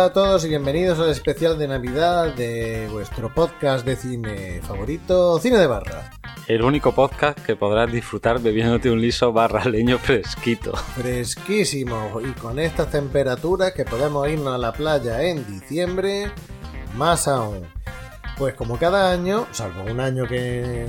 Hola a todos y bienvenidos al especial de Navidad de vuestro podcast de cine favorito, Cine de Barra. El único podcast que podrás disfrutar bebiéndote un liso barra leño fresquito. Fresquísimo y con estas temperaturas que podemos irnos a la playa en diciembre, más aún. Pues como cada año, salvo un año que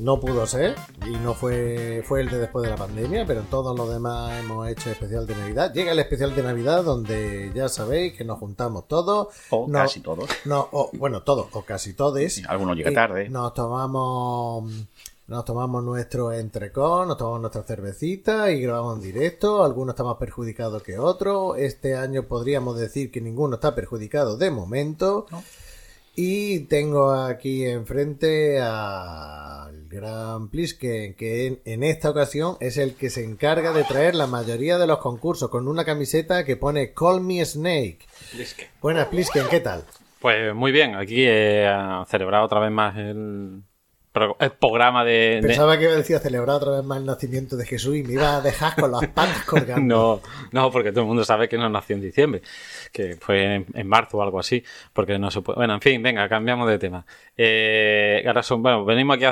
no pudo ser y no fue, fue el de después de la pandemia, pero en todos los demás hemos hecho especial de Navidad. Llega el especial de Navidad donde ya sabéis que nos juntamos todos. O no- casi todos. No, o- bueno, todos o casi todos. Sí, alguno llega tarde. Nos tomamos nos tomamos nuestro entrecón, nos tomamos nuestra cervecita y grabamos en directo. Algunos están más perjudicados que otros. Este año podríamos decir que ninguno está perjudicado de momento. Y tengo aquí enfrente al gran Plisken, que en, en esta ocasión es el que se encarga de traer la mayoría de los concursos con una camiseta que pone Call Me Snake. Buenas, Plisken, ¿qué tal? Pues muy bien, aquí he celebrado otra vez más el, el programa de... de- Pensaba que decía celebrar otra vez más el nacimiento de Jesús y me iba a dejar con las patas colgando. No, no, porque todo el mundo sabe que no nació en diciembre, que fue en, en marzo o algo así, porque no se puede. Bueno, en fin, venga, cambiamos de tema. Eh, ahora son, bueno, venimos aquí a,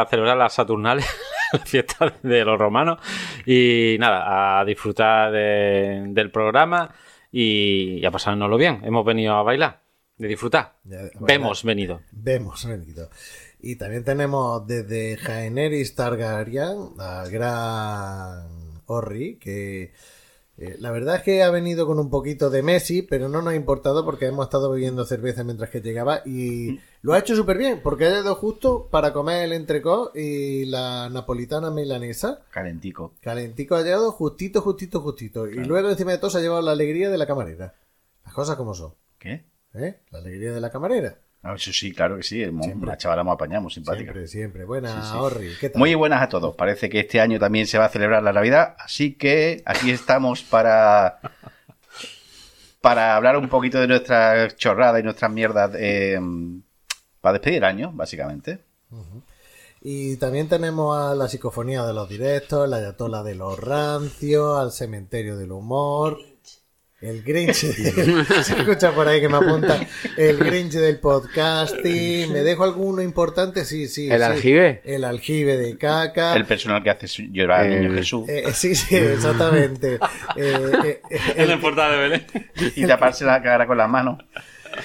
a celebrar las Saturnales, la fiesta de los romanos, y nada, a disfrutar de- del programa y, a pasárnoslo bien. Hemos venido a bailar, de disfrutar. Ya, bailar. Vemos venido. Vemos, venido. Y también tenemos desde Jaenerys Targaryen al gran Orri, que eh, la verdad es que ha venido con un poquito de Messi, pero no nos ha importado porque hemos estado bebiendo cerveza mientras que llegaba y lo ha hecho súper bien, porque ha llegado justo para comer el entrecot y la napolitana milanesa. Calentico. Calentico ha llegado justito, justito, justito. Y luego encima de todo se ha llevado la alegría de la camarera. Las cosas como son. ¿Qué? ¿eh? La alegría de la camarera. Ah, eso sí, claro que sí. La chavala me apañamos, simpática. Siempre, siempre. Buena, Sí, sí. Orri. ¿Qué tal? Muy buenas a todos. Parece que este año también se va a celebrar la Navidad, así que aquí estamos para para hablar un poquito de nuestras chorradas y nuestras mierdas eh, para despedir el año, básicamente. Y también tenemos a la psicofonía de los directos, la ayatola de los rancios, al cementerio del humor, el Grinch, se escucha por ahí que me apunta, el Grinch del podcasting, ¿me dejo alguno importante? Sí, sí. ¿El sí. aljibe? El aljibe de caca. El personal que hace su- llorar al niño El- Jesús Eh, sí, sí, exactamente. Eh, eh, la el- portada de Belén. y taparse la cara con las manos.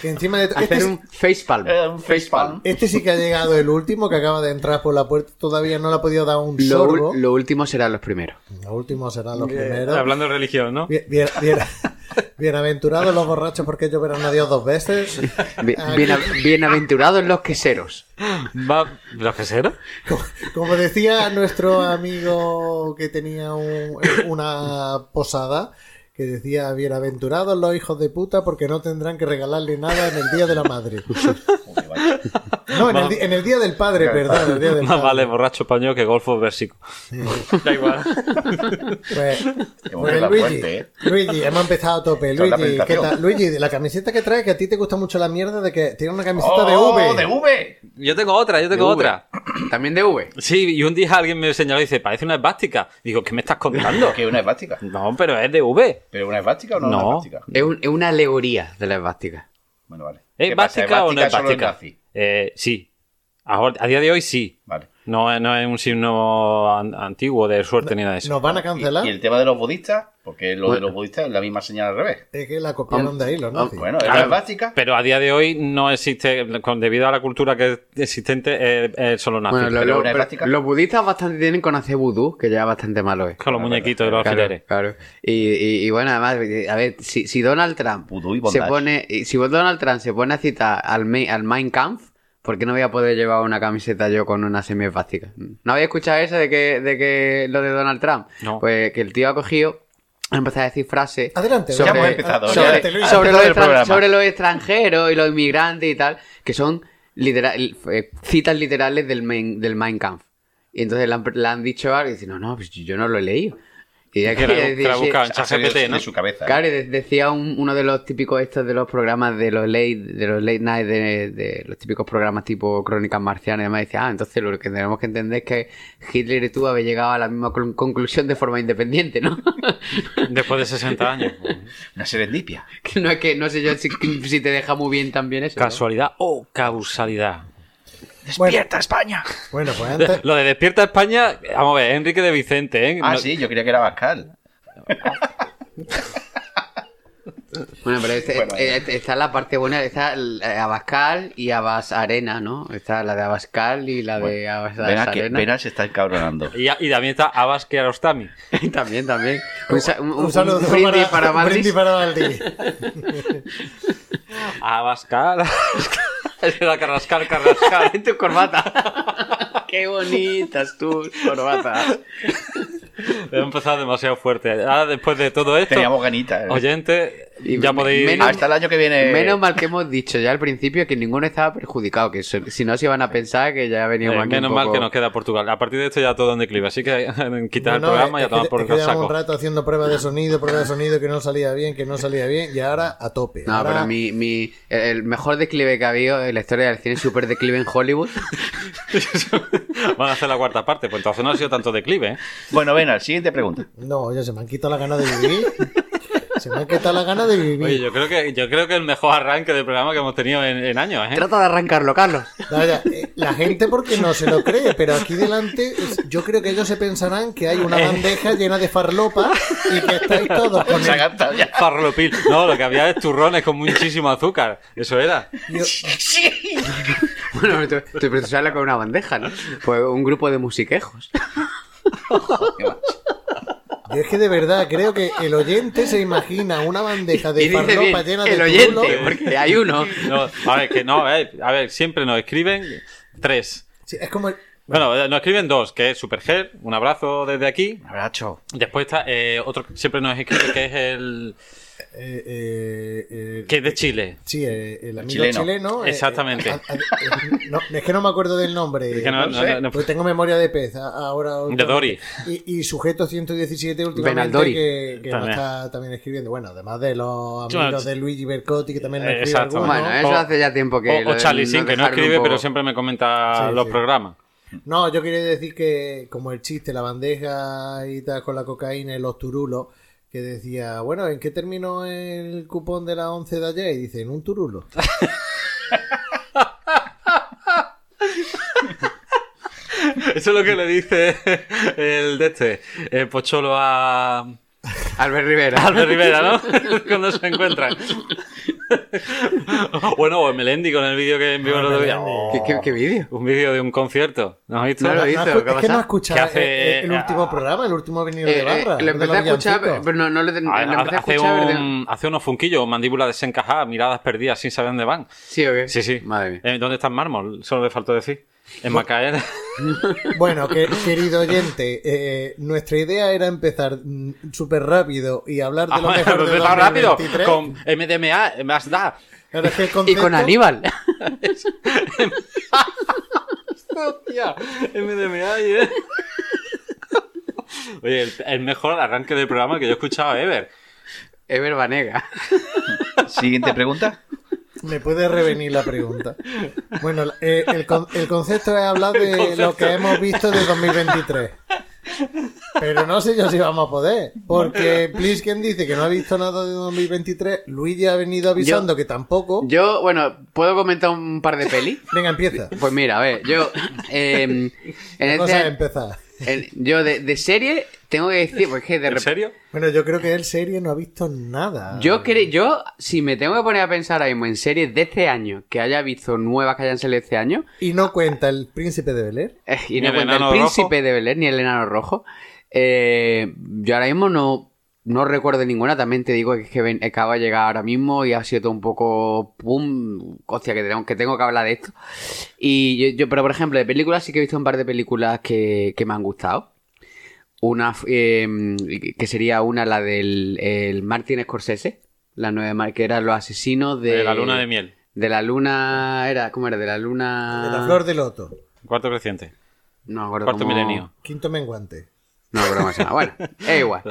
que encima de Hacer este, un facepalm. Eh, un facepalm. este sí que ha llegado el último que acaba de entrar por la puerta, todavía no le ha podido dar un Lo, sorbo. lo último serán los primeros. Los últimos serán los primeros. Hablando de religión, ¿no? Bien- bien- bien- bienaventurados los borrachos porque ellos verán a Dios dos veces. Bi- Aquí- biena- bienaventurados los queseros. ¿Los queseros? Como, como decía nuestro amigo que tenía un- una posada, que decía, bienaventurados los hijos de puta porque no tendrán que regalarle nada en el Día de la Madre. No, en el, en el Día del Padre, perdón. el Día del Más Padre. vale borracho español que golfo versico. Da igual. Pues, pues, Luigi, ¿eh? Luigi, hemos empezado a tope. Luigi, ¿qué presentación. tal? Luigi, la camiseta que traes, que a ti te gusta mucho la mierda de que tiene una camiseta de ¡Oh, V. de V! Yo tengo otra, yo tengo De V. otra. También de V. Sí, y un día alguien me señaló y dice, parece una esvástica. Digo, ¿qué me estás contando? Que es una esvástica. No, pero es de V. ¿Pero una esvástica o no, No. una esvástica? Es, un- es una alegoría de la esvástica. Bueno, vale. ¿Es o no es. Eh, sí. Ahora- a día de hoy sí. Vale. No, es- no es un signo an- antiguo de suerte ni nada de eso. Nos van a ¿Y, cancelar. y el tema de los budistas? Porque lo de los budistas es la misma señal al revés. Es que la copiaron de ahí los nazis. Bueno, es Claro. la esvástica. Pero a día de hoy no existe, con, debido a la cultura que es existente, es, es solo nazi. Bueno, lo- pero lo- los budistas bastante tienen con hacer vudú, que ya bastante malo es. con los muñequitos de los Claro, alfileres. claro. Y, y- y bueno, además, a ver, si, si Donald Trump y se pone, y si Donald Trump se pone a citar al, al Mein Kampf, ¿por qué no voy a poder llevar una camiseta yo con una semiesvástica? ¿No había escuchado eso de que, de que lo de Donald Trump? No. Pues que el tío ha cogido, ha empezado a decir frases Adelante, sobre, Ya hemos empezado, ya. Adelante, Luis. sobre los del extran- programa. sobre los extranjeros y los inmigrantes y tal, que son literal- eh, citas literales del, Mein, del Mein Kampf. Y entonces le han, le han dicho algo y dice, no, no, pues yo no lo he leído. Y aquí la, que la sí, busca en ChatGPT, ¿no? de su cabeza. Claro, y de- decía un- uno de los típicos estos de los programas de los late, de los late night, de, de los típicos programas tipo Crónicas Marcianas y demás, decía, ah, entonces lo que tenemos que entender es que Hitler y tú habéis llegado a la misma con- conclusión de forma independiente, ¿no? Después de 60 años. Una serendipia. que no es que, no sé yo si, si te deja muy bien también eso. ¿no? ¿Casualidad o causalidad? ¡Despierta, España! Bueno, pues antes. Lo de Despierta España, vamos a ver, Enrique de Vicente, ¿eh? Ah, No- sí, yo creía que era Bascal. Bueno, pero este- Bueno, eh, este- está la parte buena, está eh, Abascal y Abas Arena, ¿no? Está la de Abascal y la de Abas Ven que Arena. Venal se está encabronando. Y, y también está Abbas Kiarostami. también, también. Un, un- Un saludo un brindis para, un Valdis. brindis para Valdis. Abascal. Era Carrascal, Carrascal. en tu corbata. Qué bonitas tus corbatas. He empezado demasiado fuerte. Ahora, después de todo esto, Teníamos ganitas. ¿eh? oyente, Y ya podéis... menos- Hasta el año que viene. Menos mal que hemos dicho ya al principio que ninguno estaba perjudicado, que si no se iban a pensar que ya eh, veníamos aquí menos un mal poco- que nos queda Portugal. A partir de esto ya todo en declive. Así que quitar el No, programa y es a tomar por es que saco. un rato haciendo pruebas de sonido, pruebas de sonido que no salía bien, que no salía bien, y ahora a tope. No, Ahora- pero mi, mi, el mejor declive que ha habido en la historia del cine, super declive en Hollywood. Van a hacer la cuarta parte. Pues entonces no ha sido tanto declive, ¿eh? Bueno, Venal, siguiente pregunta. No, ya se me han quitado las ganas de vivir. Se me han quitado las ganas de vivir. Oye, yo creo que yo creo que el mejor arranque de programa que hemos tenido en, en años, ¿eh? Trata de arrancarlo, Carlos. Eh, la gente porque no se lo cree, pero aquí delante yo creo que ellos se pensarán que hay una bandeja llena de farlopa y que estáis todos con Se ha el... Farlopil. No, lo que había es turrones con muchísimo azúcar. Eso era. yo- Bueno, tú, tú, pero tú sabes con una bandeja, ¿no? Pues un grupo de musiquejos. yo es que de verdad creo que el oyente se imagina una bandeja de y farlopa llena de el oyente, turulo. porque hay uno. No, a ver, que no, eh, a ver, siempre nos escriben tres. Sí, es como... el- Bueno, eh, nos escriben dos, que es Superger, un abrazo desde aquí. Abrazo. Después está eh, otro que siempre nos escribe, que es el eh, eh, eh, que es de Chile. Sí, eh, el amigo chileno. chileno. eh, Exactamente. eh, a- a- eh, no, es que no me acuerdo del nombre. Es que no- no no- sé, no- no- pues tengo memoria de pez. Ahora, De Dory. Y, y sujeto 117 últimamente Benaldori. que, que También. está también escribiendo. Bueno, además de los amigos de Luigi Bercotti que también Eh, escribe exacto. alguno. Bueno, eso O- hace ya tiempo que. O, o Charlie Sin, que no escribe, pero siempre me comenta Sí, los sí. programas. No, yo quería decir que como el chiste, la bandeja y tal con la cocaína y los turulos, que decía, bueno, ¿en qué terminó el cupón de la 11 de ayer? Y dice, en un turulo. Eso es lo que le dice el de este, el Pocholo a Albert Rivera. Albert Rivera, ¿no? Cuando se encuentran. bueno, o el Melendi con el vídeo que envió el otro día. ¿Qué, qué, qué vídeo? Un vídeo de un concierto. ¿No has visto? No lo he No, visto, escu- ¿qué es que no pasa? he escuchado hace- el, el- el último programa, el último venido Eh, de eh, barra. lo el de empecé a escuchar, pero no, no lo, Ah, lo empecé a hace, unos funquillos, mandíbula desencajada, miradas perdidas sin saber dónde van. Sí, ¿o qué? Sí, sí. Madre mía. Eh, ¿Dónde está el mármol? Solo le faltó decir. En Macaer. Bueno, que- querido oyente, eh, nuestra idea era empezar mm, súper rápido y hablar de Ah, lo mejor de rápido 2023. con MDMA, más da. Es que Y con Aníbal. Hostia, MDMA, ¿eh? Oye, el, el mejor arranque del programa que yo he escuchado ever. Ever Banega. Siguiente pregunta. Me puede revenir la pregunta. Bueno, eh, el, con- el concepto es hablar de lo que hemos visto de 2023. Pero no sé yo si vamos a poder. Porque Plisken dice que no ha visto nada de 2023. Luigi ha venido avisando Yo- que tampoco. Yo, bueno, ¿puedo comentar un par de pelis? Venga, empieza. Pues mira, a ver, yo. eh, en este- empezar. Yo de, de serie tengo que decir, que de ¿En serio? Bueno, yo creo que él serie no ha visto nada. Yo, cre- yo, si me tengo que poner a pensar ahora mismo en series de este año, que haya visto nuevas que hayan salido este año, Y no cuenta el príncipe de Bel eh, y no el cuenta el príncipe rojo. de Belén ni el enano rojo, eh, yo ahora mismo no, no recuerdo ninguna, también te digo que, es que ven- acaba de llegar ahora mismo y ha sido todo un poco pum, hostia, que tengo que, tengo que hablar de esto. Y yo, yo- pero por ejemplo, de películas sí que he visto un par de películas que, que me han gustado. Una eh, que sería una, la del el Martin Scorsese, la nueva mar- que era Los Asesinos de, De la luna de miel. De la luna, era, ¿cómo era? De la luna... De la flor de loto. Cuarto creciente. No, Cuarto milenio. Quinto menguante. No, pero más nada. Bueno, es igual.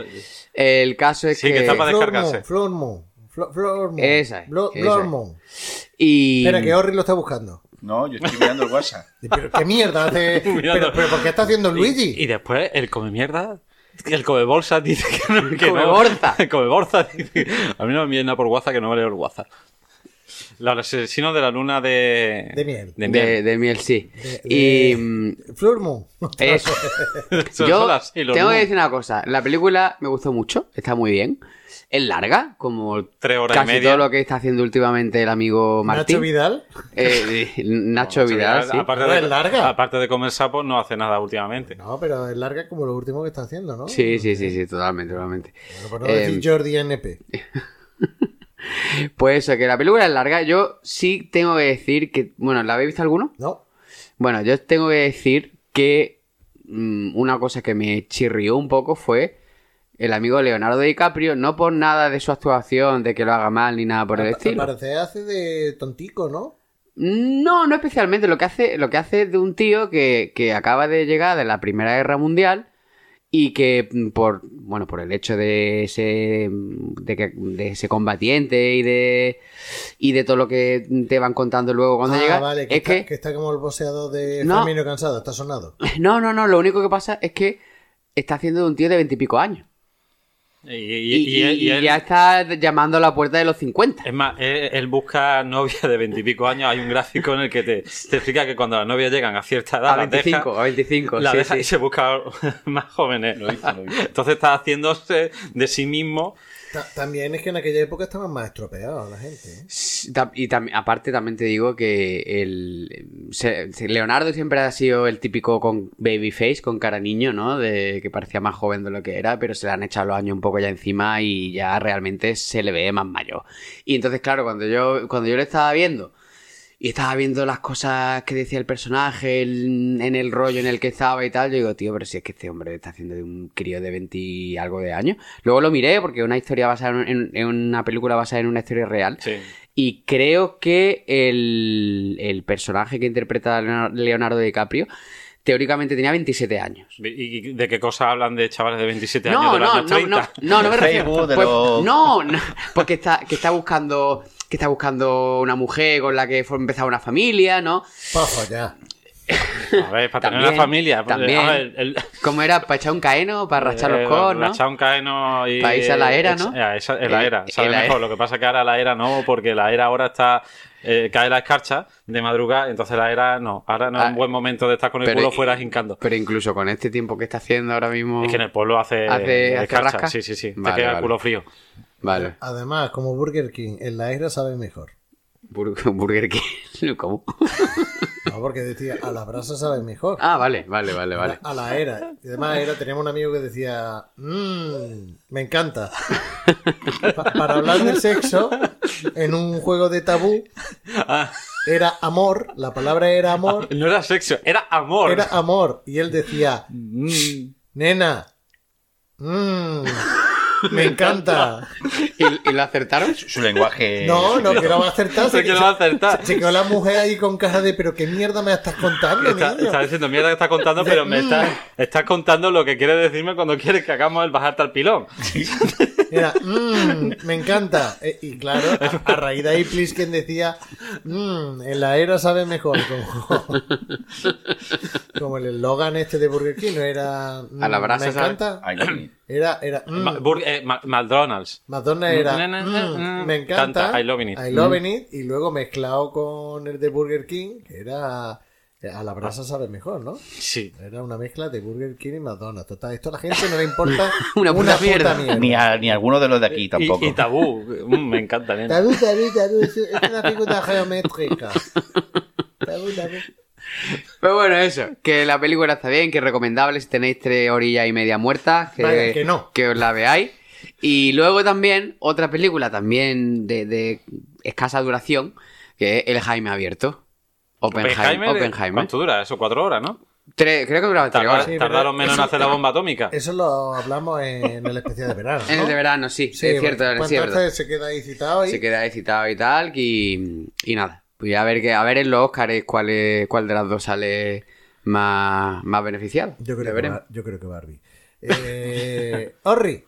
El caso es Sí, que que. está para descargarse. Flor Moon. Flor Flor Moon. Esa es. Y. Espera, que Orri lo está buscando. No, yo estoy mirando el WhatsApp. Pero qué mierda hace. Pero, pero ¿por qué está haciendo Luigi? Y, y después el come mierda. El come bolsa dice que no. Que Come no. borza. El come bolsa dice. A mí no me nada por WhatsApp que no me leo el WhatsApp. Los asesinos de la luna de. De miel. De miel. de, de miel, sí. De- Y. de- mm. Eso. Son Yo tengo que decir una cosa. La película me gustó mucho. Está muy bien. Es larga, como Tres horas y casi media. todo lo que está haciendo últimamente el amigo Martín. Nacho Vidal. Eh, Nacho Vidal, sí. Aparte, de, es larga. aparte de comer sapos, no hace nada últimamente. No, pero es larga como lo último que está haciendo, ¿no? Sí, sí, sí, sí, totalmente, totalmente. Bueno, por no Eh, decir Jordi NP. Pues eso, que la película es larga. Yo sí tengo que decir que. Bueno, ¿la habéis visto alguno? No. Bueno, yo tengo que decir que mm, una cosa que me chirrió un poco fue el amigo Leonardo DiCaprio, no por nada de su actuación, de que lo haga mal ni nada por el estilo. parecer hace de tontico, ¿no? No, no especialmente. Lo que hace, lo que hace es de un tío que, que acaba de llegar de la Primera Guerra Mundial y que mm, por bueno por el hecho de ese de, que, de ese combatiente y de y de todo lo que te van contando luego cuando ah, llega vale, que, es está, que que está como el boxeador de No. Cansado, está sonado. no no no lo único que pasa es que está haciendo de un tío de veintipico años Y, y, y- y- y- y y él- ya está llamando a la puerta de los 50 Es más, él, él busca novia de veintipico años. Hay un gráfico en el que te, te explica que cuando las novias llegan a cierta edad, a las 25 deja, a 25 la sí, deja sí. y se busca más jóvenes. Lo hizo, lo hizo. Entonces está haciéndose de sí mismo. Ta- También es que en aquella época estaban más estropeados la gente. ¿eh? Y tam- aparte también te digo que el Leonardo siempre ha sido el típico con babyface, con cara niño, ¿no? De que parecía más joven de lo que era, pero se le han echado los años un poco ya encima y ya realmente se le ve más mayor. Y entonces, claro, cuando yo, cuando yo lo estaba viendo y estaba viendo las cosas que decía el personaje el- en el rollo en el que estaba y tal, yo digo, tío, pero si es que este hombre está haciendo de un crío de 20 y algo de años. Luego lo miré porque es una historia basada en, en- en una película basada en una historia real. Sí. Y creo que el, el personaje que interpreta a Leonardo- DiCaprio teóricamente tenía 27 años. ¿Y de qué cosas hablan de chavales de 27 años No, los no, años no, 30? no, no, no me refiero. Pues, No, no, porque está, que está buscando que está buscando una mujer con la que fue empezar una familia, ¿no? Pajo ya. A ver, para tener También, una familia. pues, también. a ver, el- ¿Cómo era? ¿Para echar un caeno? ¿Para rachar eh, los cornos? rachar un caeno y... Pa' irse a la era, ¿no? Eh, esa- en la Eh, era, sabe mejor. era. Lo que pasa es que ahora la era no, porque la era ahora está... eh, cae la escarcha de madrugada, entonces la era no. Ahora no es Ah, un buen momento de estar con el pero- culo fuera hincando. Pero incluso con este tiempo que está haciendo ahora mismo... Es que en el pueblo hace, Hace- hace escarcha. rasca. Sí, sí, sí. Vale, te queda vale. el culo frío. Vale. Además, como Burger King, en la era sabe mejor. Bur- Burger King. ¿Cómo? No, porque decía, a la brasa sabe mejor. Ah, vale, vale, vale, vale. A la era. Y además era, teníamos un amigo que decía, mmm, me encanta. Pa- para hablar de sexo, en un juego de tabú, Ah, era amor, la palabra era amor, no era sexo, era amor. era amor. Y él decía, Mm. nena, mmm, me encanta. ¿Y, y lo acertaron? Su lenguaje. No, no, que no va a acertar. Sé que lo va a acertar. Se quedó la mujer ahí con cara de, pero qué mierda me estás contando, Está, niño. está diciendo mierda que estás contando, pero me Mm. estás, estás contando lo que quieres decirme cuando quieres que hagamos el bajarte al pilón. Era, "Mm, me encanta. Eh, y claro, a, a raíz de ahí, Plisken decía, "Mm, en la era sabe mejor. Como, como el eslogan este de Burger King, no era, "Mm, A la brasa me sabe". encanta. Ay. Era, era, "Mm". Burger- eh, McDonald's. Madonna era, na, "Mm, na. me encanta. Canta, I love it. I love it", Y luego mezclado con el de Burger King, que era, a la brasa sabe mejor, ¿no? Sí. Era una mezcla de Burger King y McDonald's. Total, esto a la gente no le importa Una puta mierda. Ni a, ni a alguno de los de aquí tampoco. y tabú. Mm, me encanta. Tabú, tabú, tabú, es una figura geométrica. Tabú, tabú. Pero bueno, eso, que la película está bien, que es recomendable si tenéis tres orillas y media muertas, que, que no. que os la veáis. Y luego también otra película también de, de escasa duración, que es El Jaime Abierto. Oppenheimer. Oppenheimer. ¿Cuánto dura? Eso, cuatro horas, ¿no? Tres- creo que duraba tres Tardaron, horas. Sí, tardaron menos en hacer la bomba atómica. Eso lo hablamos en el especial de verano. En el de verano, sí, Sí, es cierto, pues sí, es verdad. entonces se queda ahí citado y Se queda excitado y tal, y, y nada. Pues a ver, que, a ver en los Oscars cuál, es- cuál de las dos sale más, más beneficiado. yo, creo que, yo creo que Barbie. Eh, Orri,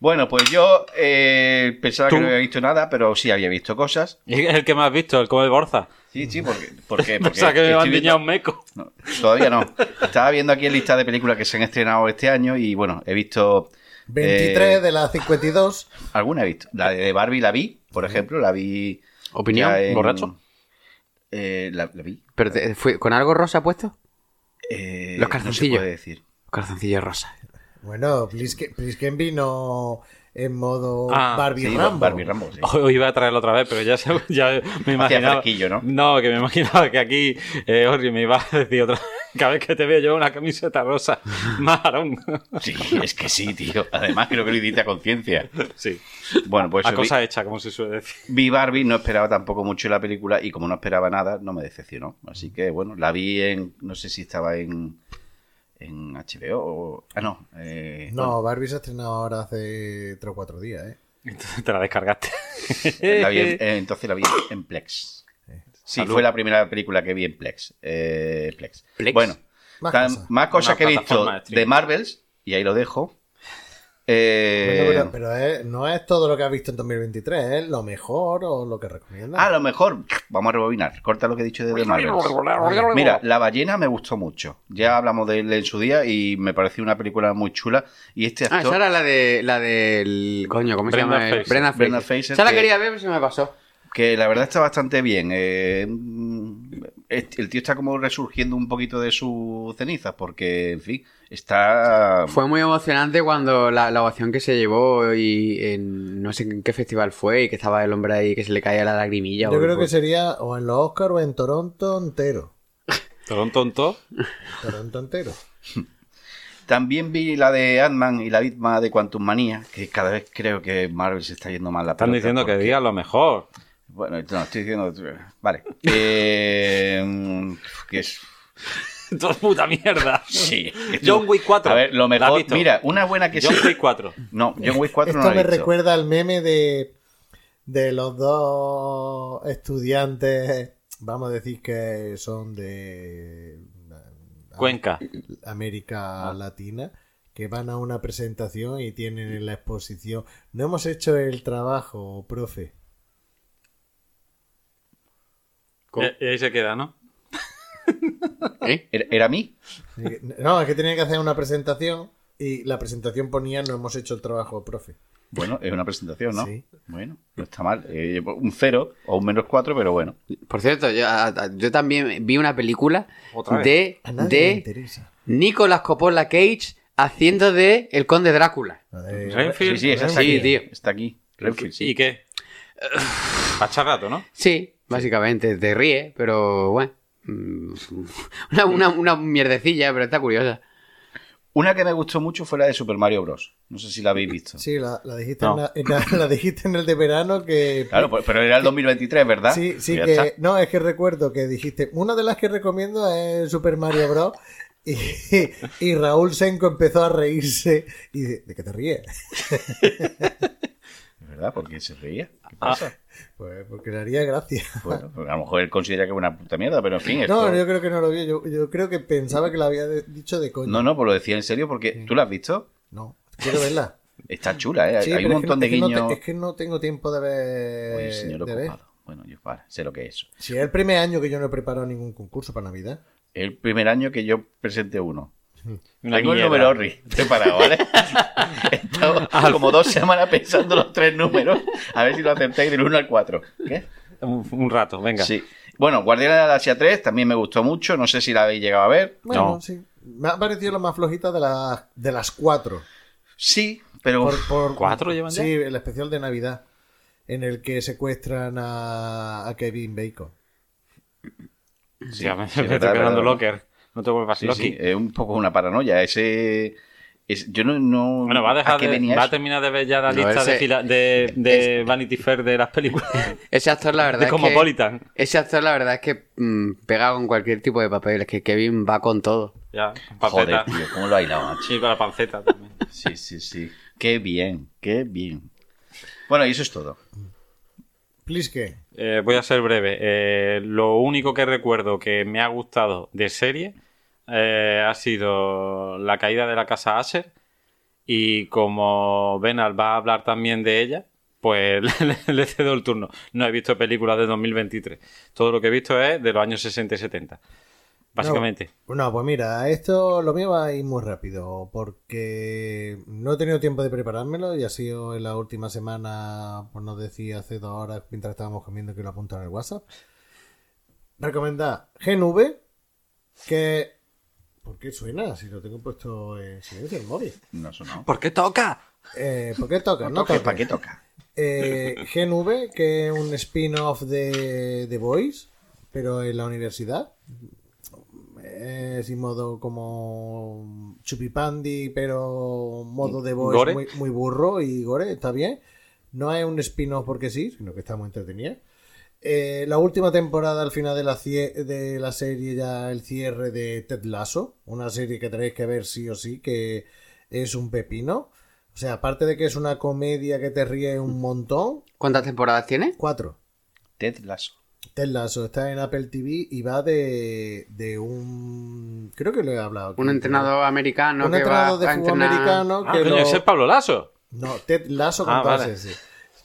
Bueno, pues yo eh, pensaba Tú. que no había visto nada, pero sí había visto cosas. Es el que más has visto, el come Borza. Sí, sí, porque, porque, O porque sea, que me han viendo- un meco. No, todavía no. Estaba viendo aquí en lista de películas que se han estrenado este año y bueno, he visto 23 eh, de las 52. alguna he visto. La de Barbie la vi, por ejemplo, la vi. ¿Opinión? en- ¿Borracho? Eh, la, la vi. Pero te- fue, ¿con algo rosa puesto? Eh, Los No se calzoncillos. puede decir. Calzoncillo rosa. Bueno, Plisken vino en modo Ah, Barbie Sí, Rambo. Barbie Rambo, sí. Hoy iba a traerlo otra vez, pero ya, se- ya me imaginaba. ¿no? No, que me imaginaba que aquí eh, Orri me iba a decir otra Cada vez que te veo yo una camiseta rosa, marrón. Sí, es que sí, tío. Además, creo que lo hiciste a conciencia. Sí, Bueno, pues a vi- cosa hecha, como se suele decir. Vi Barbie, no esperaba tampoco mucho la película y como no esperaba nada, no me decepcionó. Así que bueno, la vi en, no sé si estaba en, en HBO o... Ah, no. eh, No, Barbie se ha estrenado ahora hace 3 o 4 días, ¿eh? Entonces te la descargaste. bueno, la vi en- eh, entonces la vi en Plex. Sí, Salud. fue la primera película que vi en Plex. Eh, Plex. Plex. Bueno, Más tan- cosas. más cosas Una que he visto de. Marvels, y ahí lo dejo. Eh, Bueno, pero pero es- no es todo lo que has visto en 2023, es lo mejor o lo que recomiendas. Ah, a lo mejor, vamos a rebobinar. Corta lo que he dicho de The Marvels. Mira, La ballena me gustó mucho. Ya hablamos de él en su día y me pareció una película muy chula. Y este Ah, actor... esa era la de la del coño, ¿cómo Brenda se llama? Brenda Brenda. Fraser, Esa la que- quería ver, pero se me pasó. que la verdad está bastante bien. Eh, mm, el tío está como resurgiendo un poquito de sus cenizas, porque, en fin, está... Fue muy emocionante cuando la, la ovación que se llevó y en no sé en qué festival fue y que estaba el hombre ahí que se le caía la lagrimilla. Yo o- creo que sería o en los Oscars o en Toronto entero. Toronto tonto. Toronto entero. También vi la de Ant-Man y la misma de Quantum Manía, que cada vez creo que Marvel se está yendo más la Están diciendo que porque- digas lo mejor. Bueno, no, estoy diciendo... Vale. Eh, que es... Todo puta mierda. Sí. John Wick 4. A ver, lo ¿La has mejor... visto? Una buena que John. Wick 4. No, John Wick 4 no Esto la me he recuerda al meme de, de los dos estudiantes, vamos a decir que son de Cuenca. América Latina, que van a una presentación y tienen en la exposición, no hemos hecho el trabajo, profe. Y, y ahí se queda, ¿no? ¿Eh? ¿Era, era a mí? No, es que tenían que hacer una presentación y la presentación ponía no hemos hecho el trabajo, profe. Bueno, es una presentación, ¿no? Sí. Bueno, no está mal. Eh, un cero o un menos cuatro, pero bueno. Por cierto, yo, también vi una película de, de. Nicolas Coppola Cage haciendo de El Conde Drácula. Renfield. Sí, sí, esa está Sí, aquí. tío. Está aquí. Renfield, sí. ¿Y qué? Pacha rato, ¿no? Sí, básicamente, te ríe, pero bueno. Mm, Una, una, una mierdecilla, pero está curiosa. Una que me gustó mucho fue la de Super Mario Bros. No sé si la habéis visto. Sí, la, la dijiste No. en la, en la- la dijiste en el de verano que... Claro, pues- pero era el 2023, ¿verdad? Sí, sí, que... está. No, es que recuerdo que dijiste, una de las que recomiendo es Super Mario Bros. Y, y Raúl Senko empezó a reírse y dice, ¿de qué te ríes? Verdad, porque se reía. ¿Qué pasa? Pues porque le haría gracia. Bueno, pues a lo mejor él considera que es una puta mierda, pero en fin. Esto... No, yo creo que no lo vio, yo, yo creo que pensaba que lo había de- dicho de coña. no, no, pues lo decía en serio porque tú la has visto. No, quiero verla. Está chula, ¿eh? Sí, Hay un es que montón de es que no te- guiños. es que no tengo tiempo de ver. Oye, señor de ver. ocupado. Bueno, yo vale, sé lo que es eso. Si es el primer año que yo no he preparado ningún concurso para Navidad. El primer año que yo presenté uno. Una Tengo el número Orri preparado, ¿vale? He estado como dos semanas pensando los tres números. A ver si lo aceptáis del 1 al 4. ¿Qué? Un, un rato, venga. Sí. Bueno, Guardiana de la Galaxia 3 también me gustó mucho. No sé si la habéis llegado a ver. Bueno, No. sí. Me ha parecido la más flojita de, las de las cuatro. Sí, pero. Por, por- ¿Cuatro llevan ya? Sí, el especial de Navidad. En el que secuestran a, a Kevin Bacon. Sí, ya me, sí, me estoy pegando verdad. locker. No te vuelvas Sí, Loki. sí, es un poco una paranoia. Ese, Es- yo no, no- Bueno, va a, dejar de- venía va a eso? terminar de ver ya la No, lista de, ese- fila- de, de Vanity Fair de las películas. Ese actor, la verdad de es que... Cosmopolitan. Ese actor, la verdad es que mm, pega con cualquier tipo de papel. Es que Kevin va con todo. Ya, Joder, panceta. tío, cómo lo ha hilado, macho. Sí, para la panceta también. Sí, sí, sí. Qué bien, qué bien. Bueno, y eso es todo. Eh, voy a ser breve. Eh, lo único que recuerdo que me ha gustado de serie eh, ha sido La caída de la casa Asher. Y como Benal va a hablar también de ella, pues le, le cedo el turno. No he visto películas de 2023. Todo lo que he visto es de los años 60 y 70. Básicamente. No, no, pues mira, esto lo mío va a ir muy rápido porque no he tenido tiempo de preparármelo y ha sido en la última semana, por no decir hace dos horas, mientras estábamos comiendo que lo apunto en el WhatsApp. Recomendar GNV, que... ¿Por qué suena? Si lo tengo puesto en silencio el móvil. No sonó. ¿Por qué toca? Eh, ¿Por qué toca? No toque, toca. ¿Para qué toca? Eh, GNV, que es un spin-off de The Voice, pero en la universidad. Es sin modo como chupipandi, pero modo de Gore. muy, muy burro y gore, está bien. No es un spin-off porque sí, sino que está muy entretenida. Eh, la última temporada, al final de la, cie- de la serie, ya el cierre de Ted Lasso, una serie que tenéis que ver sí o sí, que es un pepino. O sea, aparte de que es una comedia que te ríe un montón, ¿Cuántas temporadas tiene? cuatro. Ted Lasso. Ted Lasso está en Apple TV y va de, de un... Creo que lo he hablado. aquí. Un entrenador americano Un que va entrenador de fútbol entrenar... americano Ah, que coño, lo- ese es Pablo Lasso. No, Ted Lasso con Ah, vale. Sí.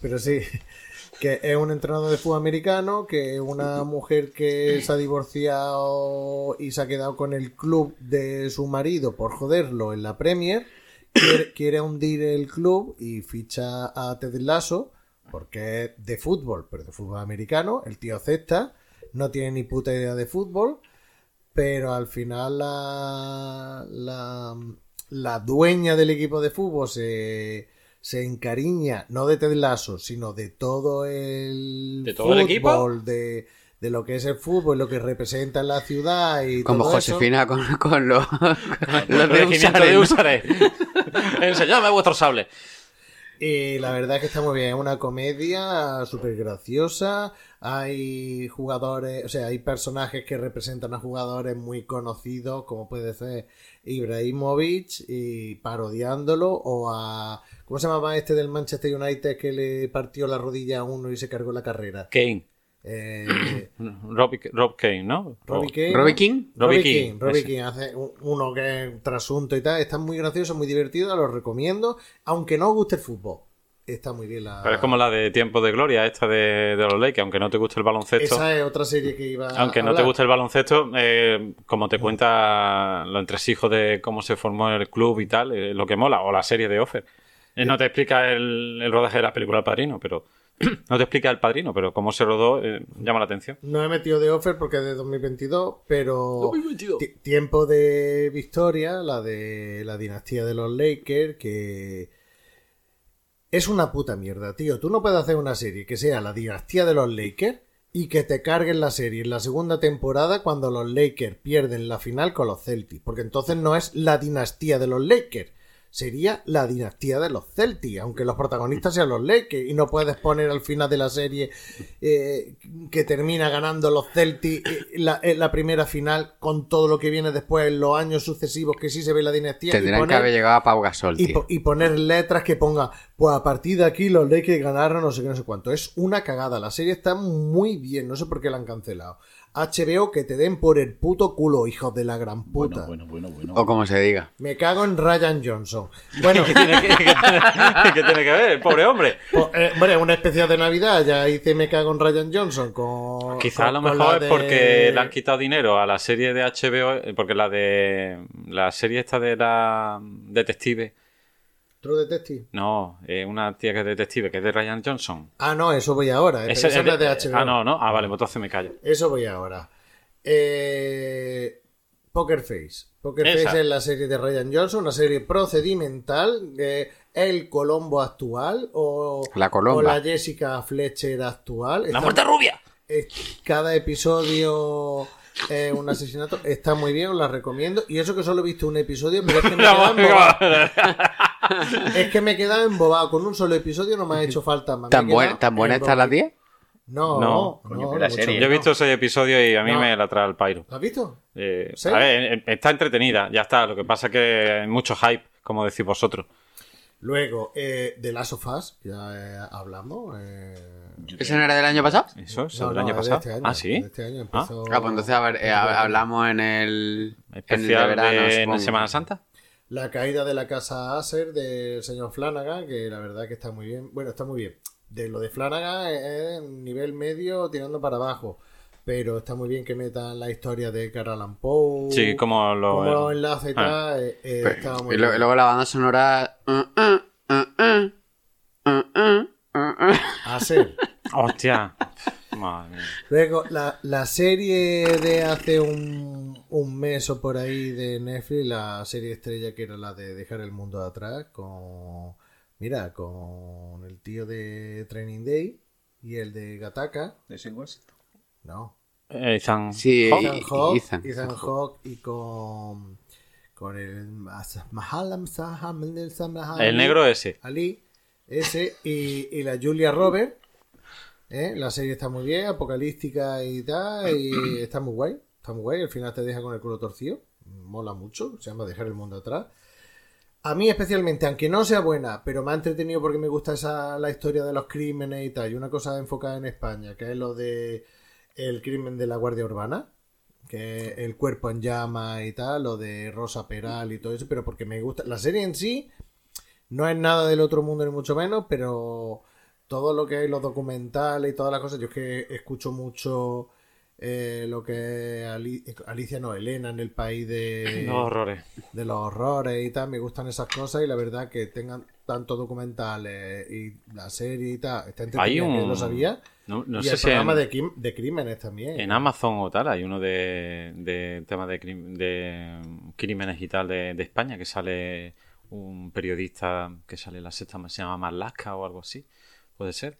Pero sí, que es un entrenador de fútbol americano, que es una mujer que se ha divorciado y se ha quedado con el club de su marido por joderlo en la Premier, quiere, quiere hundir el club y ficha a Ted Lasso, porque es de fútbol, pero de fútbol americano, el tío acepta, no tiene ni puta idea de fútbol, pero al final la, la, la dueña del equipo de fútbol se, se encariña, no de Ted Lasso, sino de todo el ¿De todo el equipo? fútbol, de, de lo que es el fútbol, lo que representa en la ciudad y Como todo eso. Josefina con, con los, con los de Usare, de. Usare. Enseñadme vuestro sable. Y la verdad es que está muy bien, es una comedia súper graciosa, hay jugadores, o sea, hay personajes que representan a jugadores muy conocidos, como puede ser Ibrahimovic, y parodiándolo, o a, ¿cómo se llamaba este del Manchester United que le partió la rodilla a uno y se cargó la carrera? Kane. Eh, Rob, Rob Kane, ¿no? Robbie King. Robbie King. Robbie Robbie King, King, Robbie. King hace un- uno que es trasunto y tal, está muy gracioso, muy divertido, lo recomiendo, aunque no os guste el fútbol. Está muy bien la... Pero es como la de Tiempo de Gloria, esta de, de los Lakers, aunque no te guste el baloncesto. Esa es otra serie que iba a Aunque no te guste el baloncesto, eh, como te cuenta los entresijos de cómo se formó el club y tal, eh, lo que mola, o la serie de Offer. Eh, no te explica el, el rodaje de la película El Padrino, pero no te explica el Padrino, pero cómo se rodó eh, llama la atención. No he metido de offer porque es de 2022, pero 2022. ti- tiempo de Victoria, la de la dinastía de los Lakers, que es una puta mierda, tío. Tú no puedes hacer una serie que sea la dinastía de los Lakers y que te carguen la serie en la segunda temporada cuando los Lakers pierden la final con los Celtics, porque entonces no es la dinastía de los Lakers. Sería la dinastía de los Celtics, aunque los protagonistas sean los Lakers, y no puedes poner al final de la serie eh, que termina ganando los Celtics eh, la, en la primera final con todo lo que viene después en los años sucesivos que sí se ve la dinastía. y Tendrían que haber llegado a Pau Gasol, y, tío. po- y poner letras que ponga, pues a partir de aquí los Lakers ganaron no sé qué, no sé cuánto. Es una cagada. La serie está muy bien, no sé por qué la han cancelado. HBO que te den por el puto culo, hijos de la gran puta. Bueno, bueno, bueno, bueno. O como se diga. Me cago en Ryan Johnson. Bueno, ¿Qué tiene que, qué tiene- qué tiene que ver? El pobre hombre. pues, eh, bueno, una especial de Navidad, ya hice Me cago en Ryan Johnson con... Quizá a lo mejor la es de- porque le han quitado dinero a la serie de HBO, eh, porque la de la serie esta de la detective, True Detective. no, es una tía que es detective, que es de Ryan Johnson. Ah, no, eso voy ahora. eh, es de HBO. Ah, no, no. Ah, vale, pues entonces me callo. Eso voy ahora. Eh, Poker Face. Poker Esa. Face es la serie de Ryan Johnson, una serie procedimental. el Colombo actual o La Colomba. o la Jessica Fletcher actual. ¡La Está- muerte rubia! es- cada episodio es un asesinato. Está muy bien, os la recomiendo. Y eso que solo he visto un episodio, pero es que me embobado. Es que me he quedado embobado. Con un solo episodio no me ha hecho falta más. Me ¿Tan, buena, ¿Tan está la 10? No, No, no, coño, no, la serie. Yo he visto ese episodio y a mí No. me la trae el pairo. ¿Lo has visto? Eh, ¿Sí? a ver, eh, está entretenida, ya está. Lo que pasa es que hay mucho hype, como decís vosotros. Luego, eh, de Last of Us, ya eh, hablamos. eh, ¿Ese no era del año pasado? Eso, eso no, del no, año de pasado. este año, ah, sí. de Este año empezó. Ah, pues entonces a ver, eh, hab- hablamos en el, en el de Especial de, verano, en supongo. Semana Santa. La caída de la casa Acer del señor Flanagan, que la verdad que está muy bien. Bueno, está muy bien. De lo de Flanagan es nivel medio tirando para abajo. Pero está muy bien que metan la historia de Allan Poe. Sí, como lo. Como lo enlace y Ah. tal. eh, eh, Pero- está muy y, lo- y bien. luego la banda sonora... uh, uh, uh, uh, uh, uh, uh, uh. Acer. Hostia. Madre mía. Luego, la, la serie de hace un, un mes o por ahí de Netflix, la serie estrella que era la de Dejar el Mundo atrás, con. Mira, con el tío de Training Day y el de Gataka. ¿De ese Washington? No. Eh, Ethan Sí, Hawke. Ethan Ethan. Ethan Hawke y con. Con el. El negro ese. Ali, ese, y, y la Julia Robert. ¿Eh? La serie está muy bien, apocalíptica y tal, y está muy guay. Está muy guay, al final te deja con el culo torcido. Mola mucho, se llama Dejar el mundo atrás. A mí especialmente, aunque no sea buena, pero me ha entretenido porque me gusta esa, la historia de los crímenes y tal. Y una cosa enfocada en España, que es lo de el crimen de la Guardia Urbana, que es el cuerpo en llama y tal, lo de Rosa Peral y todo eso, pero porque me gusta. La serie en sí no es nada del otro mundo ni mucho menos, pero todo lo que hay, los documentales y todas las cosas, yo es que escucho mucho eh, lo que es Ali- Alicia, no, Elena en el país de, Los horrores. de los horrores y tal, me gustan esas cosas y la verdad que tengan tantos documentales y la serie y tal, está Hay que un. lo sabía. No, no y sé el si en, programa de, crim- de crímenes también. en Amazon o tal hay uno de, de temas de, crim- de crímenes y tal de, de España que sale un periodista que sale en la sexta, se llama Marlaska o algo así. Puede ser.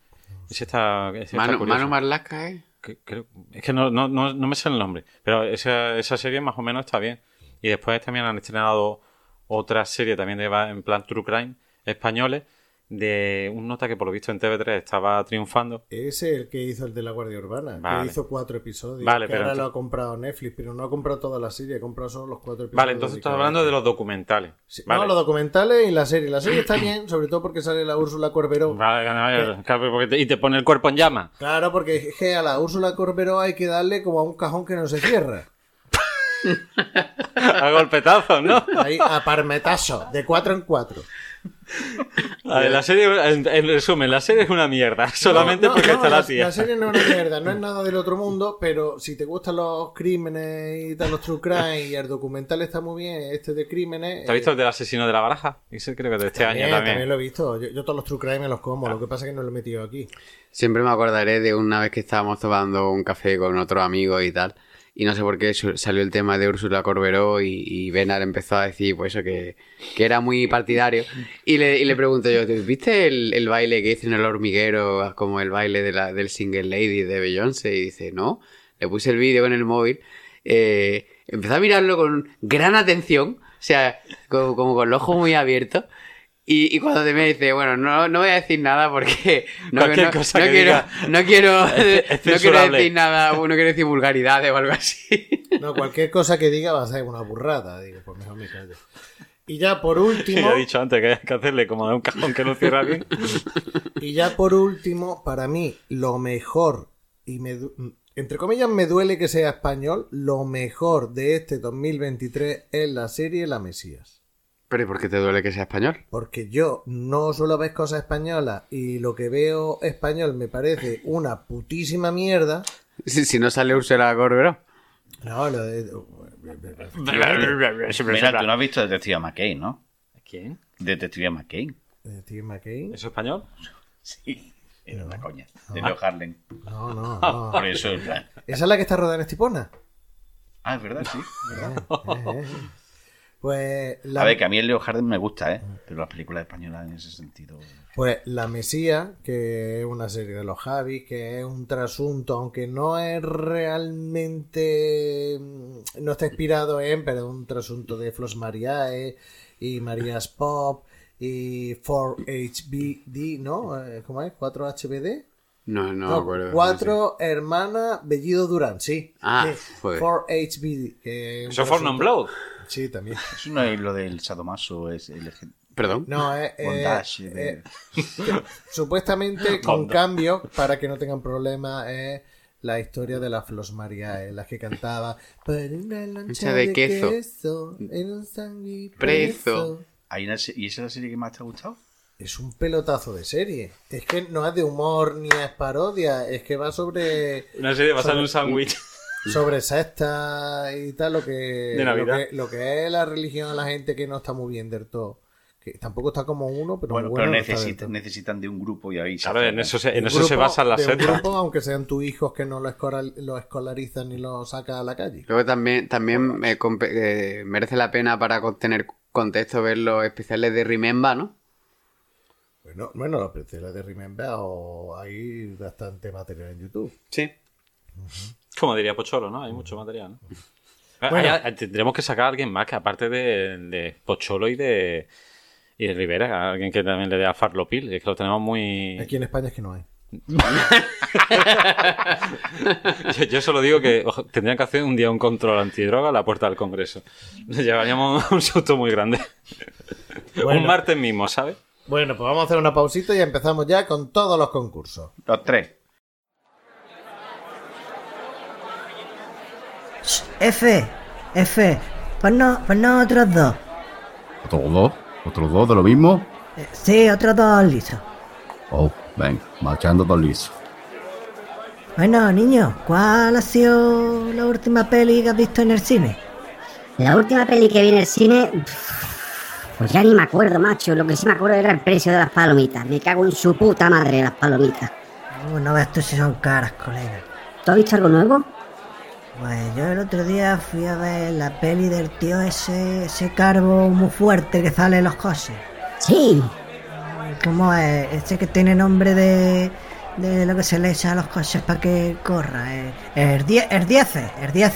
Ese está, ese Manu, Marlaska, ¿eh? Que- creo- es que no, no, no, no me sé el nombre, pero esa, esa serie más o menos está bien. Y después también han estrenado otra serie también de, en plan True Crime españoles de un nota que por lo visto en TV3 estaba triunfando. Ese es el que hizo el de la Guardia Urbana, Vale. que hizo cuatro episodios. Vale, que pero ahora lo ha comprado Netflix, pero no ha comprado toda la serie, ha comprado solo los cuatro episodios. Vale, entonces estás hablando de los documentales. Sí, vale. No, los documentales y la serie. La serie está bien, sobre todo porque sale la Úrsula Corberó. Vale, te- y te pone el cuerpo en llama. Claro, porque es que a la Úrsula Corberó hay que darle como a un cajón que no se cierra. A golpetazos, ¿no? Ahí, a parmetazo, de cuatro en cuatro. A ver, la serie, en, en resumen, la serie es una mierda, solamente No, no, porque no, está la la, tía. la serie no es una mierda, no es nada del otro mundo, pero si te gustan los crímenes y tal, los true crime y el documental está muy bien, este de crímenes. ¿Te has visto el del asesino de la baraja? Ese creo que de este También, año también. lo he visto. Yo, yo todos los true crime me los como, lo que pasa es que no lo he metido aquí. Siempre me acordaré de una vez que estábamos tomando un café con otro amigo y tal. Y no sé por qué salió el tema de Úrsula Corberó y, y Benar empezó a decir pues eso que, que era muy partidario. Y le, le pregunto yo, ¿tú ¿viste el, el baile que hizo en el hormiguero como el baile de la, del single lady de Beyoncé? Y dice, no. Le puse el vídeo con el móvil. Eh, empezó a mirarlo con gran atención. O sea, como, como con los ojos muy abiertos. Y, y cuando te me dice, bueno, no, no voy a decir nada porque no, Cualquier no- cosa no que quiero, diga no quiero, es no quiero decir nada, no quiero decir vulgaridades o algo así. No, cualquier cosa que diga va a ser una burrada. Digo, pues mejor me callo. Y ya por último, ya he dicho antes que hay que hacerle como de un cajón que no cierra bien. y ya por último, para mí, lo mejor, y me, du- entre comillas me duele que sea español, lo mejor de este 2023 es la serie La Mesías. Pero ¿y por qué te duele que sea español? Porque yo no suelo ver cosas españolas y lo que veo español me parece una putísima mierda. Si, si no sale Úrsula Corberó. No, lo de... Mira, tú no has visto Detective McCain, ¿no? ¿Quién? Detective McCain. de Steve McCain. ¿Es español? Sí. Era una coña. De Leo Harlem. No, no, no. Por eso, en plan. ¿Esa es la que está rodada en Estipona? Ah, es verdad, sí. Eh, eh, eh. Pues la, A ver, que a mí el Leo Harden me gusta, ¿eh? Pero las películas españolas en ese sentido. Pues La Mesía, que es una serie de los Javis, que es un trasunto, aunque no es realmente. mm, No está inspirado en, pero es un trasunto de Flos Mariae y Marías Pop y 4HBD, ¿no? Eh, ¿Cómo es? ¿4HBD? No, no, me No, acuerdo. cuatro hermanas Bellido Durán, sí. Ah, Sí, joder. 4HBD. que es un Eso fue non blood. Sí, también. Eso no es lo del sadomaso, es el Perdón. No, es. eh, de- eh, supuestamente con cambio para que no tengan problemas es la historia de las Flos Mariae, las que cantaba por una lancha de de queso. queso, en un sangre Preso. ¿Hay una se- ¿Y esa es la serie que más te ha gustado? Es un pelotazo de serie. Es que no es de humor ni es parodia, es que va sobre Una serie basada en un sándwich. sobre sectas y tal lo que, De Navidad. lo que lo que es la religión a la gente que no está muy bien del todo. Que tampoco está como uno, pero Bueno, bueno, pero necesitan, necesitan de un grupo y ahí se Claro, en eso se, en eso se grupo- basa la de un secta. grupo, aunque sean tus hijos que no lo, escolarizan ni lo saca a la calle. Luego también, también compe- eh, merece la pena para tener contexto ver los especiales de Remember, ¿no? Bueno, bueno, los precio de Remember o hay bastante material en YouTube. Sí. Como diría Pocholo, ¿no? Hay mucho material, ¿no? Bueno. Hay- hay- tendremos que sacar a alguien más que aparte de, de Pocholo y de y de Rivera, alguien que también le dé a Farlopil, es que lo tenemos muy... Aquí en España es que no hay. Yo, yo solo digo que ojo, tendrían que hacer un día un control antidroga a la puerta del Congreso. Nos llevaríamos un susto muy grande. Bueno. Un martes mismo, ¿sabes? Bueno, pues vamos a hacer una pausita y empezamos ya con todos los concursos. Los tres. F, F, ponnos, ponnos otros dos. ¿Otros dos? ¿Otros dos de lo mismo? Eh, Sí, otros dos lisos. Oh, ven, marchando todo liso. Bueno, niños, ¿cuál ha sido la última peli que has visto en el cine? La última peli que vi en el cine. Pues ya ni me acuerdo, macho. Lo que sí me acuerdo era el precio de las palomitas. Me cago en su puta madre las palomitas. Uh, no ves tú si son caras, colega. ¿Tú has visto algo nuevo? Pues yo el otro día fui a ver la peli del tío ese, ese carbo muy fuerte que sale en los coches. Sí. ¿Cómo es? Ese que tiene nombre de, de lo que se le echa a los coches para que corra. eh. El 10, el 10, el 10.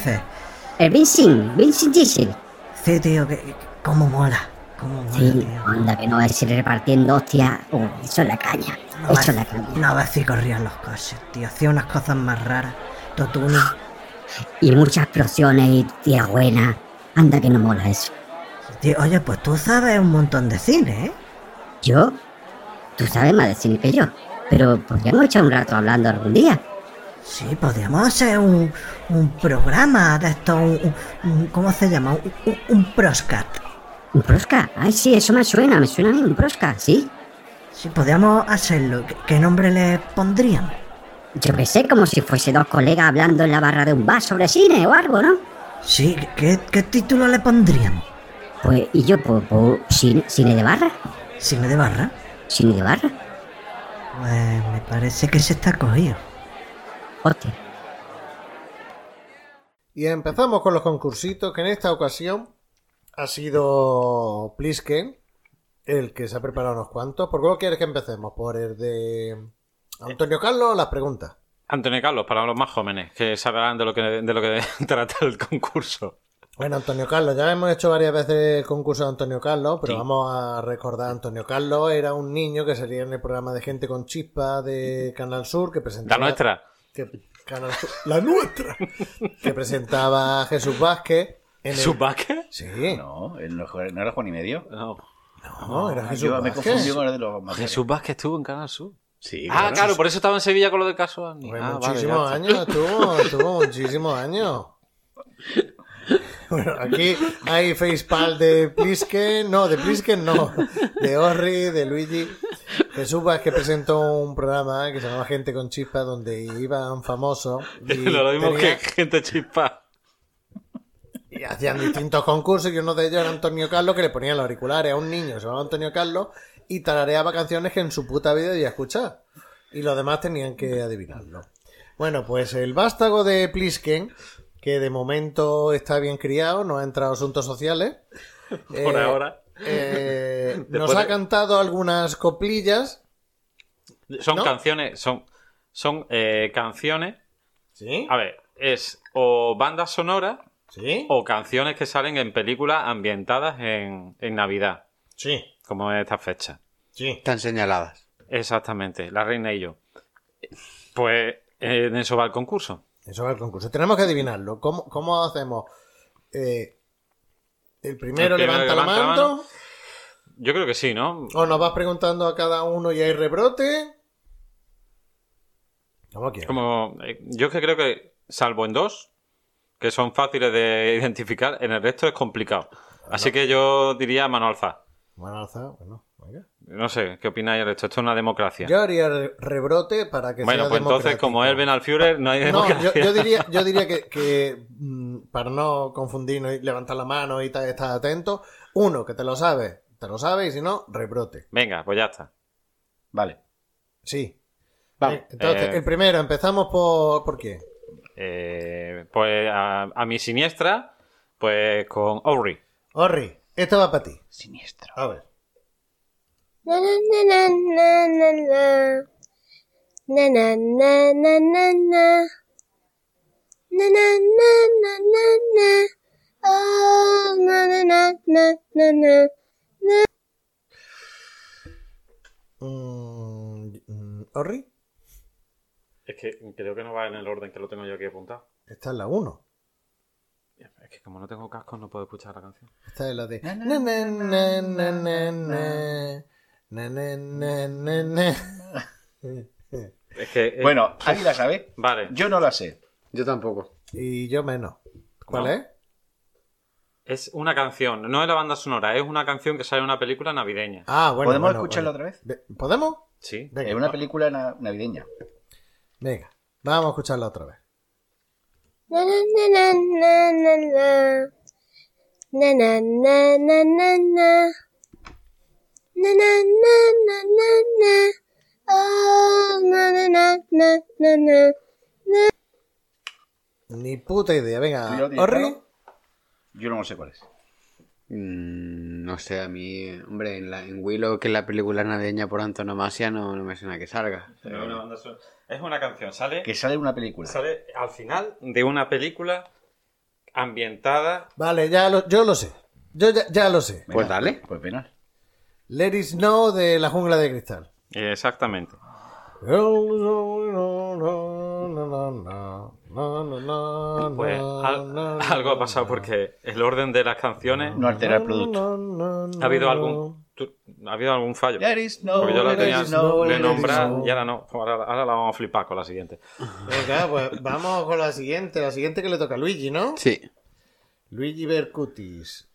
El Vincent, Vincent Diesel. Sí, tío, que, que- cómo mola. Cómo mola, Sí, tío. anda que no va a ir repartiendo hostia. Oh, eso es la caña. No Eso es la caña. no ves si corrían los coches, tío. Hacía unas cosas más raras. Totuni. Y muchas explosiones y tía buena. Anda que no mola eso. Tío, oye, pues tú sabes un montón de cine, ¿eh? ¿Yo? Tú sabes más de cine que yo. Pero podríamos echar un rato hablando algún día. Sí, podríamos hacer un, un programa de esto, un, ¿cómo se llama? Un, un, un proscat. ¿Un prosca? Ay, sí, eso me suena, me suena a mí, un prosca, ¿sí? Sí, podríamos hacerlo. ¿Qué, qué nombre le pondríamos? Yo que sé, como si fuese dos colegas hablando en la barra de un bar sobre cine o algo, ¿no? Sí, ¿qué, qué título le pondríamos? Pues, y yo, pues, pues, cine, cine de barra, ¿Cine de barra? cine de barra. Pues me parece que se está cogido. Hostia. Y empezamos con los concursitos, que en esta ocasión ha sido Plisken, el que se ha preparado unos cuantos. ¿Por cuál quieres que empecemos? ¿Por el de Antonio Carlos las preguntas? Antonio Carlos, para los más jóvenes, que sabrán de lo que, de lo que trata el concurso. Bueno, Antonio Carlos, ya hemos hecho varias veces el concurso de Antonio Carlos, pero vamos a recordar, Antonio Carlos era un niño que salía en el programa de Gente con Chispa de Canal Sur, que La presentaba... nuestra. que- Canal Sur- la nuestra. que presentaba a Jesús Vázquez. En el- ¿Su Vázquez? Sí, No, él no, no era Juan y medio. No. no, era Ah, Jesús yo me Vázquez. confundí con el de los mayores. Jesús Vázquez estuvo en Canal Sur. Sí, Ah, claro, por eso estaba en Sevilla con lo del caso. Pues Ah, muchísimos años, tuvo, tuvo muchísimos años. Bueno, aquí hay facepal de Plisken, no, de Plisken no, de Orri, de Luigi. Jesús Vázquez presentó un programa que se llamaba Gente con Chispa, donde iban famosos y, lo mismo tenía- que gente chispa. y hacían distintos concursos y uno de ellos era Antonio Carlos que le ponía los auriculares a un niño que se llamaba Antonio Carlos y tarareaba canciones que en su puta vida había escuchado. Y los demás tenían que adivinarlo. Bueno, pues el vástago de Plisken, que de momento está bien criado, no ha entrado a asuntos sociales, Por Eh, ahora. eh, nos ha de- cantado algunas coplillas. Son ¿no? canciones, son, son eh, canciones. ¿Sí? A ver, es o bandas sonoras ¿Sí? o canciones que salen en películas ambientadas en, en Navidad, Sí. Como en esta fecha. Sí. Están señaladas. Exactamente, la reina y yo. Pues en eso va el concurso. Eso va el concurso. Tenemos que adivinarlo. ¿Cómo, cómo hacemos? Eh, el primero El levanta, levanta la mano. mano. Yo creo que sí, ¿no? O nos vas preguntando a cada uno y hay rebrote. ¿Cómo quieres? Como, eh, yo es que creo que, salvo en dos, que son fáciles de identificar, en el resto es complicado. Así que yo diría mano alza. Bueno, venga. No sé, ¿qué opináis del resto? Esto es una democracia. Yo haría re- rebrote para que bueno, sea pues entonces, como es Ben al Führer, no hay No, democracia. yo, yo diría, yo diría que, que, mm, para no confundirnos y levantar la mano y ta- estar atento, uno que te lo sabe, te lo sabe y si no, rebrote. Venga, pues ya está. Vale. Sí. Vamos. Entonces, Eh, el primero, empezamos por, ¿por qué? Eh, pues a, a mi siniestra, pues con Ori. Orri, esta va para ti. Siniestro. A ver. Na, ¿Orri? Es que creo que no va en el orden que lo tengo yo aquí apuntado. Esta es la 1. Es que como no tengo cascos no puedo escuchar la canción. Esta es la de. Es que... eh, Bueno, ¿alguien la sabe? Vale. Yo no la sé. Yo tampoco. Y yo menos. ¿Cuál No. es? Es una canción, no es la banda sonora, es una canción que sale en una película navideña. Ah, bueno. ¿Podemos bueno, escucharla bueno. otra vez? Ve- ¿Podemos? Sí. Venga, Es una va- película na- navideña. venga, vamos a escucharla otra vez. Na na na na na na na. Na na na na na na. Na na na na na na. Oh, na na na na na na. Ni puta idea. Venga, ¿Tú ya lo tienes Orri. claro? Yo no sé cuál es. Mm, no sé, a mí, hombre, en, la, en Willow, que es la película navideña por antonomasia, no, no me suena que salga. No es una banda sonora. Es una canción, sale, Que sale una película. sale al final de una película ambientada. Vale, ya lo, yo lo sé. Yo ya, ya lo sé. Pues dale. Pues penal. Let It Snow de la jungla de cristal. Exactamente. Pues al- algo ha pasado porque el orden de las canciones No altera el producto. ha habido algún tú- ha habido algún fallo. There is no, Porque yo la tenía no, de nombrar no. y ahora no. Ahora, ahora la vamos a flipar con la siguiente. Venga, pues vamos con la siguiente. La siguiente que le toca a Luigi, ¿no? Sí. Luigi Bercutis.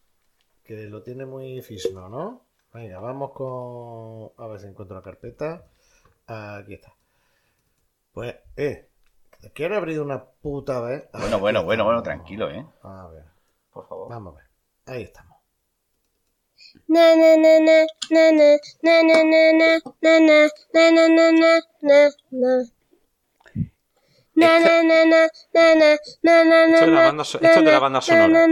Que lo tiene muy fisno, ¿no? Venga, vamos con. A ver si encuentro la carpeta. Aquí está. Pues, eh. Quiero abrir una puta vez. Bueno, bueno, bueno, bueno, tranquilo, ¿eh? A ver, Por favor. vamos a ver. Ahí estamos. Na na na na na na na na na na na na na na na na na na. Na na na na na na na na Esto es de la na banda, so- esto es de la banda sonora.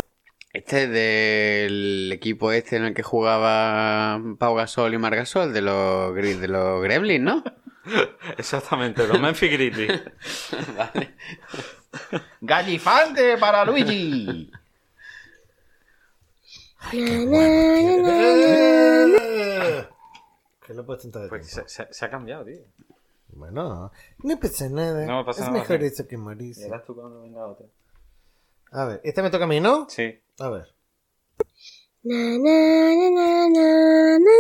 Este es del equipo este en el que jugaba Pau Gasol y Margasol, de los, de los Gremlins, ¿no? Exactamente, los Memphis Grizzlies. vale. ¡Gallifante para Luigi! ¡Eh! Lo el Pues se, se- se ha cambiado, tío. Bueno, no pasa nada. No pasa es nada, mejor eso que morirse. Verás tú cuando venga otra. A ver, este me toca a mí, ¿no? Sí. A ver. Na na na na na na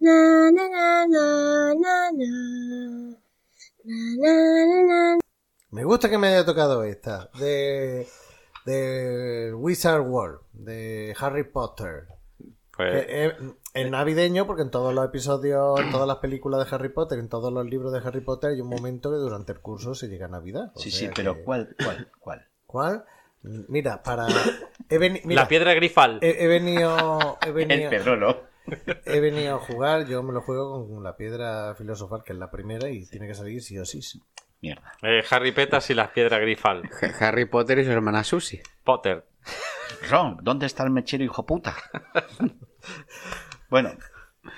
na na na na na na na na na na na Me gusta que me haya tocado esta. De. De Wizard World. De Harry Potter. Pues Que es, es navideño porque en todos los episodios, en todas las películas de Harry Potter, en todos los libros de Harry Potter hay un momento que durante el curso se llega a Navidad. O Sí, sea sí, pero que- ¿cuál, cuál, cuál? ¿Cuál? Mira, para... He veni- mira, la piedra grifal. he, he venido... He El venido, Pedrolo. he venido a jugar, yo me lo juego con la piedra filosofal, que es la primera, y tiene que salir sí o sí. Mierda. Eh, Harry Petas y las piedras grifal. Ha- Harry Potter y su hermana Susie. Potter. Ron, ¿dónde está el mechero, hijo puta? bueno,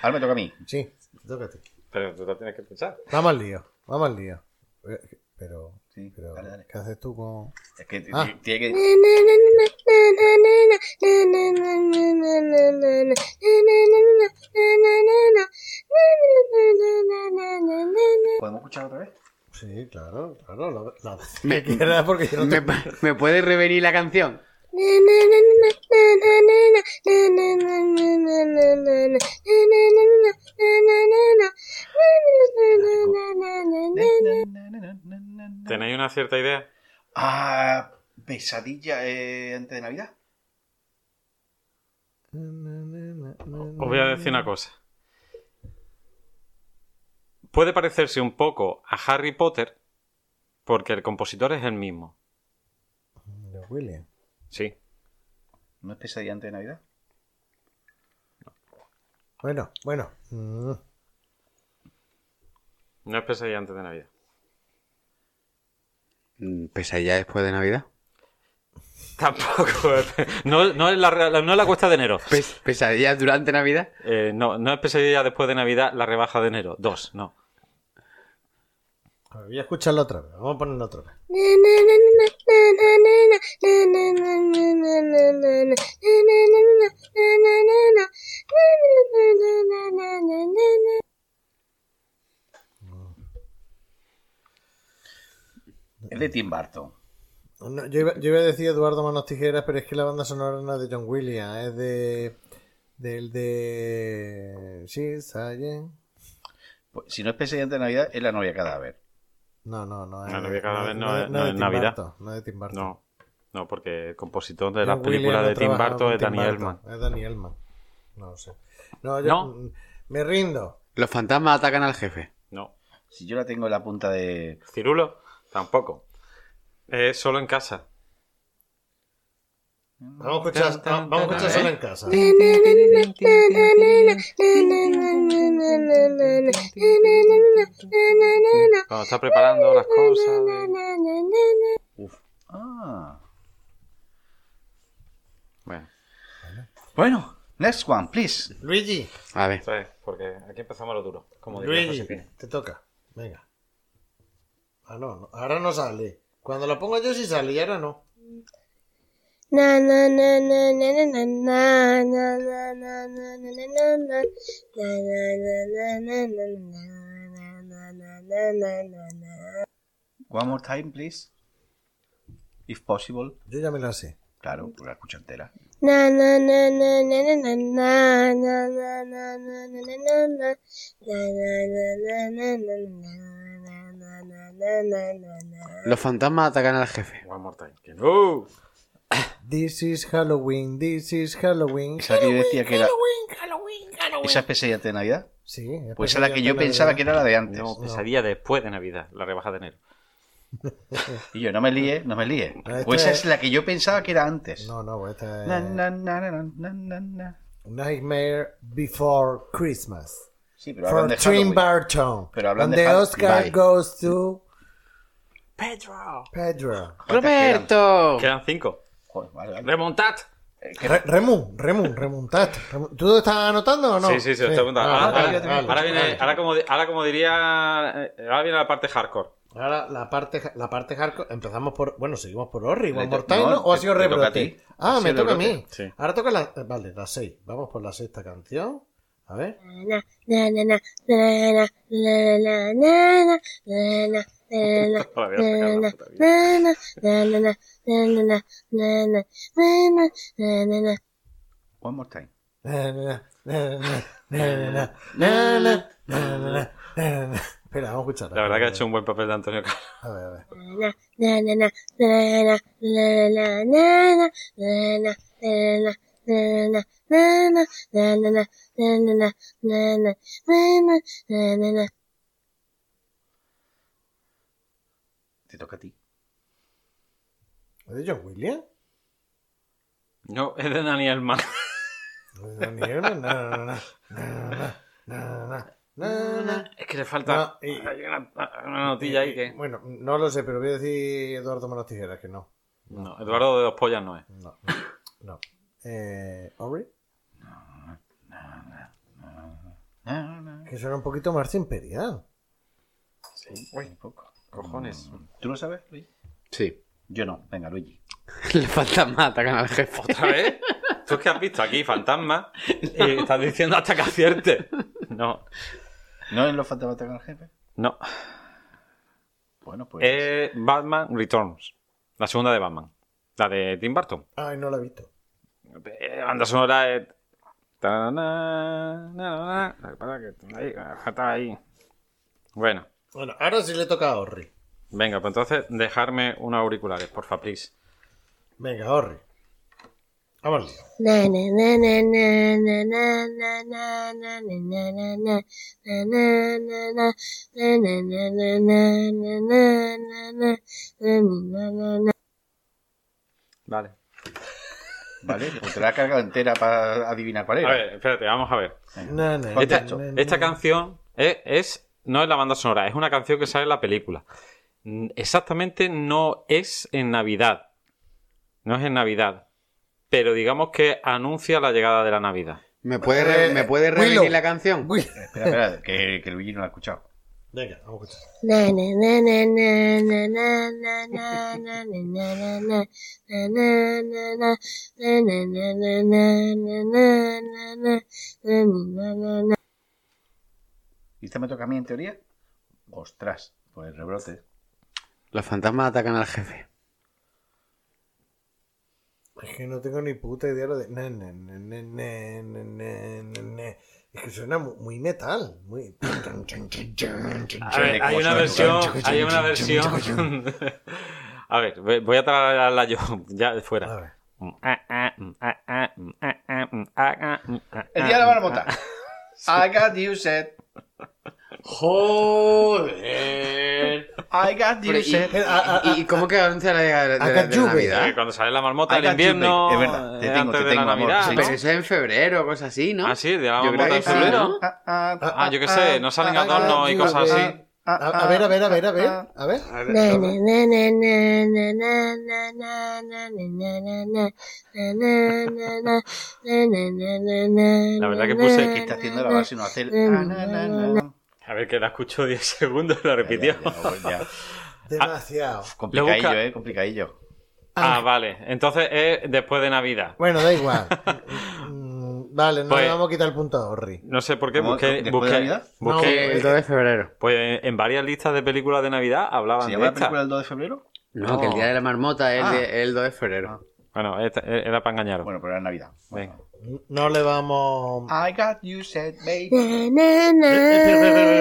ahora me toca a mí. Sí, tócate. Pero tú lo tienes que pensar. Vamos al lío, vamos al lío. Eh, Pero, Sí, pero dale, dale. ¿qué haces tú con...? Es que Ah. tiene que. ¿Podemos escuchar otra vez? Sí, claro, claro, lo, lo Me- que quieras porque yo no ¿Me, te... ¿Me puedes revenir la canción? ¿Tenéis una cierta idea? Ah, pesadilla eh, antes de Navidad. Os voy a decir una cosa. Puede parecerse un poco a Harry Potter porque el compositor es el mismo. De William. Sí. ¿No es pesadilla antes de Navidad? Bueno, bueno. mm, No es pesadilla antes de Navidad. Mm, Pesadilla después de Navidad. Tampoco. No, no, es la, no es la cuesta de enero. Pes- ¿Pesadilla durante Navidad? Eh, no, no es pesadilla después de Navidad, la rebaja de enero. Dos, no. Voy a escucharlo otra vez. Vamos a ponerlo otra vez. Es de Tim Burton. No, yo, iba, yo iba a decir Eduardo Manos Tijeras, pero es que la banda sonora no es de John Williams, es de... Del de... Sí, Sayen. Pues, si no es antes de Navidad, es la novia cadáver. No, no, no. Es- no no Navidad. No es de Tim Burton. No. No, porque el compositor de John las películas de Tim Burton es Danny Elfman. Es Danny Elfman. No lo sé. No, yo ¿No? mm, me rindo. Los fantasmas atacan al jefe. No. Si yo la tengo en la punta de. Cirulo, tampoco. Es solo en casa. Vamos a escuchar, vamos a escuchar solo en casa. Cuando está preparando las cosas. Uf. Ah. Bueno, Bueno, next one, please. Luigi, A ver. Porque aquí empezamos lo duro. Como Luigi, te toca. Venga. Ah, no, no, ahora no sale. Cuando lo pongo yo sí sale y ahora no. One more time, please. If possible. Yo ya me la sé. Claro, la escucho. Los fantasmas atacan al jefe. One more time. No. This is Halloween, this is Halloween. Esa que yo decía que era. ¿Esa es pesadilla de Navidad? Sí, es Pues esa es la que yo pensaba que era la de antes. No, pesadilla después de Navidad, la rebaja de enero. Y yo, no me líe, no me líe. Ah, Pues esa es la que yo pensaba que era antes. No, no, pues esta es Na, na, na, na, na, na, na. Nightmare Before Christmas. Sí, pero hablan de Tim Halloween. Burton. Pero hablan And de Oscar Bye. goes to Pedro. Pedro. ¡Roberto! Quedan cinco. Joder, vale, vale. ¡Remontad! Eh, Re- Remu, Remu, remontaste. Remu- ¿Tú estás anotando o no? Sí, sí, sí, lo estoy apuntando. Ah, Ahora, vale, ahora- vale. ahora viene, ahora como, ahora como diría, eh, ahora viene la parte hardcore. Ahora la parte, la parte hardcore, empezamos por, bueno, seguimos por Orri, One More Time, no. ¿O ha te- sido te rebrote? Ah, me toca a mí. Sí. Ahora toca la, vale, la 6. Vamos por la sexta canción. A ver. One more time. Espera, vamos a escucharla. La verdad que ha hecho un buen papel de Antonio A ver, a ver. Te toca a ti. ¿Es de John Williams? No, es de Daniel Mann. Daniel Mann? Es que le falta. Una, notilla y, ahí que. Bueno, no lo sé, pero voy a decir Eduardo Manos Tijeras que no. No, Eduardo de dos pollas no es. No. no. Eh, ¿Ori? Que suena un poquito Marcia Imperial. Sí, uy, poco. Cojones. ¿Tú lo sabes, Luis? Sí. Yo no. Venga, Luigi. Le falta más, atacan al jefe. ¿Otra vez? ¿Tú es que has visto aquí fantasmas y estás diciendo hasta que acierte? No, ¿No es los fantasmas atacan al jefe? no. Bueno, pues. Es Batman Returns. La segunda de Batman. La de Tim Burton. Ay, no la he visto. Banda sonora de... ahí. Bueno. Bueno, ahora sí le toca a Orri. Venga, pues entonces dejarme unos auriculares, porfa, please. Venga, Orri. Vamos. Vale. Vale, pues te la has cargado entera para adivinar cuál A era. ver, espérate, vamos a ver. Na, na, Esta, na, esta canción es, es- no es la banda sonora, es una canción que sale en la película. Mm, Exactamente no es en Navidad. No es en Navidad. Pero digamos que anuncia la llegada de la Navidad. ¿Me puede, re- ¿me puede Willow. repetir la canción? Uy. Espera, espera, que, que Luigi no la ha escuchado. Venga, vamos a ¿Y esta me toca a mí en teoría? Ostras, pues rebrote. Los fantasmas atacan al jefe. Es que no tengo ni puta idea lo de. Es que suena muy metal. Muy... A ver, hay una versión. Hay una versión. A ver, voy a traerla yo. Ya de fuera. A ver. El día de la marmota. I got you set. Joder. I got you. Pero, y, cómo que anuncia la, de, de, de cuando sale la marmota del invierno. Es verdad, de la Navidad. Pero eso es en febrero, cosas así, ¿no? Ah, sí, de la en febrero. Ah, yo qué sé, no salen adornos y cosas así. A, ver, a ver, a ver, a ver, La verdad que puse que está haciendo la base no hace el ah. A ver, que la escucho 10 segundos y la repitió. Ya, ya, ya, ya. Demasiado. Complicadillo, eh, complicadillo. Ah, vale. Entonces es después de Navidad. Bueno, da igual. Mm, Vale, no Pues- le vamos a quitar el punto a Orri. No sé por qué busqué. ¿Después busqué- de Navidad? busqué- El 2 de febrero. pues en varias listas de películas de Navidad hablaban ¿Se de llama la película el 2 de febrero? No, que el día de la marmota es el, Ah. el 2 de febrero. Bueno, esta- era para engañaros. Bueno, pero era Navidad. Venga. No le vamos. I got you said, baby. Espera,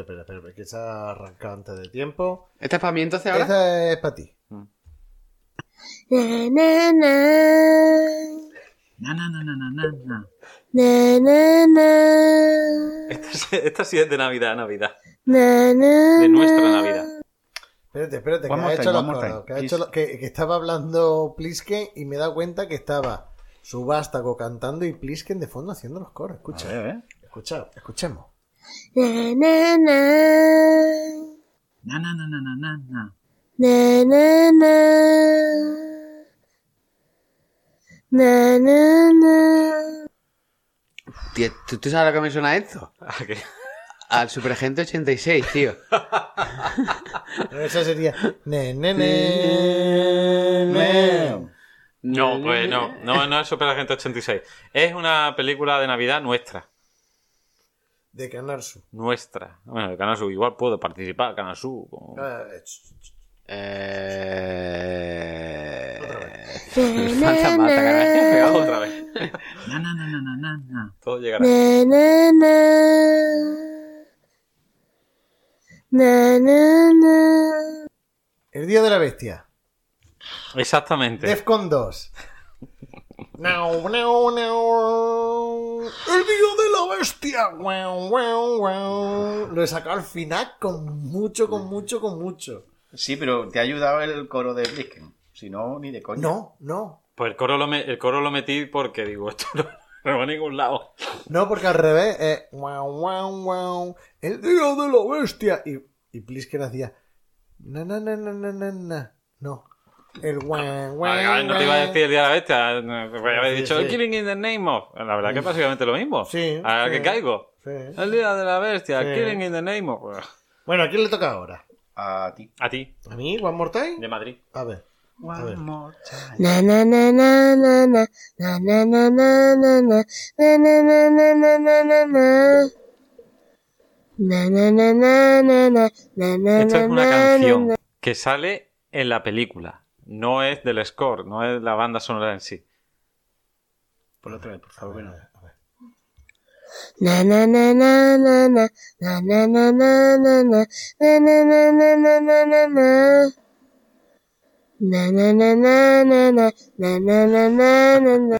espera, espera, que se ha arrancado antes de tiempo. ¿Esta es para mí entonces ahora? Esta es para ti. Esta, esta sí es de Navidad, Navidad. de nuestra Navidad. Espérate, espérate, que, ha hecho que, estaba hablando Pliske y me he dado cuenta que estaba su vástago cantando y Plisken de fondo haciendo los coros. Escucha, ver, ver. escucha, escuchemos. na na na Na, na, na, na, na, na, na. na na na na na Tío, ¿tú, tú sabes lo que me suena esto? ¿A qué? Al Superagente 86, tío. Esa sería. Ne, ne, ne, ne. No, pues no. No, no es Super Agente 86. Es una película de Navidad nuestra. De Canarsu. Nuestra. Bueno, de Canal Sur. Igual puedo participar, Canal Sur. como- Ah, Eh... atacan al jefe, vamos. Otra vez. Na, na, na, na, na, na, na. Todo llegará. na na na na na na El día de la bestia. Exactamente. Defcon 2. Nau, nau, nau. El día de la bestia. Lo he sacado al final con mucho, con mucho, con mucho. Sí, pero te ha ayudado el coro de Blisken. Si no, ni de coña. No, no. Pues el coro lo, me- el coro lo metí porque digo, esto no, No va a ningún lado. No, porque al revés es guau, el día de la bestia. Y, y Plisken hacía na na na na na na. No. El a ver, no te iba a decir el día de la bestia. voy a haber Sí, dicho sí. Killing in the Name of. La verdad que es básicamente lo mismo. Sí, A que caigo. Sí. El día de la bestia. Sí. Killing in the Name of. Bueno, ¿a quién le toca ahora? A ti. A ti, ¿A mí? ¿One more time? de Madrid. A ver. A ver. Na na na na na na na na na na na na na na na na na na na na. Na na na na na na na na Esto es na una na canción na. que sale en la película. No es del score, no es la banda sonora en sí. Por otra vez, por favor. bueno. Na na na na na na na na na na na na na na na na na na na na. Na na na na na na na na na na na na.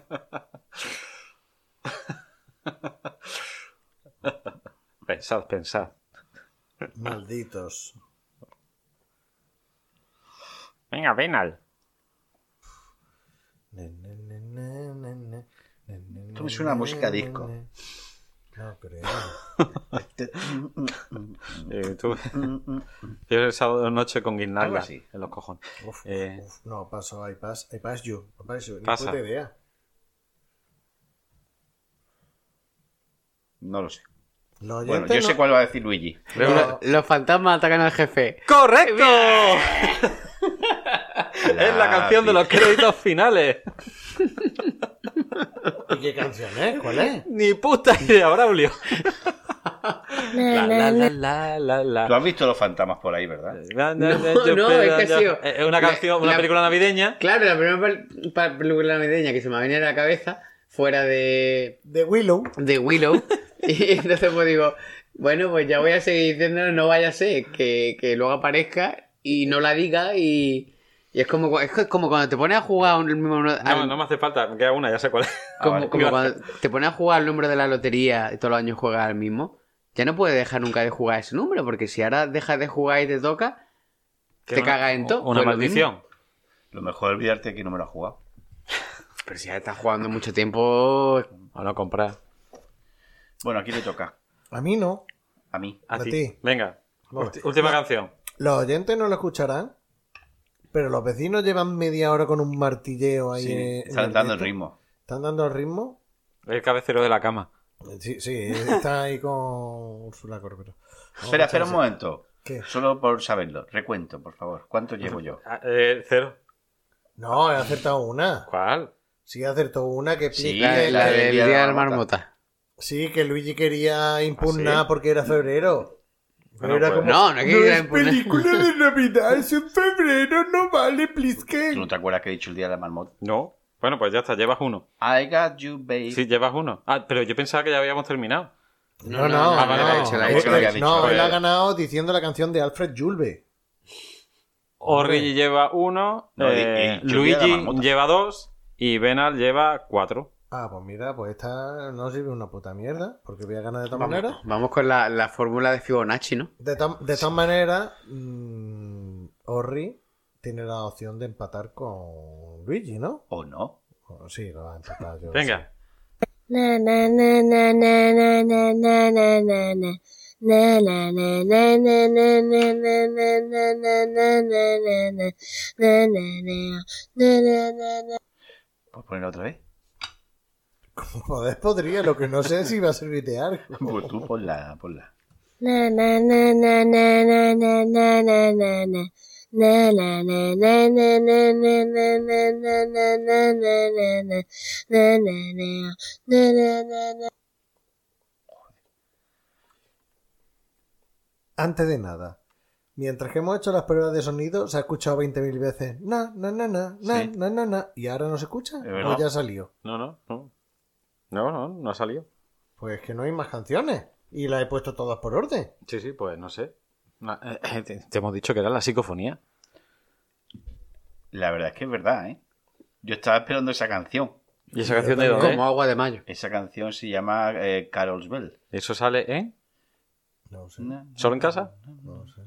Pensad, pensad. Malditos. Venga, Venal. Esto me suena a música disco. No creo. Eh, tú... Yo el sábado de noche con guirnalda en los cojones. Uf, Eh, uf, no, paso, pass you. I pass you. Ni Pasa. puta idea. No lo sé. Bueno, yo sé no- cuál va a decir Luigi. no- Los fantasmas atacan al jefe. ¡Correcto! es la canción de los créditos finales. ¿Y qué canción es? ¿Cuál es? Ni puta idea, Braulio. La, la, la, la, Tú has visto los fantasmas por ahí, ¿verdad? No, no, es que ha sido- Es una la- canción, una la- película navideña. Claro, la primera película navideña que se me venía a la cabeza, fuera de, De Willow. de Willow. y entonces pues digo, bueno, pues ya voy a seguir diciendo, no vaya a ser que, que luego aparezca y no la diga y... y es como, es como cuando te pones a jugar un mismo... No, al- no me hace falta, me queda una, ya sé cuál es. Como, vale. como cuando te pones a jugar el número de la lotería y todos los años juegas al mismo, ya no puedes dejar nunca de jugar ese número, porque si ahora dejas de jugar y te toca, te una- cagas en todo. Una Pues maldición. Lo mejor es olvidarte que no me lo has jugado. Pero si ya estás jugando mucho tiempo, O no comprar. Bueno, aquí le toca. A mí no. A mí. A, A ti. Venga. Última canción. Los oyentes no lo escucharán. Pero los vecinos llevan media hora con un martilleo ahí. Sí, en- en están dando el ritmo. ¿Están dando el ritmo? El cabecero de la cama. Sí, sí, está ahí con Úrsula Corbero. Vamos Espera, espera un momento. ¿Qué? Solo por saberlo. Recuento, por favor. ¿Cuánto llevo yo? Ah, eh, cero. No, he acertado una. ¿Cuál? Sí, he acertado una que Sí, la, que- la del día de la de la marmota. marmota. Sí, que Luigi quería impugnar ¿Ah, sí? porque era febrero. Pero Bueno, era pues- como, No, no hay que ir a impugnar". película de Navidad, es en febrero, no vale, please ¿Tú no te acuerdas que he dicho el día de la marmota? No. Bueno, pues ya está, llevas uno. I got you, babe. Sí, llevas uno. Ah, pero yo pensaba que ya habíamos terminado. No, no, no, no. ah, vale, la hecho, había eh, dicho. no, él Pues- ha ganado diciendo la canción de Alfred Julve. Orri lleva uno. No, eh, Luigi lleva dos. Y Benal lleva cuatro. Ah, pues mira, pues esta no sirve una puta mierda, porque voy a ganar de todas Vamos, maneras. vamos con la, la fórmula de Fibonacci, ¿no? De, to- de todas maneras, mm, Orri tiene la opción de empatar con Luigi, ¿no? ¿O no? Sí, lo va a empatar yo. Venga. Na na na na na na na na na na na. Na na na na na na na na na na na na na na na. Na na na. Na na na na. ¿Puedes ponerlo otra vez? Joder, podría, lo que no sé es si va a servir de algo. Pues tú ponla, ponla. Na na na na na na na na na na na. Na na na na na na na na na na na na na na na. Na na na. Na na na na. Antes de nada, mientras que hemos hecho las pruebas de sonido, se ha escuchado 20.000 veces na, na, na, na, na, Sí. na, na, na, y ahora no se escucha. ¿O ya salió? No, no, no. No, no, no ha salido. Pues que no hay más canciones. Y las he puesto todas por orden. Sí, sí, pues no sé. Eh, eh, te, hemos dicho que era la psicofonía. La verdad es que es verdad, ¿eh? Yo estaba esperando esa canción. ¿Y esa canción de dónde? Como agua de mayo. Esa canción se llama eh, Carol's Bell. ¿Eso sale en? No sé. ¿Solo en casa? No sé.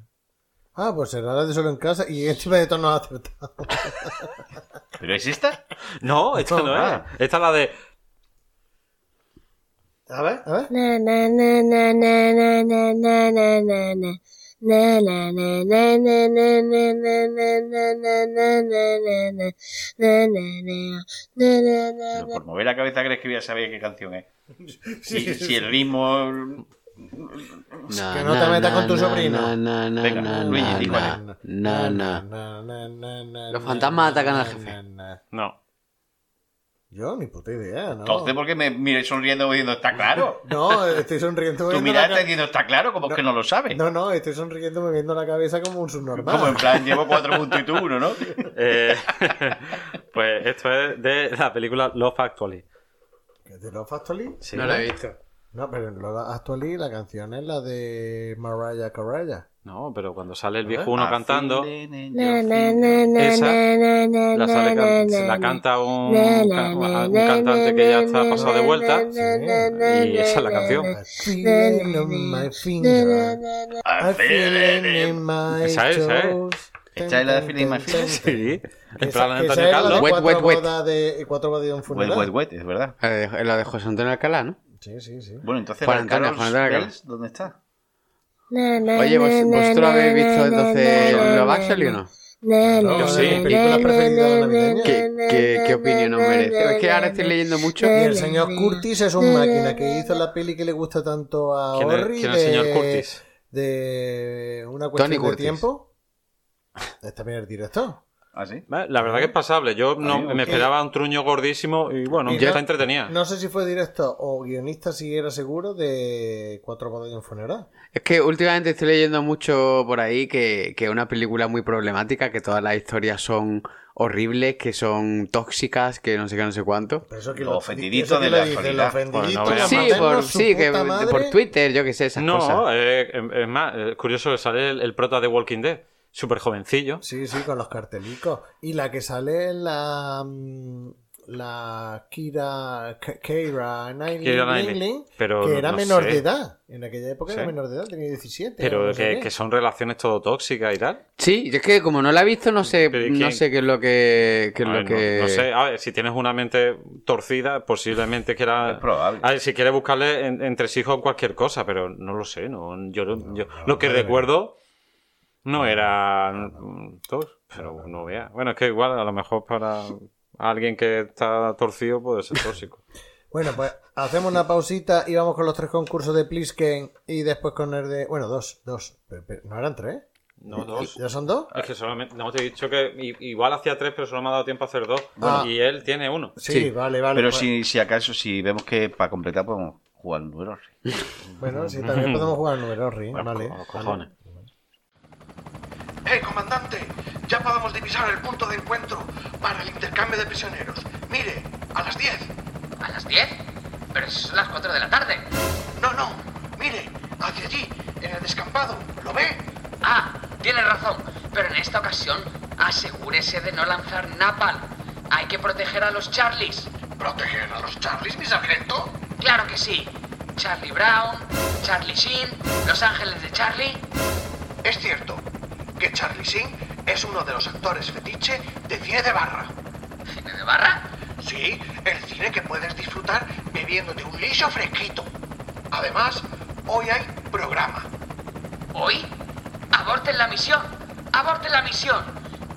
Ah, pues será la de solo en casa y este de todos no ha acertado. ¿Pero es esta? No, esta no Ah. es. Esta es la de. A ver, a ver. Na na na na na na na na na na na. Na na na na na na na na na na na na na na na. Na na na. Na na na Pero na. por mover la cabeza crees que voy a saber qué canción es. Si, si el ritmo. Que no te metas con tu sobrino. Na, na, Venga, na, Luigi, na, di cuál na, es. na, na. Na, na, na, na, Los na, fantasmas na, atacan al na, jefe. na, na. No. Yo ni puta idea, ¿no? Entonces, ¿por qué me mire sonriendo diciendo está claro? No, estoy sonriendo. Tú la miraste ca- diciendo está claro, como que no lo sabes. No, no, estoy sonriendo moviendo la cabeza como un subnormal. Como en plan, llevo cuatro puntos y tú uno, ¿no? Eh, pues esto es de la película Love Actually. ¿Es de Love Actually? Sí. No la he visto. No, pero en Lola Actually la canción es la de Mariah Carey. No, pero cuando sale el viejo uno cantando, esa la canta un, un cantante que ya está pasado de vuelta y esa es la canción. Esa es, ¿eh? esa es. Esta la de Feeling My Feelings. Sí. En plan de Antonio Carlos. Wet, wet, wet. Cuatro de. Wet, wet, wet, es verdad. Es la de José Antonio Alcalá, ¿no? Sí, sí, sí. Bueno, entonces, Juan Antonio, Carlos Juan Antonio Bells, ¿dónde está? na, na, Oye, ¿vos- na, ¿vosotros na, habéis visto na, entonces Love Actually o no? na, No, na, Yo sí. na, películas na, preferidas na, navideñas. ¿Qué, qué, qué opinión os merece? Es que ahora estoy leyendo mucho. Y el señor Curtis es un máquina que hizo la peli que le gusta tanto a ¿Quién es- Orri quién es el de, señor Curtis? de una cuestión Tony de Curtis. tiempo. Es también el director. ¿Ah, sí? La verdad que es pasable. Yo no, me esperaba un truño gordísimo y bueno, Y ya no- está entretenida. No sé si fue director o guionista, si era seguro, de Cuatro bodas y un funeral. Es que últimamente estoy leyendo mucho por ahí que que es una película muy problemática, que todas las historias son horribles, que son tóxicas, que no sé qué, no sé cuánto. Pero eso que lo- de la actualidad. Pues no Sí, por, sí que Twitter, yo que sé, esas No, cosas. eh, es más, es curioso que sale el, el prota de Walking Dead, súper jovencillo. Sí, sí, con los cartelicos. Y la que sale en la. mm, La Kira. Keira Knightley, Pero que era no menor sé. de edad. En aquella época era Sí. menor de edad, tenía 17. Pero no que, qué. que son relaciones todo tóxicas y tal. Sí, es que como no la he visto, no sé, Pero ¿y no sé qué es lo que, qué es lo no- que... no, sé, a ver, si tienes una mente torcida, posiblemente quiera. Es probable. A ver, si quieres buscarle en- entre hijos cualquier cosa, pero no lo sé. No, yo, no- yo- lo que recuerdo no eran todos, pero no vea. Bueno, es que igual a lo mejor para alguien que está torcido puede ser tóxico. Bueno, pues hacemos una pausita y vamos con los tres concursos de Plisken y después con el de. Bueno, dos, dos. Pero- pero- ¿No eran tres? No, dos. ¿Ya son dos? Es que solamente, no te he dicho que igual hacía tres, pero solo me ha dado tiempo a hacer dos. Ah. Y él tiene uno. Sí, Sí. vale, vale. Pero pues- si, si acaso, si vemos que para completar podemos jugar el número. Bueno, sí, también podemos jugar al número, vale. los cojones. ¡Eh, comandante! Ya podemos divisar el punto de encuentro para el intercambio de prisioneros. Mire, a las 10. ¿A las 10? Pero si son las 4 de la tarde. No, no. Mire, hacia allí, en el descampado. ¿Lo ve? Ah, tiene razón. Pero en esta ocasión, asegúrese de no lanzar napalm. Hay que proteger a los Charlies. ¿Proteger a los Charlies, mi sargento? Claro que sí. Charlie Brown, Charlie Sheen, Los Ángeles de Charlie. Es cierto que Charlie Sheen es uno de los actores fetiche de cine de barra. ¿Cine de barra? Sí, el cine que puedes disfrutar bebiéndote un liso fresquito. Además, hoy hay programa. ¿Hoy? Aborten la misión. Aborten la misión.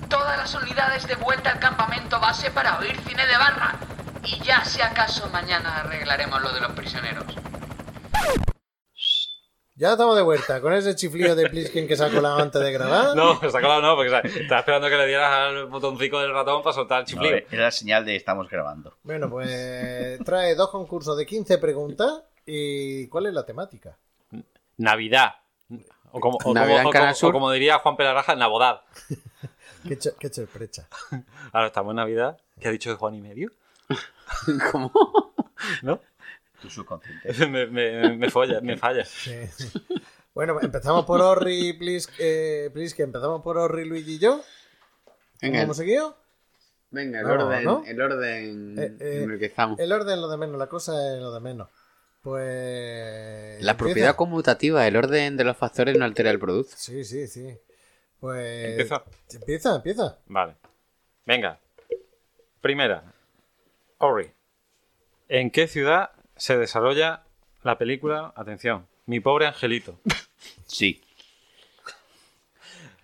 Todas las unidades de vuelta al campamento base para oír cine de barra. Y ya si acaso mañana arreglaremos lo de los prisioneros. Ya estamos de vuelta con ese chiflido de Plisken que sacó la antes de grabar. No, se ha colado no, porque ¿sabes? estaba esperando que le dieras al botoncito del ratón para soltar el No, chiflido. era la señal de estamos grabando. Bueno, pues trae dos concursos de 15 preguntas. ¿Y cuál es la temática? Navidad. O como, o Navidad como- en o Canal como- Sur. o como diría Juan Pelaraja, Navidad. ¿Qué, che- qué cherprecha? Ahora estamos en Navidad. ¿Qué ha dicho de Juan y medio? ¿Cómo? ¿No? Tu subconsciente. me, me, me folla, me falla. Sí. Bueno, empezamos por Orri, please, eh, please, que empezamos por Orri, Luigi y yo. ¿Cómo Venga, hemos seguido? venga, el Vamos, orden, ¿no? el orden Eh, eh, en el que estamos. El orden es lo de menos, la cosa es lo de menos. Pues. La empieza. propiedad conmutativa, el orden de los factores no altera el producto. Sí, sí, sí. Pues. ¿Empiezo? Empieza, empieza. Vale. Venga. Primera. Ori. ¿En qué ciudad se desarrolla la película, atención, Mi pobre angelito. Sí.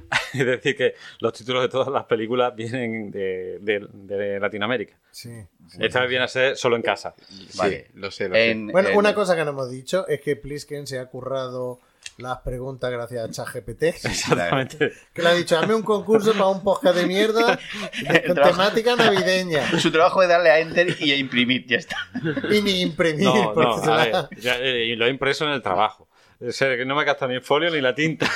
Es decir, que los títulos de todas las películas vienen de, de- de Latinoamérica. Sí. Esta vez viene a ser solo en casa. Vale. lo sé, lo sé. En- Bueno, en- una cosa que no hemos dicho es que Plisken se ha currado las preguntas gracias a ChatGPT. Exactamente. Que le ha dicho, hazme un concurso para un podcast de mierda de- con temática navideña. Su trabajo es darle a enter y a imprimir, ya está. Y ni imprimir, No, no, se a la- ver, ya, eh, y lo he impreso en el trabajo. O sea, que no me gasta ni el folio ni la tinta.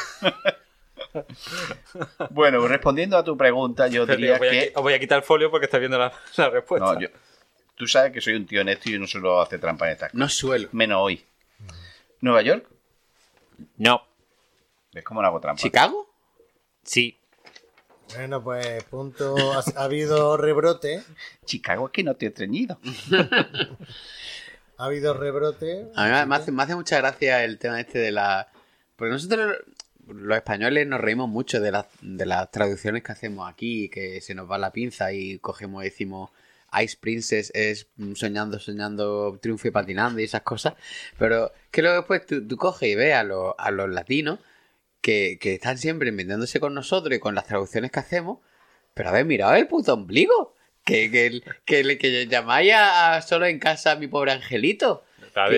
Bueno, respondiendo a tu pregunta, yo Pero, diría os, voy a, que... os voy a quitar el folio porque está viendo la, la respuesta. No, yo- Tú sabes que soy un tío honesto y yo no suelo hacer trampa en estas cosas. No suelo. Menos hoy. ¿Nueva York? No. ¿Ves cómo no hago trampa? ¿Chicago? Sí. Bueno, pues punto. Ha, ha habido rebrote. Chicago es que no te he estreñido. Ha habido rebrote. A mí me- me hace, me hace mucha gracia el tema este de la... Porque nosotros, los españoles, nos reímos mucho de, las de las traducciones que hacemos aquí, que se nos va la pinza y cogemos y decimos Ice Princess es mm, soñando, soñando, triunfo y patinando y esas cosas. Pero que luego después tú, tú coges y ves a, los- a los latinos que, que están siempre inventándose con nosotros y con las traducciones que hacemos. Pero a ver, mirad el puto ombligo. Que, que, que, que llamáis a, a solo en casa a mi pobre angelito.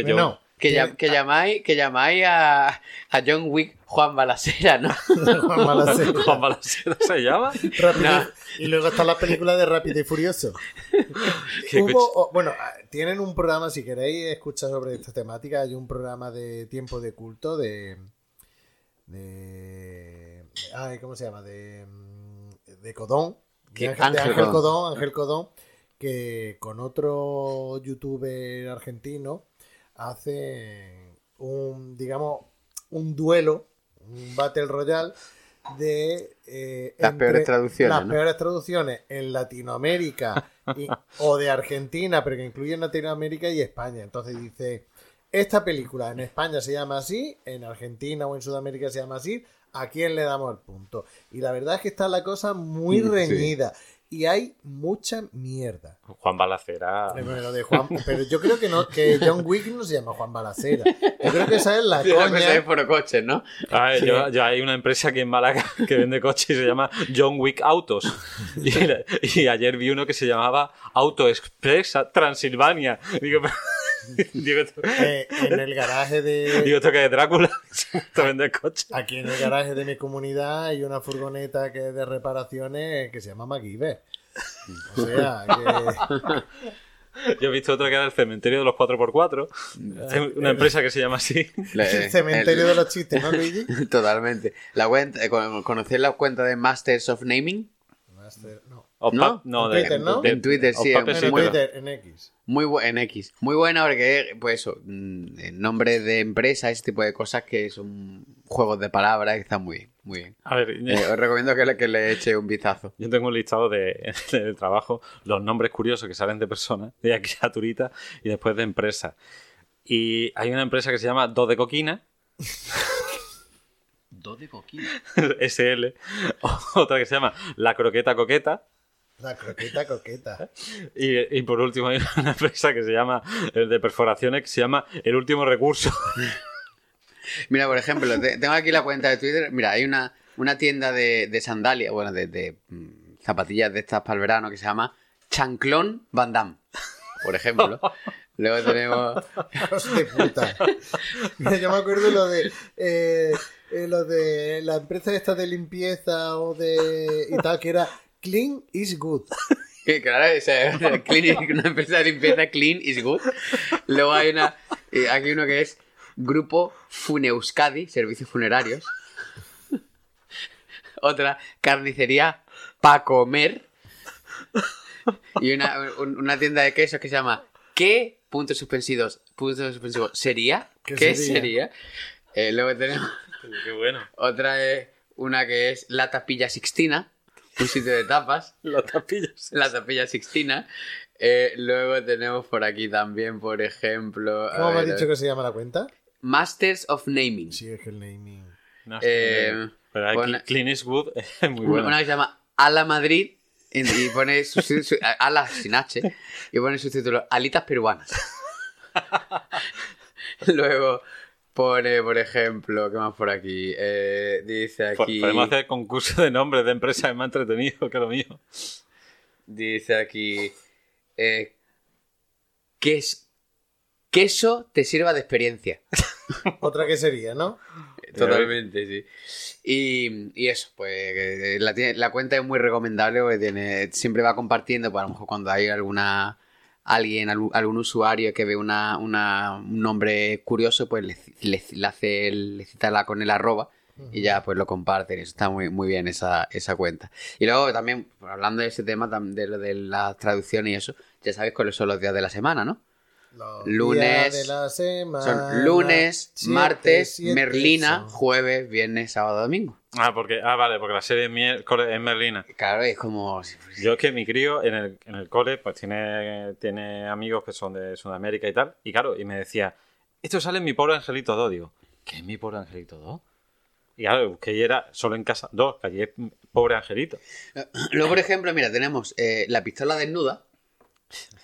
Yo- no. Que, Que- llam- que llamáis, que llamáis a, a John Wick Juan Balacera, ¿no? Juan Balacera. Juan Balacera se llama. Rápido- No. Y luego está la película de Rápido y Furioso. Hubo, o- bueno, ah, tienen un programa, si queréis escuchar sobre esta temática, hay un programa de tiempo de culto de. de. ay, ¿cómo se llama? De. mm, de Codón. De de Ángel. Codón, Ángel Codón, que con otro youtuber argentino hace un, digamos, un duelo, un Battle Royale de eh, Las peores traducciones, las ¿no? peores traducciones en Latinoamérica y- o de Argentina, pero que incluyen Latinoamérica y España. Entonces dice, esta película en España se llama así, en Argentina o en Sudamérica se llama así, ¿a quién le damos el punto? Y la verdad es que está la cosa muy sí. Y hay mucha mierda. Juan Balacera. Bueno, lo de Juan- pero yo creo que no, que John Wick no se llama Juan Balacera. Yo creo que esa es la de coña. por coches, ¿no? A ver, yo, yo hay una empresa aquí en Málaga que vende coches y se llama John Wick Autos. Y, y ayer vi uno que se llamaba Auto Express Transilvania. Digo, pero- digo, Eh, en el garaje digo, de esto que es Drácula. Se vende coches. aquí en el garaje de mi comunidad hay una furgoneta que es de reparaciones que se llama MacGyver. O sea, que Yo he visto otro que era el cementerio de los 4x4. Hay una empresa que se llama así. El cementerio el- de los chistes, ¿no, Luigi? Totalmente. La cuenta, eh, con- ¿Conocéis la cuenta de Masters of Naming? No. ¿No? En Twitter, ¿no? En Twitter, sí, en En Twitter, en X. Muy en X. Muy buena porque, pues eso, mm, en nombre de empresa, ese tipo de cosas que son juegos de palabras que están muy bien. Muy bien. A ver, Eh, os recomiendo que le, que le eche un vistazo. Yo tengo un listado de, de trabajo, los nombres curiosos que salen de personas, de criaturitas y después de empresas. Y hay una empresa que se llama Do de Coquina, Dos de coquina. SL, otra que se llama La Croqueta Coqueta, La croqueta coqueta. y, y por último hay una empresa que se llama, eh, de perforaciones, que se llama El Último Recurso. Mira, por ejemplo, te- tengo aquí la cuenta de Twitter. Mira, hay una, una tienda de, de sandalias, bueno, de, de, mm, zapatillas de estas para el verano que se llama Chanclón Van Damme, por ejemplo. Luego tenemos... De puta. Mira, yo me acuerdo lo de. eh, eh, lo de la empresa esta de limpieza o de. y tal, que era Clean is Good. Que claro, o sea, clean- una empresa de limpieza clean is good. Luego hay una, eh, aquí uno que es Grupo Funeuskadi, servicios funerarios. Otra, carnicería pa comer. Y una, un- una tienda de quesos que se llama ¿Qué? Puntos suspensivos. Puntos suspensivos. ¿Sería? ¿Qué ¿Qué, sería? sería? Eh, luego tenemos Qué bueno. otra es una que es La Tapilla Sixtina, un sitio de tapas. Las tapillas. La tapilla Sixtina. Eh, luego tenemos por aquí también, por ejemplo. ¿Cómo me has dicho que se llama la cuenta? Masters of Naming. Sí, es que el naming. No, Eh, pero hay pon- Clean Eastwood es muy Una, bueno. una que se llama Ala Madrid y, y pone su, su- su- Ala sin H y pone su título Alitas peruanas. Luego pone, por ejemplo, ¿qué más por aquí? Eh, dice aquí... Podemos hacer concurso de nombres de empresas es más entretenido que lo mío. Dice aquí... Eh, que es... Queso te sirva de experiencia. Otra que sería, ¿no? Totalmente, sí. Y, y eso, pues eh, la cuenta es muy recomendable porque tiene, siempre va compartiendo, pues a lo mejor cuando hay alguna alguien, algún, usuario que ve una, una- un nombre curioso, pues le, le- le hace el- le cita la, con el arroba y ya pues lo comparten. Eso está muy, muy bien esa, esa cuenta. Y luego también, hablando de ese tema de lo de las traducciones y eso, ya sabéis cuáles son los días de la semana, ¿no? Los Lunes, días de la semana, Son lunes, siete, martes, siete Merlina, son. jueves, viernes, sábado, domingo. Ah, porque, ah, vale, porque la serie es, es Merlina. Claro, es como... Yo es que mi crío en el, en el cole pues tiene, tiene amigos que son de Sudamérica y tal. Y claro, y me decía, esto sale en mi pobre Angelito 2. Digo, ¿qué es mi pobre Angelito 2? Y claro, busqué y era solo en casa 2, que allí es pobre Angelito. Luego, por ejemplo, mira, tenemos eh, la pistola desnuda,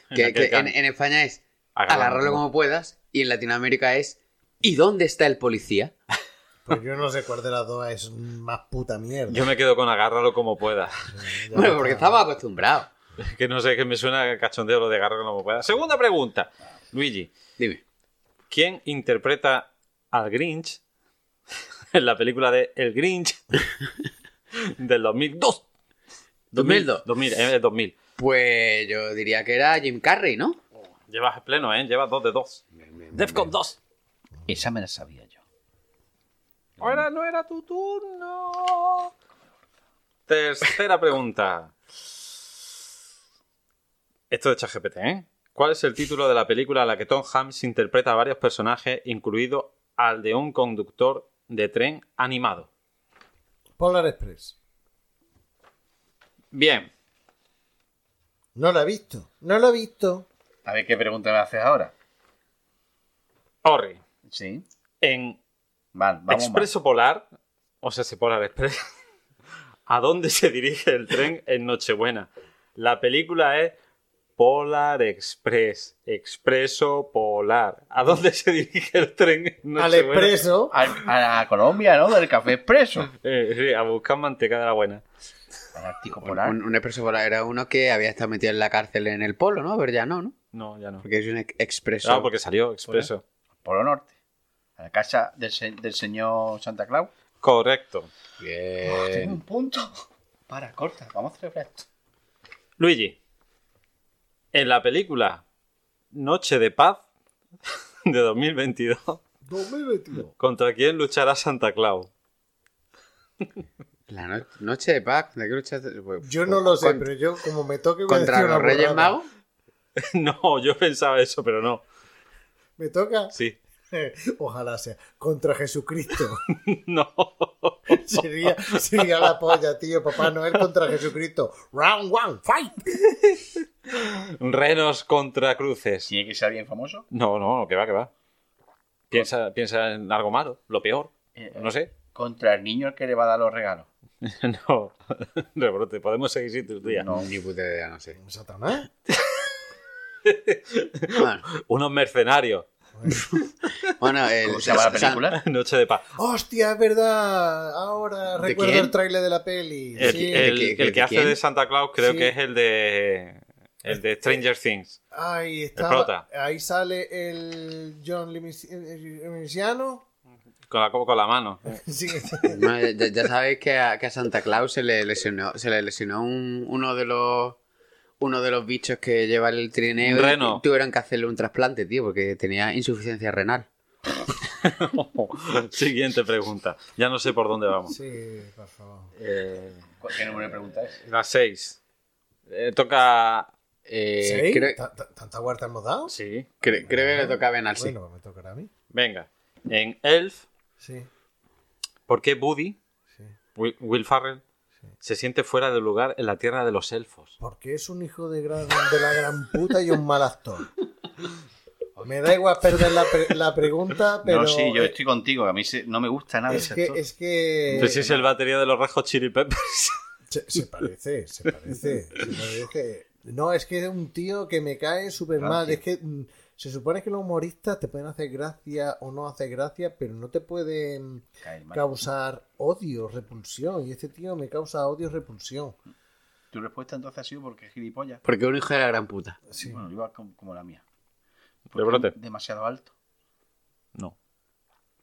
En que, que que en, en España es agárralo como puedas, y en Latinoamérica es ¿y dónde está el policía? Pues yo no sé cuál de las dos es más puta mierda. Yo me quedo con agárralo como pueda. Bueno, porque estamos acostumbrados. Es que no sé, que me suena cachondeo lo de agárralo como pueda. Segunda pregunta. Luigi. Dime. ¿Quién interpreta al Grinch en la película de El Grinch del 2002? 2002. 2000, eh, 2000. Pues yo diría que era Jim Carrey, ¿no? Llevas pleno, ¿eh? Llevas dos de dos. Defcon 2. Esa me la sabía yo. Ahora no era tu turno. Tercera pregunta. Esto de ChatGPT, ¿eh? ¿Cuál es el título de la película en la que Tom Hanks interpreta a varios personajes, incluido al de un conductor de tren animado? Polar Express. Bien. No lo he visto. No lo he visto. A ver qué pregunta me haces ahora. Orri. Sí. En Vale, vamos Expreso Polar, o sea, se Polar Express, ¿a dónde se dirige el tren en Nochebuena? La película es Polar Express, Expreso Polar. ¿A dónde se dirige el tren en Al expreso. A, a Colombia, ¿no? Del café expreso. Eh, sí, a buscar manteca de la buena. Polar. Un, un expreso polar era uno que había estado metido en la cárcel en el polo, ¿no? Pero ya no, ¿no? No, ya no. Porque es un ex- expreso. Ah, porque salió Expreso. Polo Norte. A la casa del, se- del señor Santa Claus. Correcto. Tengo Bien. un punto. Para, corta. Vamos a celebrar esto. Luigi, en la película Noche de Paz de 2022, 2022. ¿contra quién luchará Santa Claus? La no- noche de paz. ¿De qué? Pues, Yo no lo sé, con- pero yo como me toque voy a ¿Contra los Reyes. Magos? No, yo pensaba eso, pero no. ¿Me toca? Sí. Ojalá sea. Contra Jesucristo. No. sería, sería la polla, tío. Papá Noel contra Jesucristo. Round one, fight. Renos contra cruces. ¿Tiene que ser bien famoso? No, no, que va, que va. Piensa, piensa en algo malo, lo peor. Eh, No sé. Contra el niño al que le va a dar los regalos. No. Rebrote, podemos seguir sin tus días. No. Ni puta idea, no sé. Satanás. Bueno, Unos mercenarios. bueno, el, ¿Cómo se llama la San- película? Noche de paz. Hostia, es verdad. Ahora ¿De recuerdo quién? el tráiler de la peli. El, Sí. el- ¿De qué- el que hace quién? de Santa Claus creo Sí. que es el de. El de Stranger Things. Ahí está. prota. Ahí sale el John Limiciano. Con la, con la mano. Sí. No, ya, ya sabéis que a, que a Santa Claus se le lesionó, se le lesionó un- uno de los uno de los bichos que lleva el trineo reno. tuvieron que hacerle un trasplante, tío, porque tenía insuficiencia renal. Siguiente pregunta. Ya no sé por dónde vamos. Sí, por favor. Eh, ¿Qué número de pregunta es? la 6. toca. Eh, ¿Sí? creo, ¿Ta- ta- ¿Tanta huerta hemos dado? Sí. cre- creo que le toca a Benal, sí. Bueno, pues me tocará a mí. Venga. En Elf, Sí. ¿por qué Buddy, Sí. Will, Will Farrell, se siente fuera de lugar en la tierra de los elfos? Porque es un hijo de, gran, de la gran puta y un mal actor. Me da igual perder la, pre- la pregunta, pero. no, sí, yo eh, estoy contigo. A mí se- no me gusta nada es ese que, actor. es que. Pues es el batería de los Hot Chili Peppers. Se, se parece, se parece, se parece. No, es que es un tío que me cae súper mal. Es que mm, Se supone que los humoristas te pueden hacer gracia o no hacer gracia, pero no te pueden mal. causar odio, repulsión. Y este tío me causa odio, repulsión. Tu respuesta entonces ha sido porque es gilipollas. Porque es un hijo de la gran puta. Sí. Bueno, igual como, como la mía. De brote. es demasiado alto. No.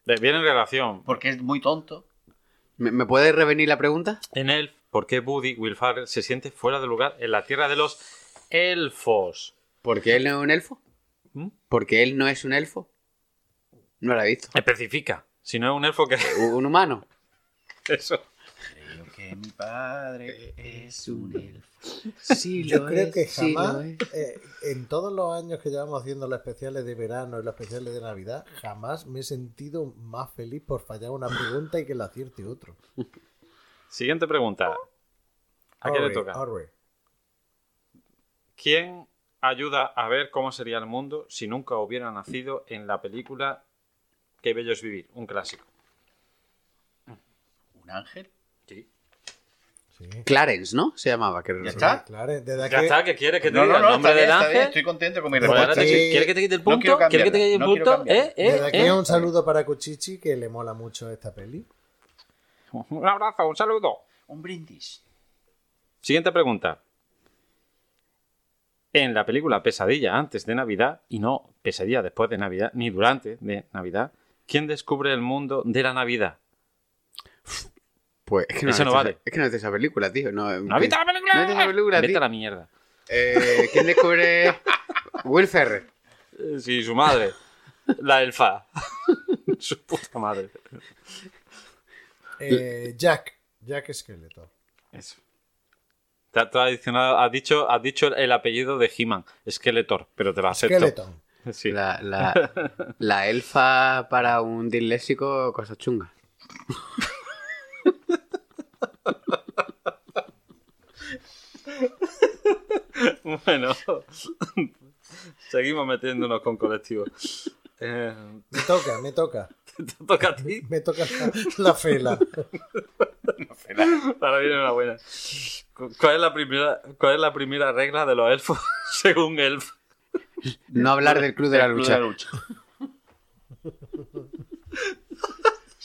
Viene en relación. Porque es muy tonto. ¿Me, me puede revenir la pregunta? En Elf, ¿por qué Buddy, Will se siente fuera de lugar en la tierra de los elfos? ¿Porque él no es un elfo? ¿Mm? ¿Porque él no es un elfo? No lo he visto. Especifica. Si no es un elfo, que ¿Un humano? eso? Creo que mi padre es un elfo. Sí, Yo lo creo es, que sí, jamás, eh, en todos los años que llevamos haciendo los especiales de verano y los especiales de Navidad, jamás me he sentido más feliz por fallar una pregunta y que la acierte otro. Siguiente pregunta. ¿A quién le toca? orre. ¿Quién ayuda a ver cómo sería el mundo si nunca hubiera nacido en la película Qué bello es vivir? Un clásico. ¿Un ángel? Sí. Sí. Clarence, ¿no? Se llamaba. Que ¿Ya está? Claro, desde aquí, Ya está, ¿qué quieres que te No, diga? no, no, ¿El nombre del bien, ángel? Estoy contento con mi Pues respuesta. Sí. ¿Quieres que te quite el No punto? quiero ¿Quieres que te quite el no punto? ¿Eh? ¿Eh? desde aquí ¿Eh? un saludo para Cuchichi que le mola mucho esta peli. Un abrazo, un saludo. Un brindis. Siguiente pregunta. En la película Pesadilla antes de Navidad, y no Pesadilla después de Navidad, ni durante de Navidad, ¿quién descubre el mundo de la Navidad? Pues es que no, Eso no vale. esa- Es que no he visto esa película, tío. No, ¿No has visto la película? No he visto esa película, Vete tío. a la mierda. Eh, ¿Quién descubre Will Ferrell? Eh, Sí, su madre. La elfa. su puta madre. Eh, Jack, Jack Skeletor. Eso. Te ha- te ha adicionado- has dicho, has dicho el apellido de He-Man, Skeletor, pero te lo acepto. Skeleton. Sí. La, la, la elfa para un disléxico, cosa chunga. Bueno, seguimos metiéndonos con colectivos. Eh, Me toca, me toca. ¿Te toca a ti? Me toca la, la fela. Ahora viene una buena. Cu- ¿Cuál es la primera, cuál es la primera regla de los elfos según Elf? No hablar del club de la El club lucha. de la lucha.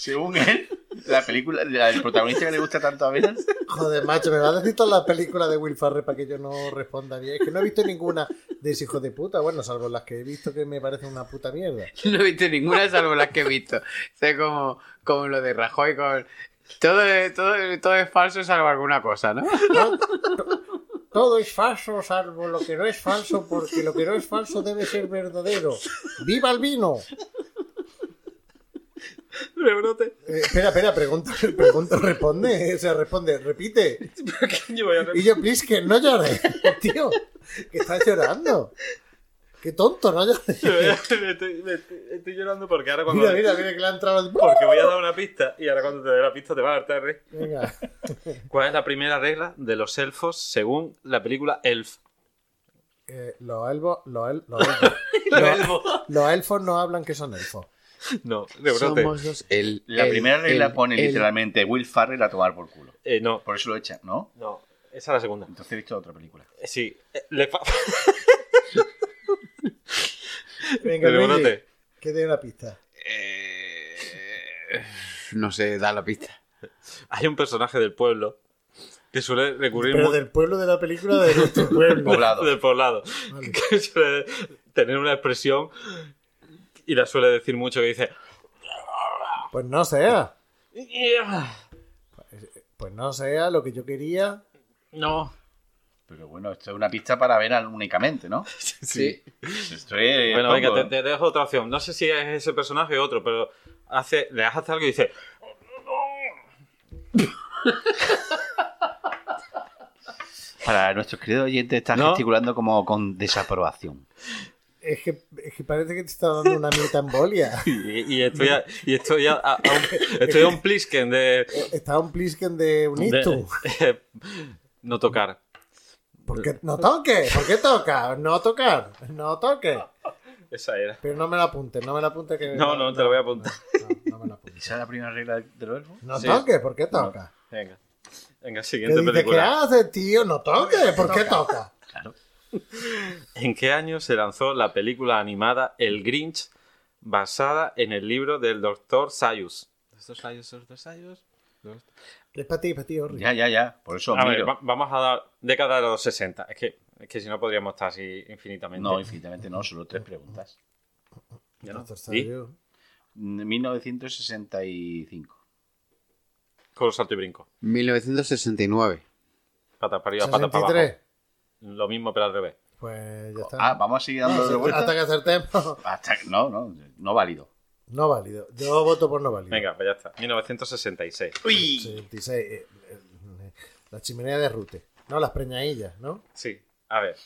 Según él, la película, la- el protagonista que le gusta tanto a Venas, Joder, macho, me va a decir toda la película de Will Ferrell para que yo no responda bien. Es que no he visto ninguna de ese hijo de puta. Bueno, salvo las que he visto que me parecen una puta mierda. No he visto ninguna salvo las que he visto. Sé como, como lo de Rajoy con... Todo, es- todo, todo es falso salvo alguna cosa, ¿no? Todo es falso, salvo lo que no es falso, porque lo que no es falso debe ser verdadero. ¡Viva el vino! Rebrote. Eh, espera, espera, pregunta, pregunta, responde. O sea, responde, repite. Yo voy a Y yo, please, que no llores, tío. Que estás llorando. Qué tonto, no me estoy, me estoy- estoy llorando porque ahora cuando. Mira, mira, mira que le ha entrado el... Porque voy a dar una pista y ahora cuando te dé la pista te va a dar tarde. Venga. ¿Cuál es la primera regla de los elfos según la película Elf? Eh, los elfos, los, el- los elfos. Los, los elfos no hablan que son elfos. No, rebrote. Somos los... El, la el- primera regla el- pone el- literalmente Will Farrell a tomar por culo. Eh, no, Por eso lo echan, ¿no? no. Esa es la segunda. Entonces he visto otra película. Eh, Sí. eh, le fa- Venga, Rebrote. Luigi, que dé una pista. Eh, No sé, da la pista. Hay un personaje del pueblo que suele recurrir Pero del pueblo de la película de nuestro pueblo. Poblado. del poblado. Vale. Que suele tener una expresión y la suele decir mucho que dice. Pues no sea. "Yeah". Pues no sea lo que yo quería. No. Pero bueno, esto es una pista para ver únicamente, ¿no? Sí. Esto es Bueno, venga, te, dejo otra opción. No sé si es ese personaje o otro, pero hace, le hace algo y dice. Para nuestros queridos oyentes están ¿No? gesticulando como con desaprobación. Es que, es que parece que te está dando una mitad embolia. Y, y estoy a, y estoy a, a- a un, estoy a un plisken de, Está un plisken de un de- ictus. no tocar. ¿Por qué? No toque. ¿Por qué toca? No tocar. No toque. Esa era. Pero no me la apunte, no me la apunte que. No, no, te lo voy a apuntar. No, no me la apunte. ¿Esa es la primera regla de de los elfos? No Sí. toque, ¿por qué toca? Venga. Venga, ¿Qué siguiente? ¿Qué película. haces, tío? No toque, ¿por qué toca? Claro. ¿En qué año se lanzó la película animada El Grinch basada en el libro del Dr. Sayus? ¿Dr. Sayus, Dr. Sayus? Es para ti, para ti, Orri. Ya, ya, ya. Por eso A ver, miro. va- vamos a dar década de los 60. Es que, es que si no podríamos estar así infinitamente. No, infinitamente no, solo tres preguntas. Ya no. Sayus. 1965. Con salto y brinco. 1969. Pata para arriba, pata para abajo. 63. Lo mismo, pero al revés. Pues ya está. Ah, vamos a seguir dando de vuelta. Hasta que acertemos. Hasta- No, no, no válido. No válido. Yo voto por no válido. Venga, pues ya está. 1966. 66. eh, eh, la chimenea de Rute. No, las preñadillas, ¿no? Sí, a ver.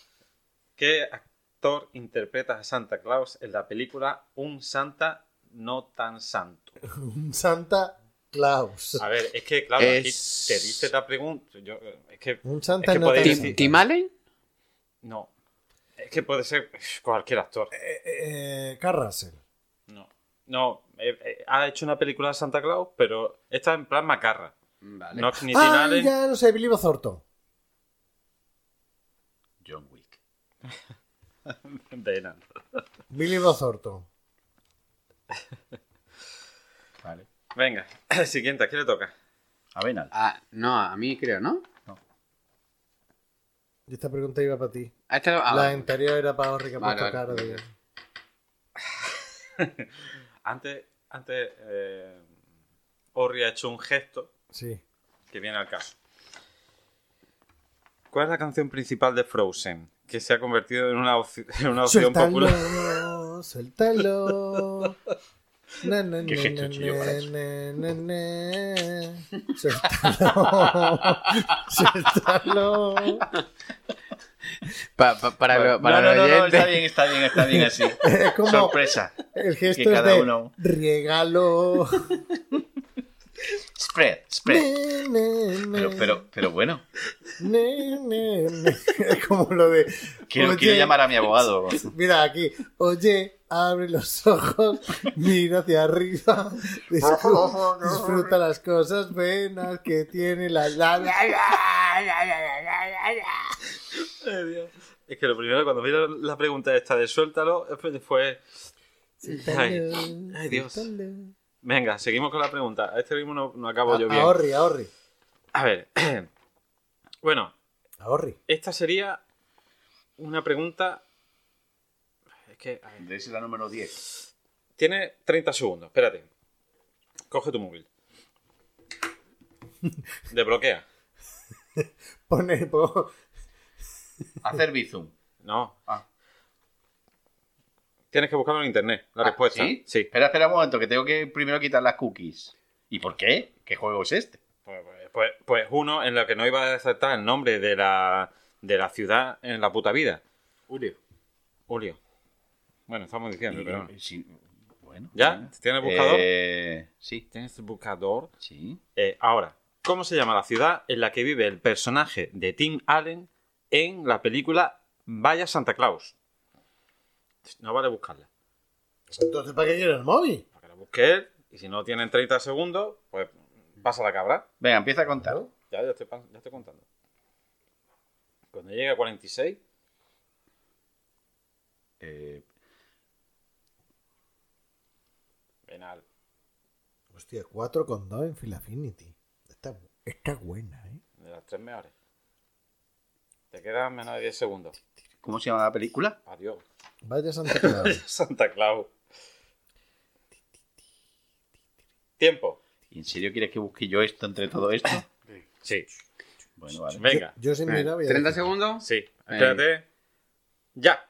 ¿Qué actor interpreta a Santa Claus en la película Un Santa no tan santo? Santa Claus. A ver, es que, claro, aquí Es- te dice la pregunta. Yo, es que, Un es Santa que no tan ¿Tim, decir- Santa. Tim Allen? No. Es que puede ser cualquier actor. Eh, eh, Carl Russell. No. No, eh, eh, ha hecho una película de Santa Claus, pero esta en plan macarra. Vale. No ni Ah, Allen. ya no sé, Billy Bob Thornton. John Wick. Venan. Billy Bob Thornton. Vale. Venga, siguiente, ¿a quién le toca? A Venal. Ah, no, a mí creo, ¿no? Y esta pregunta iba para ti. Ah, la vale. anterior era para Orri que ha Vale, vale. Antes, antes eh, Orri ha hecho un gesto Sí. que viene al caso. ¿Cuál es la canción principal de Frozen? Que se ha convertido en una, opci- en una opción popular. Suéltalo, suéltalo. Na, na, ¿Qué na, gesto na, he hecho yo para eso? na, na, na. Suéltalo. Suéltalo. Pa- pa- para lo- para no, no, está bien, está bien, está bien así. Es como Sorpresa. el gesto Que es de uno- regalo. Spread, spread. Pero, pero, pero bueno, Ne, ne, ne. Es como lo de. quiero, oye, quiero llamar a mi abogado. Mira aquí. Oye, abre los ojos, mira hacia arriba, disfruta, disfruta las cosas buenas que tiene la. la- la- Es que lo primero, cuando vi la, la pregunta esta de suéltalo, fue-. Ay, ay, Dios. Venga, seguimos con la pregunta. A este ritmo no, no acabo yo A- bien. Ahorri, ahorri. A ver. bueno, Ahorri. esta sería una pregunta... Es que... a ver. La número 10. Tiene 30 segundos, espérate. Coge tu móvil. Desbloquea. Pone. po- Hacer bizum. No. Ah. Tienes que buscarlo en internet, la Ah, respuesta. ¿Sí? Sí. Espera, espera un momento, que tengo que primero quitar las cookies. ¿Y por qué? ¿Qué juego es este? Pues, pues- pues- uno en lo que no iba a aceptar el nombre de la, de la ciudad en la puta vida. Julio. Julio. Bueno, estamos diciendo, Y- pero sí, bueno. ¿Ya? ¿Tienes buscador? Eh, sí, ¿Tienes el buscador? sí. Eh, ahora, ¿cómo se llama la ciudad en la que vive el personaje de Tim Allen en la película Vaya Santa Claus? No vale buscarla. Entonces, ¿para qué quiere el móvil? Para que la busque él, y si no tienen 30 segundos, pues pasa la cabra. Venga, empieza a contar. Ya, ya estoy, ya estoy contando. Cuando llegue a 46, Eh, ven al... Hostia, 4 con 2 en Filafinity. Está, está buena, ¿eh? de las tres mejores. Te quedan menos de 10 segundos. ¿Cómo se llama la película? Adiós. Vaya Santa Claus. Santa Claus. Tiempo. ¿Y en serio quieres que busque yo esto entre todo esto? Sí. Bueno, vale. Venga. Yo, yo sin mirar voy a 30 decir. segundos. Sí. Espérate. Ya.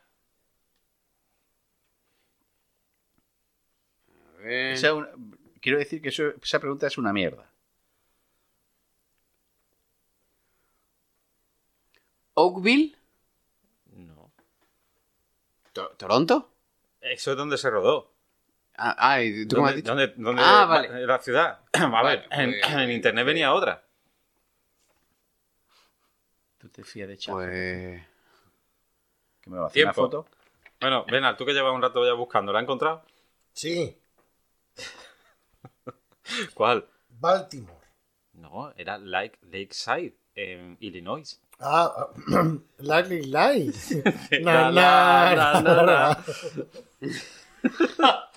A ver. Esa es una- Quiero decir que eso- esa pregunta es una mierda. Oakville. No. To- ¿Toronto? Eso es donde se rodó. Ah, ah, ¿y tú cómo has ¿Dónde, dicho? dónde- dónde- Ah, vale. en la ciudad. A ver, Vale, en, pues, en internet venía otra. ¿Tú te fías de Chapo? Pues. ¿Que me va a hacer una Tiempo. foto? Bueno, Venal, tú que llevas un rato ya buscando, ¿la has encontrado? Sí, ¿Cuál? Baltimore. No, era Lake, Lakeside, en Illinois. Ah, Likely Lie. La, Na, la, la, na, la, la. na.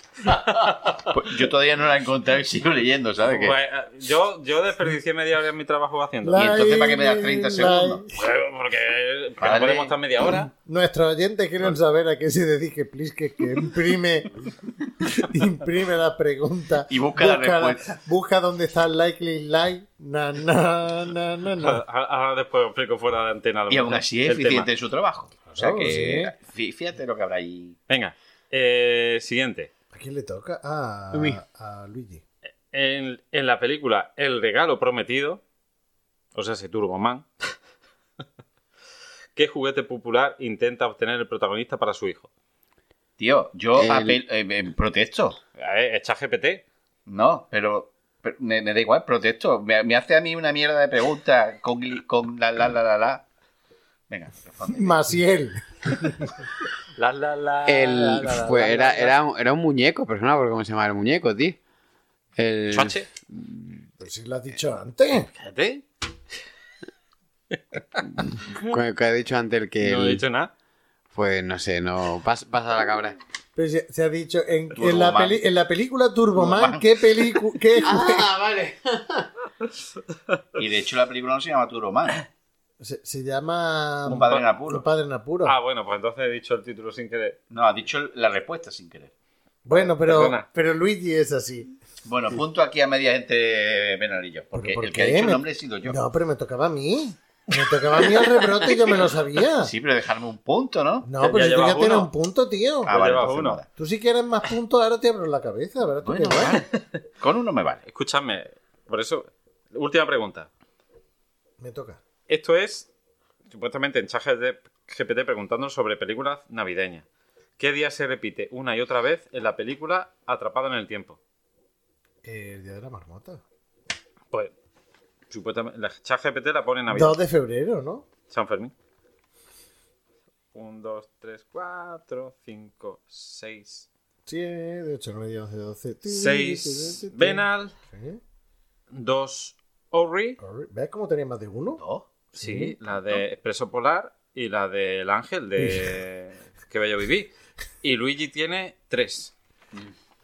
Pues yo todavía no la he encontrado y sigo leyendo, ¿sabes? Pues, eh, yo, yo desperdicié media hora en mi trabajo haciendo. ¿Y entonces para qué me das 30 segundos? Porque, porque Vale. no podemos estar media hora. Nuestros oyentes quieren saber a qué se dedique Plisque, que imprime, imprime la pregunta. Y busca la respuesta. Busca dónde está el likely lie. Na, na, na, na, na. Ahora, ahora después os explico fuera de antena. Y aún así es eficiente tema. en su trabajo. O sea Claro, que fí- fíjate lo que habrá ahí. Venga, eh, siguiente. ¿A quién le toca? Ah, Luis. a Luigi. En, en la película El regalo prometido, o sea, ese Turboman, ¿qué juguete popular intenta obtener el protagonista para su hijo? Tío, yo El- apel- eh, eh, protesto. ¿Echa GPT? No, pero, pero me, me da igual, protesto. Me, me hace a mí una mierda de pregunta con, la la la la la. Venga, responde. Maciel. La, la, la, El, la, la, pues la, era, era, un, era un muñeco, pero no me cómo se llama el muñeco, tío. El... ¿Suache? Pues si lo has dicho antes. ¿Fíjate? que, que ha dicho antes el que... No he el- dicho nada. Pues no sé, no... Pasa, pasa la cabra. Pero se, se ha dicho en, la, peli- en la película Turboman, Turboman. ¿qué película? ¿Qué? Ah, vale. Y de hecho la película no se llama Turboman. Se, se llama. Un padre en apuro. Un padre en apuro. Ah, bueno, pues entonces he dicho el título sin querer. No, ha dicho la respuesta sin querer. bueno, pero, perdona. pero Luigi es así. Bueno, punto aquí a media gente Benalillo. Porque ¿Por el que ha dicho el nombre he sido yo. No, pero me tocaba a mí. Me tocaba a mí el rebrote y yo me lo sabía. Sí, pero dejarme un punto, ¿no? No, pero si tú ya tienes un punto, tío. Ah, vale, uno. Tú si quieres más puntos, ahora te abro la cabeza. ¿verdad? Tú Bueno, qué vas. vale. Con uno me vale. Escúchame, por eso, última pregunta. Me toca. Esto es, supuestamente, en chat de GPT preguntando sobre películas navideñas. ¿Qué día se repite una y otra vez en la película Atrapada en el tiempo? El día de la marmota. Pues, supuestamente, la chat GPT la pone en Navidad. 2 de febrero, ¿no? San Fermín. 1, 2, 3, 4, 5, 6. 7, 8, 9, 10, 11, 12. 6 Benal, Sí. 2 Ori. ¿Ves cómo tenía más de uno? ¿Dos? Sí, la de Expreso Polar y la del Ángel de Que Bello Viví. Y Luigi tiene 3.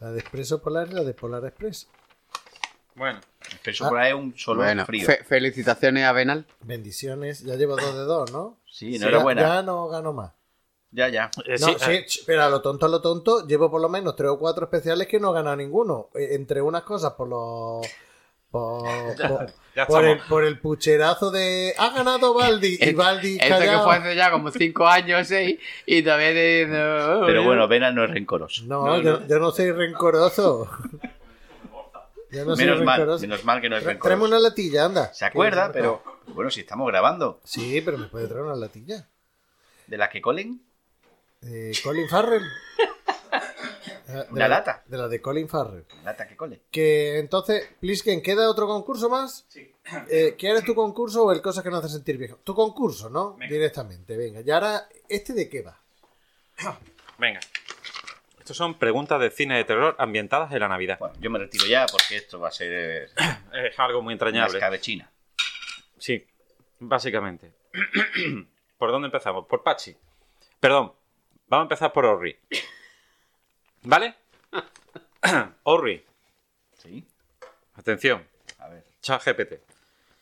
La de Expreso Polar y la de Polar Express. Bueno, Pero Ah. por ahí es un solo Bueno, frío. fe- felicitaciones a Benal. Bendiciones. Ya llevo 2 de 2, ¿no? Sí, Ya, enhorabuena. ya no gano más. Ya, ya. eh, No, sí, sí, eh, pero a lo tonto, a lo tonto, llevo por lo menos 3 o 4 especiales que no he ganado ninguno. Eh, Entre unas cosas por los. Por, por- ya por el, por el pucherazo de. Ha ganado Baldi y Baldi Esto que fue hace ya como 5 años 6 y todavía no, Pero bueno, Vena no es rencoroso. No, yo, yo no soy rencoroso. Yo no soy menos mal, menos mal que no es Tra- rencoroso. Tráeme una latilla, anda. Se acuerda, pero bueno, si estamos grabando. Sí, pero me puede traer una latilla. ¿De las que colen? Eh, Colin Farrell. Eh, de Una la- lata. De la de Colin Farrell. ¿Lata que cole? Que entonces, Plisken, ¿queda otro concurso más? Sí. ¿Quieres tu concurso o el cosa que nos hace sentir viejo? Tu concurso, ¿no? Directamente, venga. Y ahora, ¿este de qué va? venga. Estos son preguntas de cine de terror ambientadas en la Navidad. Bueno, yo me retiro ya porque esto va a ser eh, Es algo muy una entrañable. escabechina. Sí, básicamente. ¿Por dónde empezamos? Por Pachi. Perdón, vamos a empezar por Orri. ¿Vale? Orri, Sí. atención, A ver, chat GPT.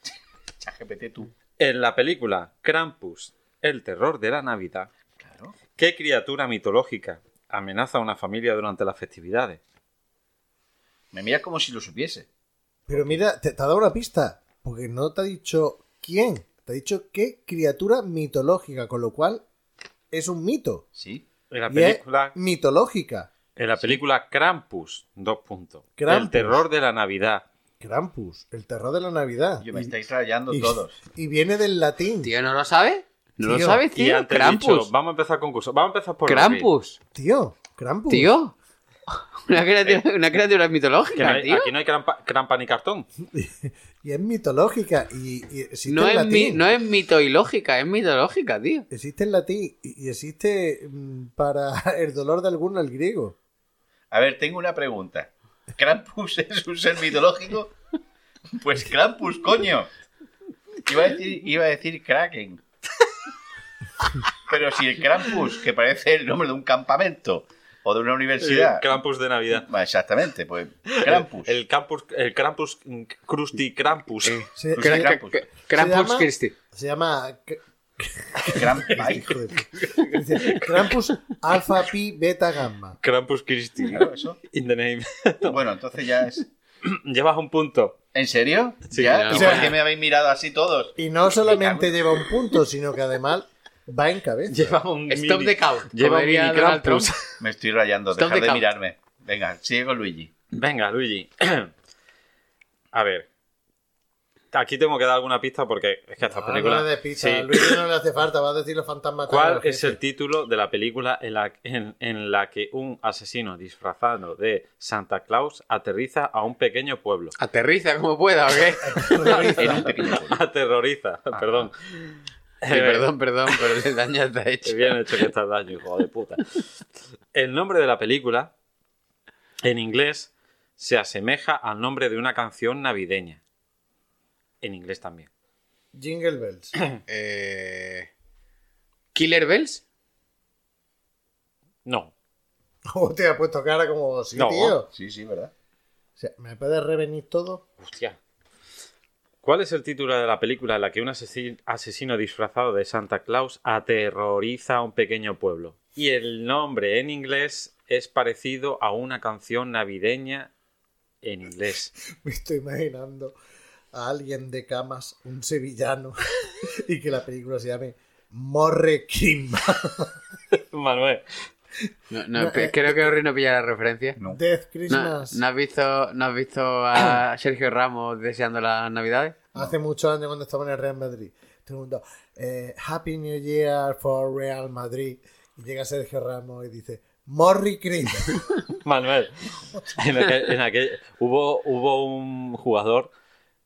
ChatGPT tú. En la película Krampus, el terror de la Navidad, Claro. ¿qué criatura mitológica amenaza a una familia durante las festividades? Me miras como si lo supiese. Pero mira, te, te ha dado una pista. Porque no te ha dicho quién. Te ha dicho qué criatura mitológica. Con lo cual, es un mito. Sí. En la Y es película, mitológica. En la película Krampus, dos puntos. Krampus. El terror de la Navidad. Krampus, el terror de la Navidad. Yo me Y- estáis rayando y, todos. y viene del latín. Tío, ¿no lo sabes? ¿No Tío. lo sabes, Y tío? antes he Krampus. dicho, vamos a empezar concurso. Vamos a empezar por. Krampus. Tío, Krampus. Tío. Una criatura, una criatura Que no mitológica, hay- tío. aquí no hay crampa, crampa ni cartón. Y es mitológica. Y, y existe No en es, mi- latín. no es mitoilógica, es mitológica, tío. Existe en latín. Y, y existe mm, para el dolor de alguno el griego. A ver, tengo una pregunta. ¿Krampus es un ser mitológico? Pues Krampus, coño. Iba a decir, iba a decir Kraken. Pero si el Krampus, que parece el nombre de un campamento o de una universidad. El Krampus de Navidad. Exactamente, pues Krampus. El, campus, el Krampus Krusty Krampus. Se, Krusty se- Krampus. Krampus se llama- Christi. se llama Krampus. Dice, Krampus Alpha Pi Beta Gamma. Krampus Christi. Claro, eso. In the name. Bueno, entonces ya es. Llevas un punto. ¿En serio? Sí, ¿Ya? ya. ¿Y por qué me habéis mirado así todos? Y no solamente lleva un punto, sino que además va en cabeza. Lleva un Stop mini- the count. Lleva un mini Krampus. Me estoy rayando, Stop dejad de count. mirarme. Venga, sigue con Luigi. Venga, Luigi. A ver. Aquí tengo que dar alguna pista porque es que esta No, película. no le pista. Sí. A Luigi no le hace falta, va a decir los fantasmas. ¿Cuál es el título de la película en la, en, en la que un asesino disfrazado de Santa Claus aterriza a un pequeño pueblo? Aterriza como pueda, ¿o qué? En un pequeño pueblo. Aterroriza, perdón. Sí, perdón, perdón, pero el daño está hecho. Qué bien hecho que estás daño, hijo de puta. El nombre de la película, en inglés, se asemeja al nombre de una canción navideña. En inglés también. Jingle Bells. Eh... ¿Killer Bells? No. Te ha puesto cara como sí, No. tío. Sí, sí, ¿verdad? O sea, ¿Me puedes revenir todo? Hostia. ¿Cuál es el título de la película en la que un asesi- asesino disfrazado de Santa Claus aterroriza a un pequeño pueblo? Y el nombre en inglés es parecido a una canción navideña en inglés. Me estoy imaginando a alguien de camas, un sevillano, y que la película se llame Morre Kimba. Manuel. No, no, No, pe- eh, creo que Ori no pilla la referencia. No. Death ¿No, Christmas. no has visto, ¿No has visto a Sergio Ramos deseando las navidades? Hace muchos años cuando estaba en el Real Madrid. Todo el mundo, eh, Happy New Year for Real Madrid. Y llega Sergio Ramos y dice, Morri Kimba. Manuel. En aquel, en aquel- hubo, hubo un jugador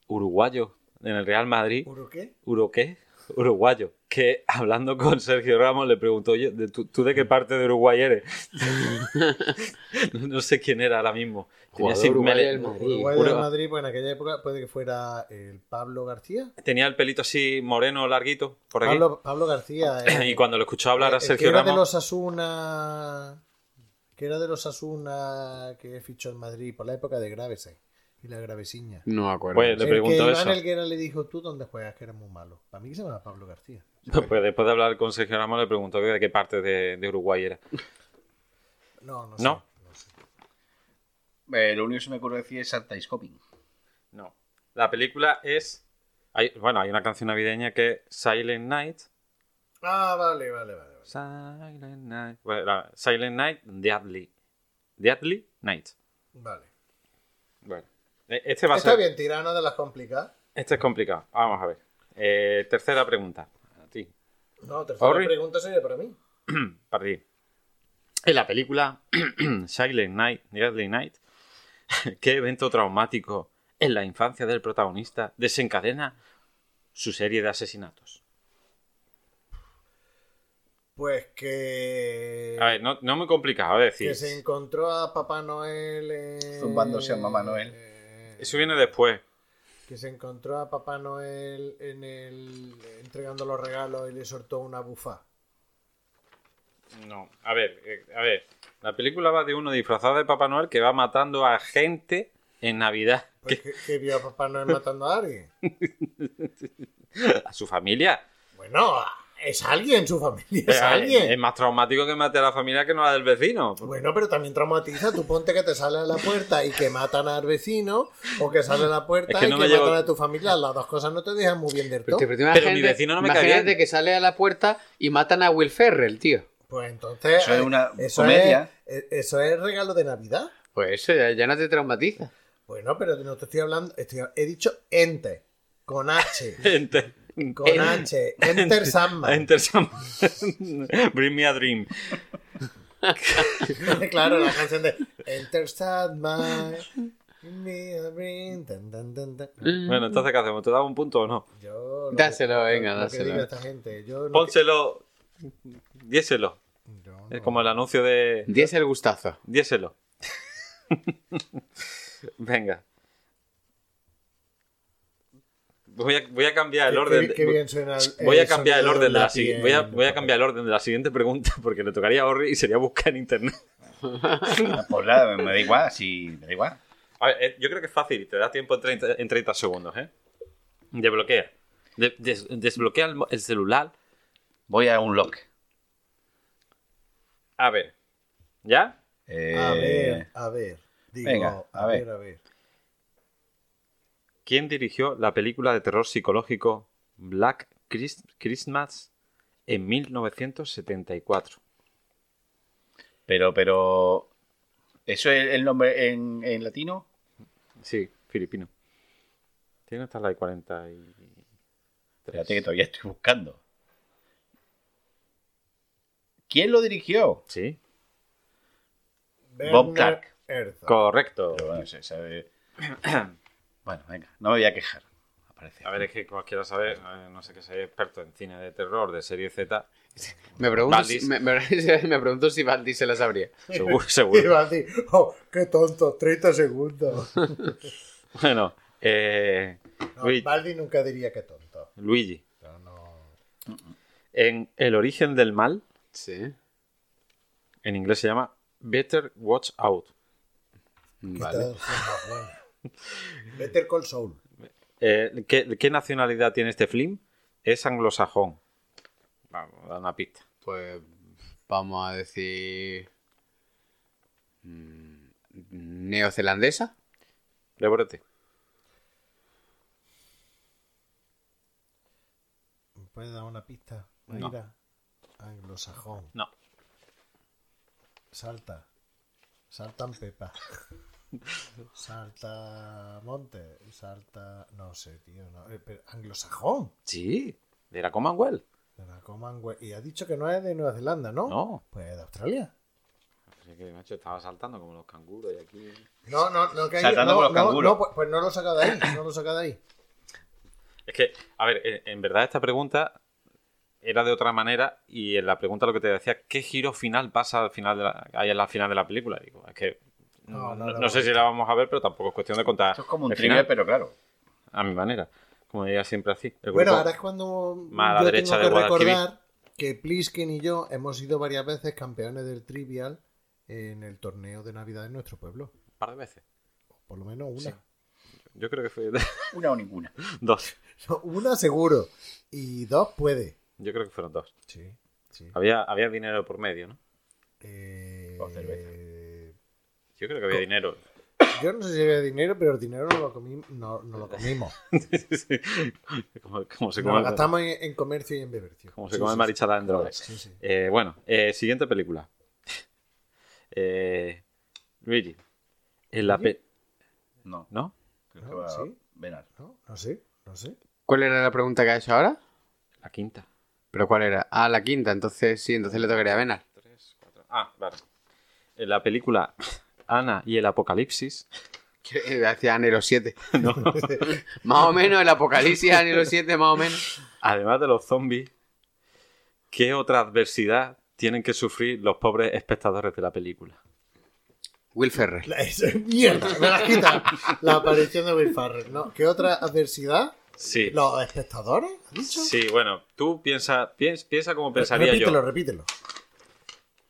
uruguayo en el Real Madrid. ¿Uro qué? ¿Uro qué? Uruguayo. Que hablando con Sergio Ramos le preguntó, oye, ¿de ¿tú, ¿tú de qué parte de Uruguay eres? no sé quién era ahora mismo. Tenía, Jugador mele- del Madrid. Uruguay del Madrid, pues en aquella época puede que fuera el Pablo García. tenía el pelito así moreno, larguito, por aquí. Pablo, Pablo García. eh, y cuando lo escuchó hablar a que Sergio era de los Asuna. Que era de los Asuna que fichó en Madrid por la época de Gravese y la Gravesiña. No me acuerdo. Pues le el que eso. Elguera le dijo, ¿tú dónde juegas? Que eres muy malo. Para mí que se llama Pablo García. Pues después de hablar con Sergio Ramos le preguntó que de qué parte de, de Uruguay era. No, no sé. ¿No? sé. Eh, lo único que se me ocurre decir es Santa is Coming. No. La película es... Hay, bueno, hay una canción navideña que es Silent Night. Ah, vale, vale, vale. vale. Silent Night. Bueno, la- Silent Night, Deadly. Deadly Night. Vale. Bueno. E- Este va a Está ser... bien, tirano de las complicadas. Este es complicado. Vamos a ver. Eh, tercera pregunta. A ti. No, tercera Orri. pregunta sería para mí. Para ti. En la película Silent Night, Deadly Night, ¿qué evento traumático en la infancia del protagonista desencadena su serie de asesinatos? Pues que. A ver, no, no muy complicado, decir, Que se encontró a Papá Noel. en- Zumbándose a Mamá Noel. Eso viene después. Que se encontró a Papá Noel en el. entregando los regalos y le soltó una bufa. No, a ver, eh, a ver. La película va de uno disfrazado de Papá Noel que va matando a gente en Navidad. Pues que, que vio a Papá Noel matando a alguien. A su familia. Bueno, es alguien, su familia es alguien. Es más traumático que mate a la familia que no a la del vecino. Bueno, pero también traumatiza. Tú ponte que te sale a la puerta y que matan al vecino, o que sale a la puerta Es que y que llevo- matan a tu familia. Las dos cosas no te dejan muy bien del todo. pero Pero mi vecino no me cae imagínate bien. que sale a la puerta y matan a Will Ferrell, tío. Pues entonces. Eso es eh, una eso comedia. es- eh, eso es regalo de Navidad. Pues eso ya, ya no te traumatiza. Bueno, pero no te estoy hablando. estoy- he dicho ente. Con H. Enter, Con H. Enter Sandman. Enter Sandman. Bring me a dream. claro, la canción de Enter Sandman. Bueno, entonces, ¿qué hacemos? ¿Te damos un punto o no? Yo lo Dáselo, que- venga, lo que dáselo. diga esta gente. Yo no- Pónselo. Diéselo. yo Es como el anuncio de. Diez el gustazo. Diéselo. Venga. Voy a, voy a cambiar el orden. qué- de- qué bien suena el- voy a cambiar el orden de la siguiente. en Voy a, el voy a cambiar el orden de la siguiente pregunta porque le tocaría a Orri y sería buscar en internet. Pues nada, me da igual, sí, me da igual. A ver, eh, yo creo que es fácil y te da tiempo en 30, en 30 segundos, ¿eh? Desbloquea. De- des- desbloquea el, celular. Voy a un lock. A ver. ¿Ya? Eh, A ver, a ver. Digo, venga, a a ver. ver, a ver. ¿Quién dirigió la película de terror psicológico Black Christ- Christmas en 1974? Pero, pero. ¿Eso es el nombre en, en latino? Sí, filipino. Tiene hasta la de 40 y... Espérate que todavía estoy buscando. ¿Quién lo dirigió? Sí. Bob Clark. Correcto. Pero bueno, se sabe- Bueno, venga, no me voy a quejar. Aparece. A ver, es que cualquiera sabe, eh, no sé que soy experto en cine de terror, de serie Z. Me pregunto, si, me, me- me pregunto si Valdis se la sabría. Seguro, Y seguro. decir, oh, qué tonto, 30 segundos. Bueno, eh, No, Luigi, Baldi nunca diría que tonto. Luigi, No, no. en El origen del mal, Sí. en inglés se llama Better Watch Out. Vale. Better Call Saul. Eh, ¿qué, qué nacionalidad tiene este film? Es anglosajón. Vamos, da una pista. Pues vamos a decir. mm, ¿Neozelandesa? Reborete. ¿Me puedes dar una pista? No. Mira. Anglosajón. No. Salta. Saltan Pepa. Salta Monte. Salta. No sé, tío. No. Eh, pero anglosajón. Sí, de la Commonwealth. De la Commonwealth. Y ha dicho que no es de Nueva Zelanda, ¿no? No. Pues de Australia. Así que, macho, estaba saltando como los canguros y aquí... No, no, no, que hay- Saltando no, con los no, canguros. no, pues, pues no lo saca de ahí. No lo saca de ahí. Es que, a ver, en, en verdad esta pregunta era de otra manera y en la pregunta lo que te decía, ¿qué giro final pasa al final de la, ahí en la final de la película? Digo, es que No, no, no, no no, sé no. si la vamos a ver, pero tampoco es cuestión de contar. Esto es como un pero claro. A mi manera. Como diría siempre así. El Bueno, ahora es cuando más a la yo derecha tengo de que recordar que Plisken y yo hemos sido varias veces campeones del Trivial en el torneo de Navidad en nuestro pueblo. Un par de veces. Por lo menos una. Sí. Yo creo que fue Una o ninguna. dos. Una seguro. Y dos puede. Yo creo que fueron dos. Sí, sí. Había, había dinero por medio, ¿no? Eh, O cerveza. Yo creo que había dinero. Yo no sé si había dinero, pero el dinero no lo, comí- no, no lo comimos. Sí. como, como se Nos come, gastamos en, en comercio y en bebercio. como se Sí, come sí, sí. marichala en drogas. Sí, sí. Eh, bueno, eh, siguiente película. Eh, Luigi. En la pe- No, ¿No? creo que va sí. Venar. No, no sé, no sé. ¿Cuál era la pregunta que ha hecho ahora? La quinta. ¿Pero cuál era? Ah, la quinta, entonces sí, entonces le tocaría a Venar. Tres, cuatro. Ah, vale. En la película Ana y el Apocalipsis. Que Hacía Anero 7. más o menos, el apocalipsis Anero 7, más o menos. Además de los zombies, ¿qué otra adversidad tienen que sufrir los pobres espectadores de la película? Will Ferrell. La, eso es mierda, me la quita. La aparición de Will Farrell, ¿no? ¿Qué otra adversidad? Sí. ¿Los espectadores? ¿Has dicho? Sí, bueno, tú piensa, piensa, piensa como pensaría repítelo, yo. repítelo.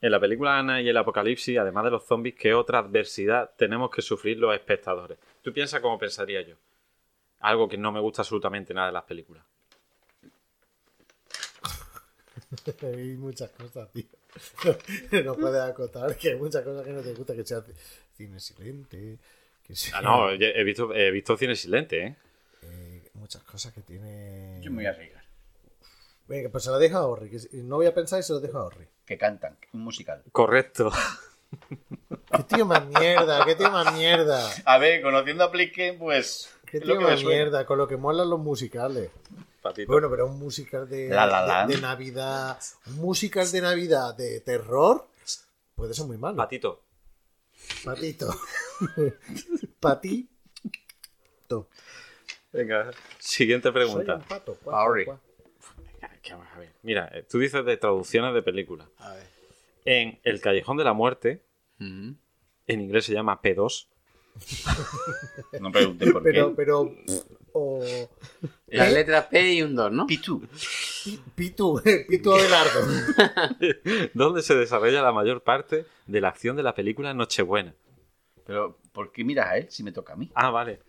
En la película Ana y el Apocalipsis, además de los zombies, ¿qué otra adversidad tenemos que sufrir los espectadores? Tú piensa como pensaría yo. Algo que no me gusta absolutamente nada de las películas. Hay muchas cosas, tío. No puedes acotar que hay muchas cosas que no te gusta, que sea cine silente, que sea... Ah, no, he visto, he visto cine silente, ¿eh? eh, muchas cosas que tiene... Yo me voy a arriesgar. Venga, pues se lo dejo a Orri. No voy a pensar y se lo dejo a Orri. Que cantan, un musical. Correcto. Qué tío más mierda, qué tío más mierda. A ver, conociendo a Plisken, pues. Qué tío más mierda, con lo que molan los musicales. Patito. Bueno, pero un musical de, La La de- Land. de Navidad, un musical de Navidad de terror, puede ser muy malo. Patito. Patito. Patito. Venga, siguiente Soy pregunta. un pato. cuac. Que vamos a ver. Mira, eh, tú dices de traducciones de películas. A ver. En El Callejón de la Muerte, en inglés se llama P2. No pregunten por Pero, qué. pero, o Las letras P y un 2, ¿no? Pitu. Pi- Pitu, Pitu Abelardo. ¿Dónde se desarrolla la mayor parte de la acción de la película Nochebuena? Pero, ¿por qué miras a él si me toca a mí? Ah, vale.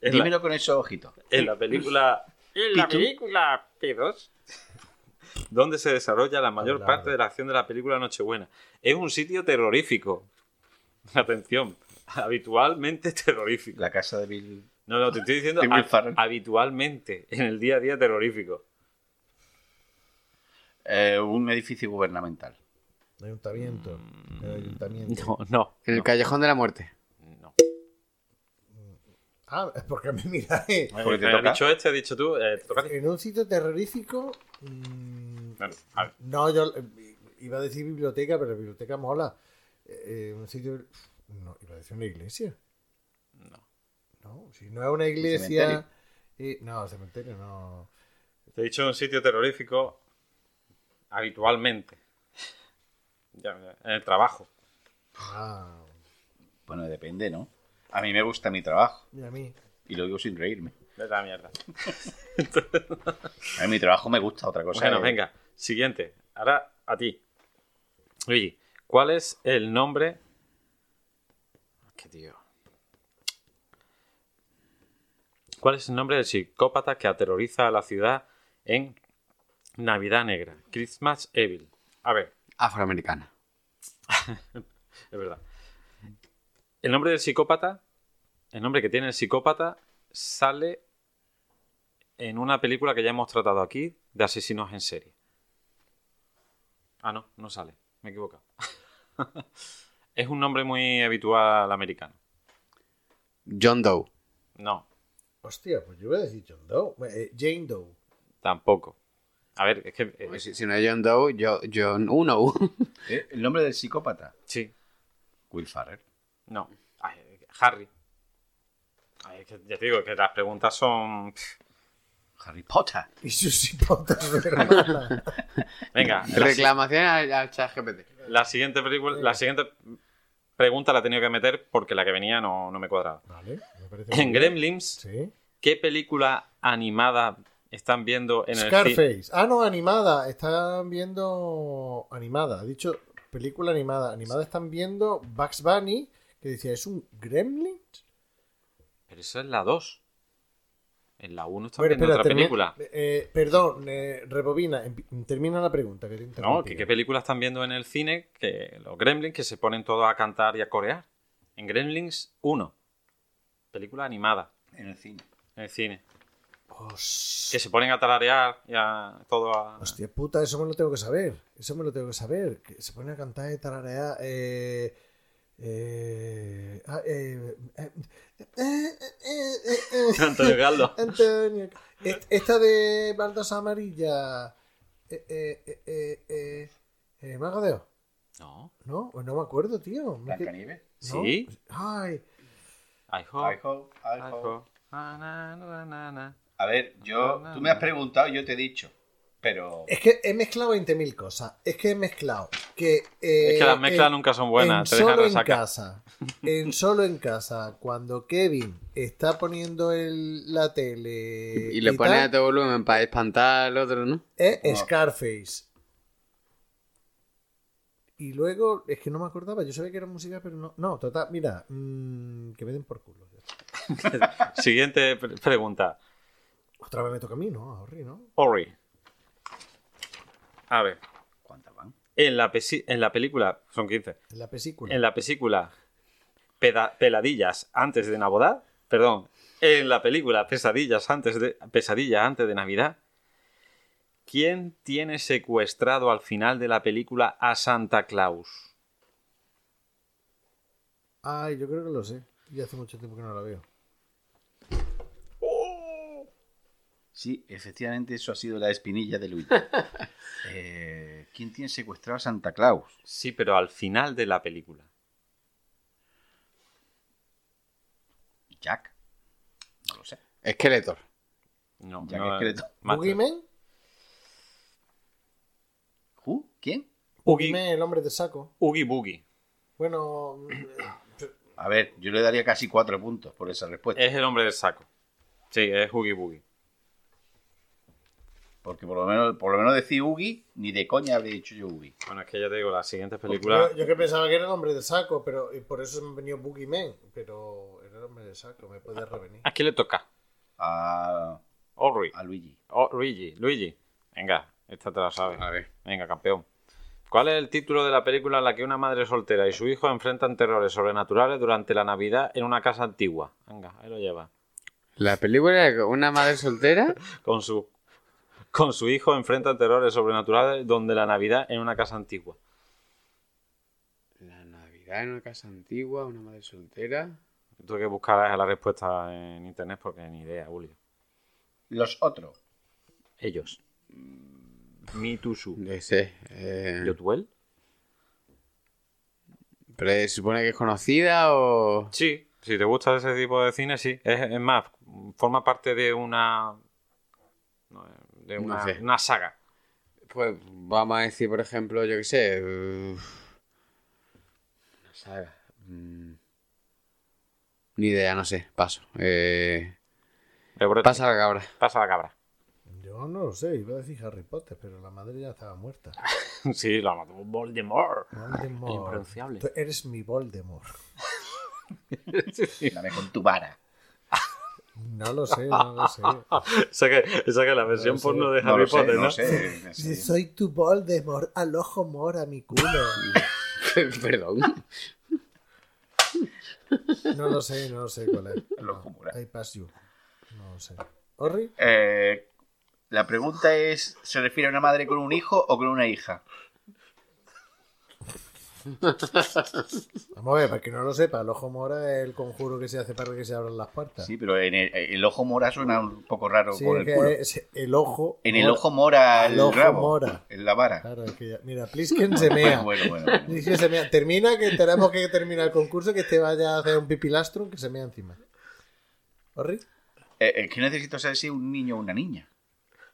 En Dímelo la, con esos ojitos. en la película. En la película P2. ¿Dónde se desarrolla la mayor parte de la acción de la película Nochebuena? Es un sitio terrorífico. Atención. Habitualmente terrorífico. La casa de Bill. No, no, te estoy diciendo habitualmente, en el día a día terrorífico. Eh, un edificio gubernamental. Ayuntamiento. El ayuntamiento. No, no. En el Callejón de la Muerte. Ah, es porque me miráis. Porque te has toca. dicho este, has dicho tú. eh, te toca a ti. En un sitio terrorífico. mm, Bueno, a ver. No, yo eh, iba a decir biblioteca, pero biblioteca mola. Eh, eh, un sitio. No, iba a decir una iglesia. No. No, si no es una iglesia. cementerio? eh, no, cementerio no. Te he dicho un sitio terrorífico habitualmente. Ya, ya, en el trabajo. Ah, Bueno, depende, ¿no? A mí me gusta mi trabajo. y a mí. Y lo digo sin reírme. De la mierda. A mí mi trabajo me gusta, otra cosa. Bueno, es- venga. Siguiente. Ahora a ti. Luigi, ¿cuál es el nombre? ¿Qué tío? ¿Cuál es el nombre del psicópata que aterroriza a la ciudad en Navidad Negra? Christmas Evil. A ver, Afroamericana. es verdad. El nombre del psicópata, el nombre que tiene el psicópata, sale en una película que ya hemos tratado aquí de asesinos en serie. Ah, no, no sale. Me he equivocado. es un nombre muy habitual americano. John Doe. No, Hostia, pues yo iba a decir John Doe. Eh, Jane Doe. tampoco. A ver, es que... eh, Pues si, si no es John Doe, yo, John Uno. ¿Eh? ¿El nombre del psicópata? sí, Will Farrer. No. Ay, Harry. Ay, es que ya te digo que las preguntas son... Harry Potter. Y sus hipotas de hermana. Venga, la, Reclamación al, al chat GPT. la siguiente película, la siguiente pregunta la he tenido que meter porque la que venía no, no me cuadraba. Vale, me parece En. Gremlins, Sí. ¿qué película animada están viendo en el cine? Scarface. Ah, no, animada. Están viendo. Animada. Ha dicho película animada. Animada están viendo Bugs Bunny. Que decía, ¿es un Gremlin? Pero eso es la 2. En la 1 están Bueno, viendo espera, otra película. eh, perdón, eh, rebobina. Empi- Termina la pregunta. Que te No. ¿qué, ¿qué película están viendo en el cine? Que los Gremlins que se ponen todos a cantar y a corear. En Gremlins 1. Película animada En el cine. en el cine. Hos- Que se ponen a tararear y a todo a... Hostia puta, eso me lo tengo que saber. Eso me lo tengo que saber. Que se pone a cantar y tararear. Eh, eh, ah, eh, eh, eh, eh, eh, eh, eh. Antonio Galdo. Antonio. Est- Esta de baldas amarilla. Eh, eh, eh, eh, eh, eh, ¿Mago de Oz? No. No, pues no me acuerdo, tío. Blancanieves. ¿no? Sí. Ay, I hope, I hope, I I hope. na, na, na. A ver, yo, tú me has preguntado y yo te he dicho. Pero. es que he mezclado 20.000 cosas. Es que he mezclado que. eh, Es que las mezclas en- nunca son buenas, En solo en casa. En solo en casa. Cuando Kevin está poniendo el, la tele. Y le pones tal, a todo volumen para espantar al otro, ¿no? Es No. Scarface. Y luego, es que no me acordaba, yo sabía que era música, pero no. No, total, mira, mm, que me den por culo. Siguiente pre- pregunta. Otra vez me toca a mí, ¿no? A Ori, ¿no? Ori. A ver. ¿Cuántas van? En la, en la película, son 15. En la pesícula. En la película Peladillas antes de Navidad, perdón, en la película Pesadillas antes de Pesadilla antes de Navidad, ¿quién tiene secuestrado al final de la película a Santa Claus? Ay, yo creo que lo sé. Y hace mucho tiempo que no la veo. Sí, efectivamente, eso ha sido la espinilla de Luis. Eh, ¿Quién tiene secuestrado a Santa Claus? Sí, pero al final de la película. Jack. No lo sé. Skeletor. No, Jack no, ¿Boogeyman? ¿Who? ¿Quién? Boogeyman, el hombre de saco. Oogie Boogie. Bueno, A ver, yo le daría casi cuatro puntos por esa respuesta. Es el hombre del saco. Sí, es Oogie Boogie. Porque por lo menos, por lo menos decir Ugi, ni de coña habría dicho yo Ugi. Bueno, es que ya te digo, las siguientes películas. Yo, yo que pensaba que era el hombre de saco, pero y por eso me ha venido Boogeyman, pero era el hombre de saco, me puede revenir. ¿A quién le toca? A, Orri. a Luigi. Oh, Luigi. Luigi. Venga, esta te la sabes. A ver. Venga, campeón. ¿Cuál es el título de la película en la que una madre soltera y su hijo enfrentan terrores sobrenaturales durante la Navidad en una casa antigua? Venga, ahí lo lleva. La película de una madre soltera. Con su, con su hijo enfrentan terrores sobrenaturales donde la Navidad en una casa antigua. La Navidad en una casa antigua, una madre soltera. Tuve que buscar la respuesta en internet porque ni idea, Julio. Los otros. Ellos. Me too su. No sé. eh, ¿Yotuel? ¿Pero se supone que es conocida o.? Sí, si te gusta ese tipo de cine, sí. Es, es más, forma parte de una. no, de No una, sé. una saga. Pues vamos a decir, por ejemplo, yo qué sé. uh, Una saga. mm, Ni idea, no sé. Paso. Eh, Pasa la cabra. Pasa la cabra. Yo no lo sé, iba a decir Harry Potter, pero la madre ya estaba muerta. sí, la mató Voldemort. Voldemort. Impronunciable. Tú eres mi Voldemort. Dame con tu vara. No lo sé, no lo sé. esa, que, esa que la versión No sé. porno de No Harry sé, Potter, no ¿no? sé. no sé. Soy tu Voldemort, al ojo mora mi culo. Perdón. No lo sé, no lo sé cuál es. El ojo mora. I pass you. No lo sé. ¿Orri? Eh, la pregunta es, ¿se refiere a una madre con un hijo o con una hija? Vamos a ver, para que no lo sepa, el ojo mora es el conjuro que se hace para que se abran las puertas. Sí, pero en el, el ojo mora suena un poco raro Sí, con es el que culo. es el ojo. En el ojo mora el, El ojo rabo. mora. En la vara. Claro, es que ya- Mira, Plisken se mea. Bueno, bueno, bueno. Plisken se mea. Termina, que tenemos que terminar el concurso, que este vaya a hacer un pipilastro que se mea encima. ¿Orri? Eh, que necesito saber si es un niño o una niña.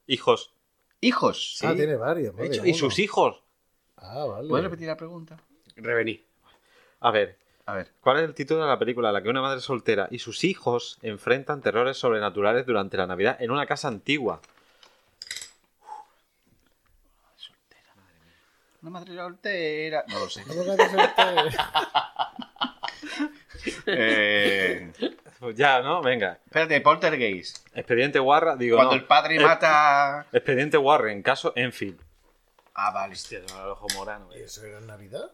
Hijos. Hijos. Ah, tiene varios. De no hecho, y sus hijos. Ah, vale. ¿Puedes repetir la pregunta? Revení. A ver, A ver. ¿cuál es el título de la película en la que una madre soltera y sus hijos enfrentan terrores sobrenaturales durante la Navidad en una casa antigua? Una madre soltera. No lo sé. ¿Cómo que hace soltero? Eh, Pues ya, ¿no? Venga. espérate, Poltergeist. Expediente Warren, digo, Cuando no. el padre Eh, mata. Expediente Warren, caso Enfield. Ah, vale. Hostia, no, el ojo morano. ¿Y eso era en Navidad?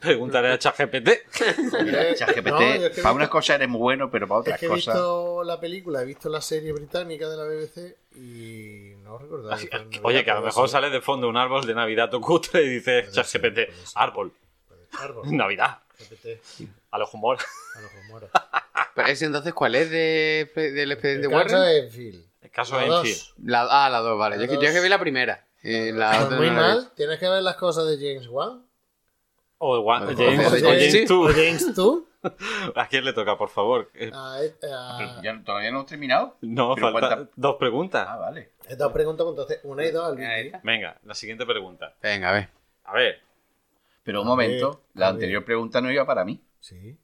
Pregúntale a ChatGPT. ChatGPT, no, es que he para unas cosas eres muy bueno, pero para Es otras que he cosas. visto la película, he visto la serie británica de la BBC y no recordaba. que Oye, que a lo mejor sale de fondo un árbol de Navidad cutre y dice ChatGPT, árbol, Árbol, Navidad, a los humor. a los mora. Pero ese entonces, ¿cuál es de, del expediente El caso Warren? de Enfield. El caso La de dos. Enfield. La, ah, la dos, vale. La Yo, que- yo que vi la primera. La Pues otra muy no la vi. mal, tienes que ver las cosas de James Wan. O James, o James. O James 2. ¿A quién le toca, por favor? Eh, Ah, ah, ¿Ya- ¿Todavía no hemos terminado? No, faltan dos preguntas. Ah, vale. Dado preguntas, pues, entonces una y dos al. Venga, la siguiente pregunta. Venga, a ver. A ver, Pero un A momento, ver, la anterior pregunta no iba para mí. Sí.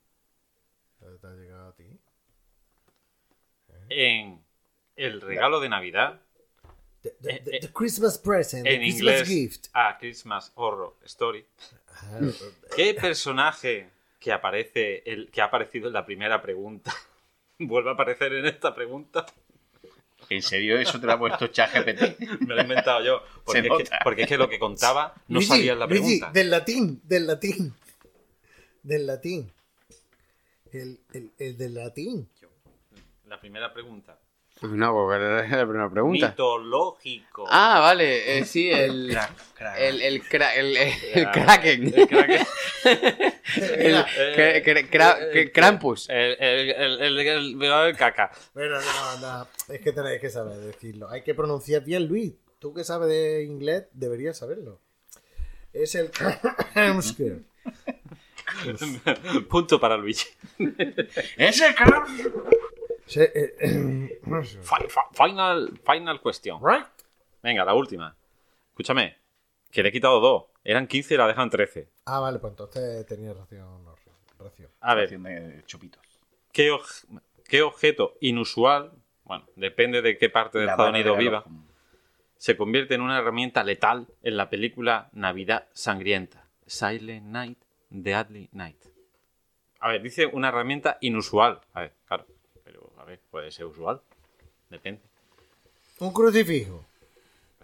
Te ha llegado a ti. en el regalo de Navidad, The, the- Eh, the- eh, the Christmas present, the en Christmas inglés, gift. a Christmas Horror Story, Ah, ¿qué personaje que aparece, el, que ha aparecido en la primera pregunta, vuelve a aparecer en esta pregunta? ¿En serio eso te lo ha puesto ChatGPT? Me lo he inventado yo. Porque, es que, porque es que lo que contaba no Luigi, salía en la Luigi, pregunta. del latín, del latín. Del latín. El, el, el del latín. La primera pregunta. No, porque era la primera pregunta. Mitológico. Ah, vale. eh, sí, el... Crack, crack. El, el, cra- el, el, el Kraken. el Kraken. Cra- cra- Eh, Krampus. El, el, el, el, el- el caca. Bueno, no, no, es que tenéis que saber decirlo. Hay que pronunciar bien, Luis. Tú que sabes de inglés, deberías saberlo. Es el Kramsker. Punto para Luigi. ¡Ese crack! Se- eh, eh, Final, final question. right? Venga, la última. Escúchame, que le he quitado dos. Eran 15 y la dejan 13. Ah, vale, pues entonces tenía ración. no, ración. A ver, Haciendo chupitos. ¿qué oj- ¿qué objeto inusual, bueno, depende de qué parte de La Estados Unidos de viva, se convierte en una herramienta letal en la película Navidad Sangrienta? Silent Night, Deadly Night. A ver, dice una herramienta inusual. A ver, claro. Pero, a ver, puede ser usual. Depende. Un crucifijo.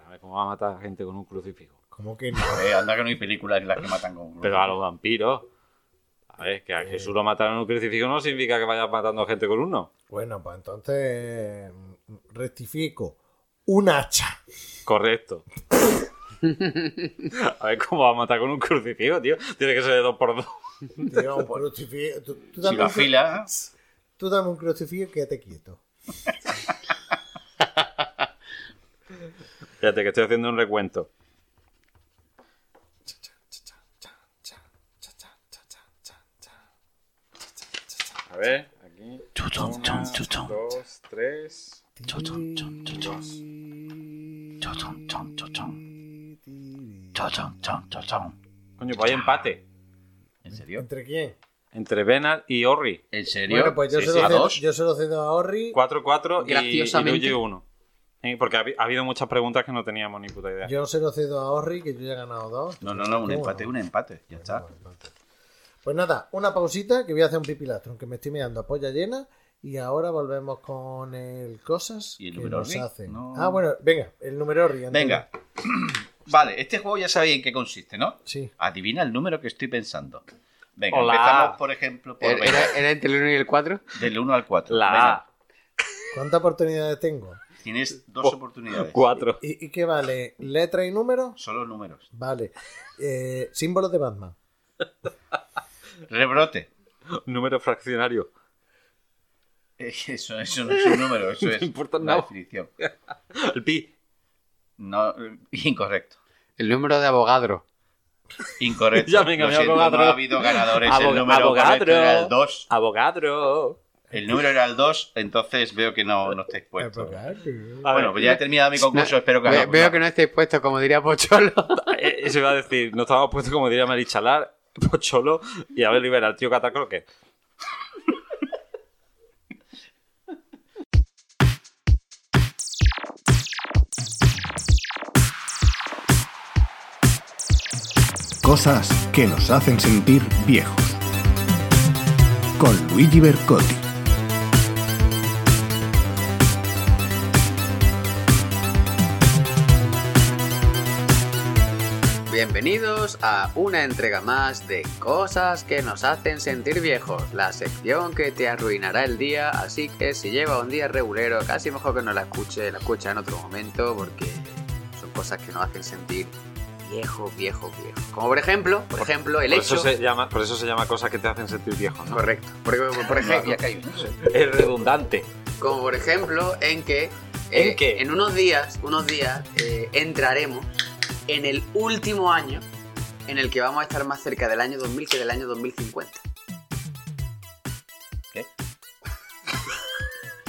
A ver cómo va a matar a gente con un crucifijo. ¿Cómo que no? Eh, anda que no hay películas en las que matan con. Pero a los vampiros. A ver, que a Jesús lo mataron en un crucifijo no significa que vayas matando a gente con uno. Bueno, pues entonces mm, rectifico. Un hacha. Correcto. A ver cómo va a matar con un crucifijo, tío. Tiene que ser de dos por dos. Tío, un crucifijo. Tú, tú Si dame lo un cru- afila. tú dame un crucifijo y quédate quieto. Fíjate que estoy haciendo un recuento. A ver, aquí. Una, dos, tres. Coño, pues hay empate. ¿En serio? ¿Entre quién? Entre Benal y Orri. ¿En serio? Bueno, pues yo, Sí, se sí, lo cedo, dos. yo se lo cedo a Orri. 4-4 y, y. Luigi 1. Eh, Porque ha, habi- ha habido muchas preguntas que no teníamos ni puta idea. Yo se lo cedo a Orri, que yo ya he ganado dos. No, no, no, un empate, bueno. un empate. Ya está. Pues nada, una pausita que voy a hacer un pipilastro, aunque me estoy mirando a polla llena. Y ahora volvemos con el cosas ¿Y el que número nos Orri? hacen. No. Ah, bueno, venga, el número Orri. Antonio. Venga. Vale, este juego ya sabéis en qué consiste, ¿no? Sí. Adivina el número que estoy pensando. Venga, Hola. empezamos, por ejemplo, por ¿Era, entre el 1 y el 4? del 1 al 4. La A. ¿Cuántas oportunidades tengo? Tienes dos oportunidades. 4. ¿Y, y qué vale? ¿Letra y número? Solo números. Vale. Eh, símbolos de Batman. Rebrote. Número fraccionario. Eso, eso no es un número, eso No es importa la nada. definición. El pi. No, incorrecto. El número de Avogadro. Incorrecto. Ya, venga, abogadro. no ha habido ganadores. El número abogadro. correcto era el 2. Abogadro. El número era el 2, entonces veo que no, no estáis puestos. A Bueno, pues ya he terminado mi concurso, No, espero que ve- no- Veo no. que no estáis puestos, como diría Pocholo. eh, eso iba a decir, no estábamos puestos como diría Marichalar, Pocholo y a ver libera al tío Catacroque. Cosas que nos hacen sentir viejos. Con Luigi Bercotti. Bienvenidos a una entrega más de Cosas que nos hacen sentir viejos, la sección que te arruinará el día, así que si lleva un día regulero, casi mejor que no la escuche, la escucha en otro momento, porque son cosas que nos hacen sentir viejos, viejos, viejos. Como por ejemplo, por ejemplo, el por, hecho... eso se llama, por eso se llama cosas que te hacen sentir viejo, ¿no? Correcto. Por, por- por ejemplo, en. Es redundante. como por ejemplo en que ¿En eh, qué? en unos días, unos días eh, entraremos en el último año en el que vamos a estar más cerca del año 2000 que del año 2050. ¿Qué?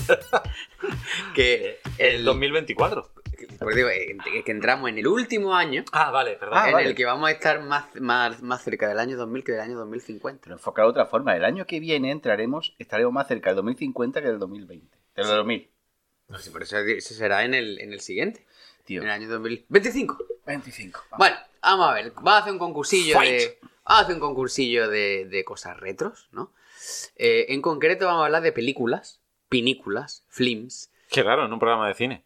que El el 2024. pues digo, eh, que entramos en el último año Ah, vale, perdón. Ah, en vale. el que vamos a estar más, más, más cerca del año 2000 que del año 2050. Pero enfocado de otra forma, el año que viene entraremos, estaremos más cerca del 2050 que del 2020. Del 2000. No sé, por eso eso será en el, en el siguiente, Tío. en el año 2025. 25. vamos. Bueno, vamos a ver. Vamos a hacer un concursillo Fight. de. Vamos a hacer un concursillo de, de cosas retros, ¿no? Eh, en concreto vamos a hablar de películas, pinículas, films, Qué raro, en un programa de cine.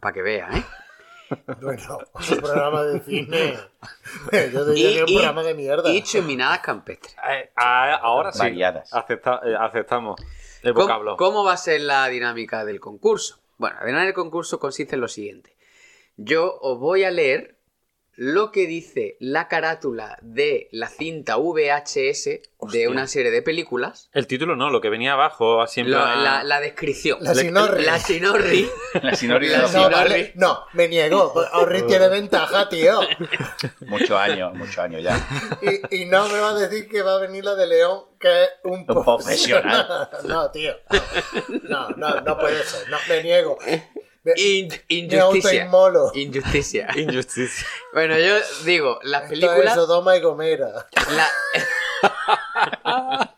para que vea, ¿eh? Bueno, un programa de cine. Yo diría que es un programa de mierda. y chuminadas campestres. Eh, ah, ahora sí. Variadas. Acepta- eh, aceptamos el ¿Cómo, vocablo. cómo va a ser la dinámica del concurso? Bueno, la dinámica del concurso consiste en lo siguiente. Yo os voy a leer lo que dice la carátula de la cinta VHS de una serie de películas. El título no, lo que venía abajo, así en Lo- plan- la, la descripción. La sinorri. La sinorri. La sinori de La No, Sinorri. vale, no, me niego. Orri tiene ventaja, tío. Muchos años, muchos años ya. Y, y no me va a decir que va a venir la de León, que es un, profesional. No, tío. No, no, no puede ser. No, me niego. In- injusticia. Injusticia. Injusticia. Bueno, yo digo, las Esto es películas. Sodoma y Gomera. la-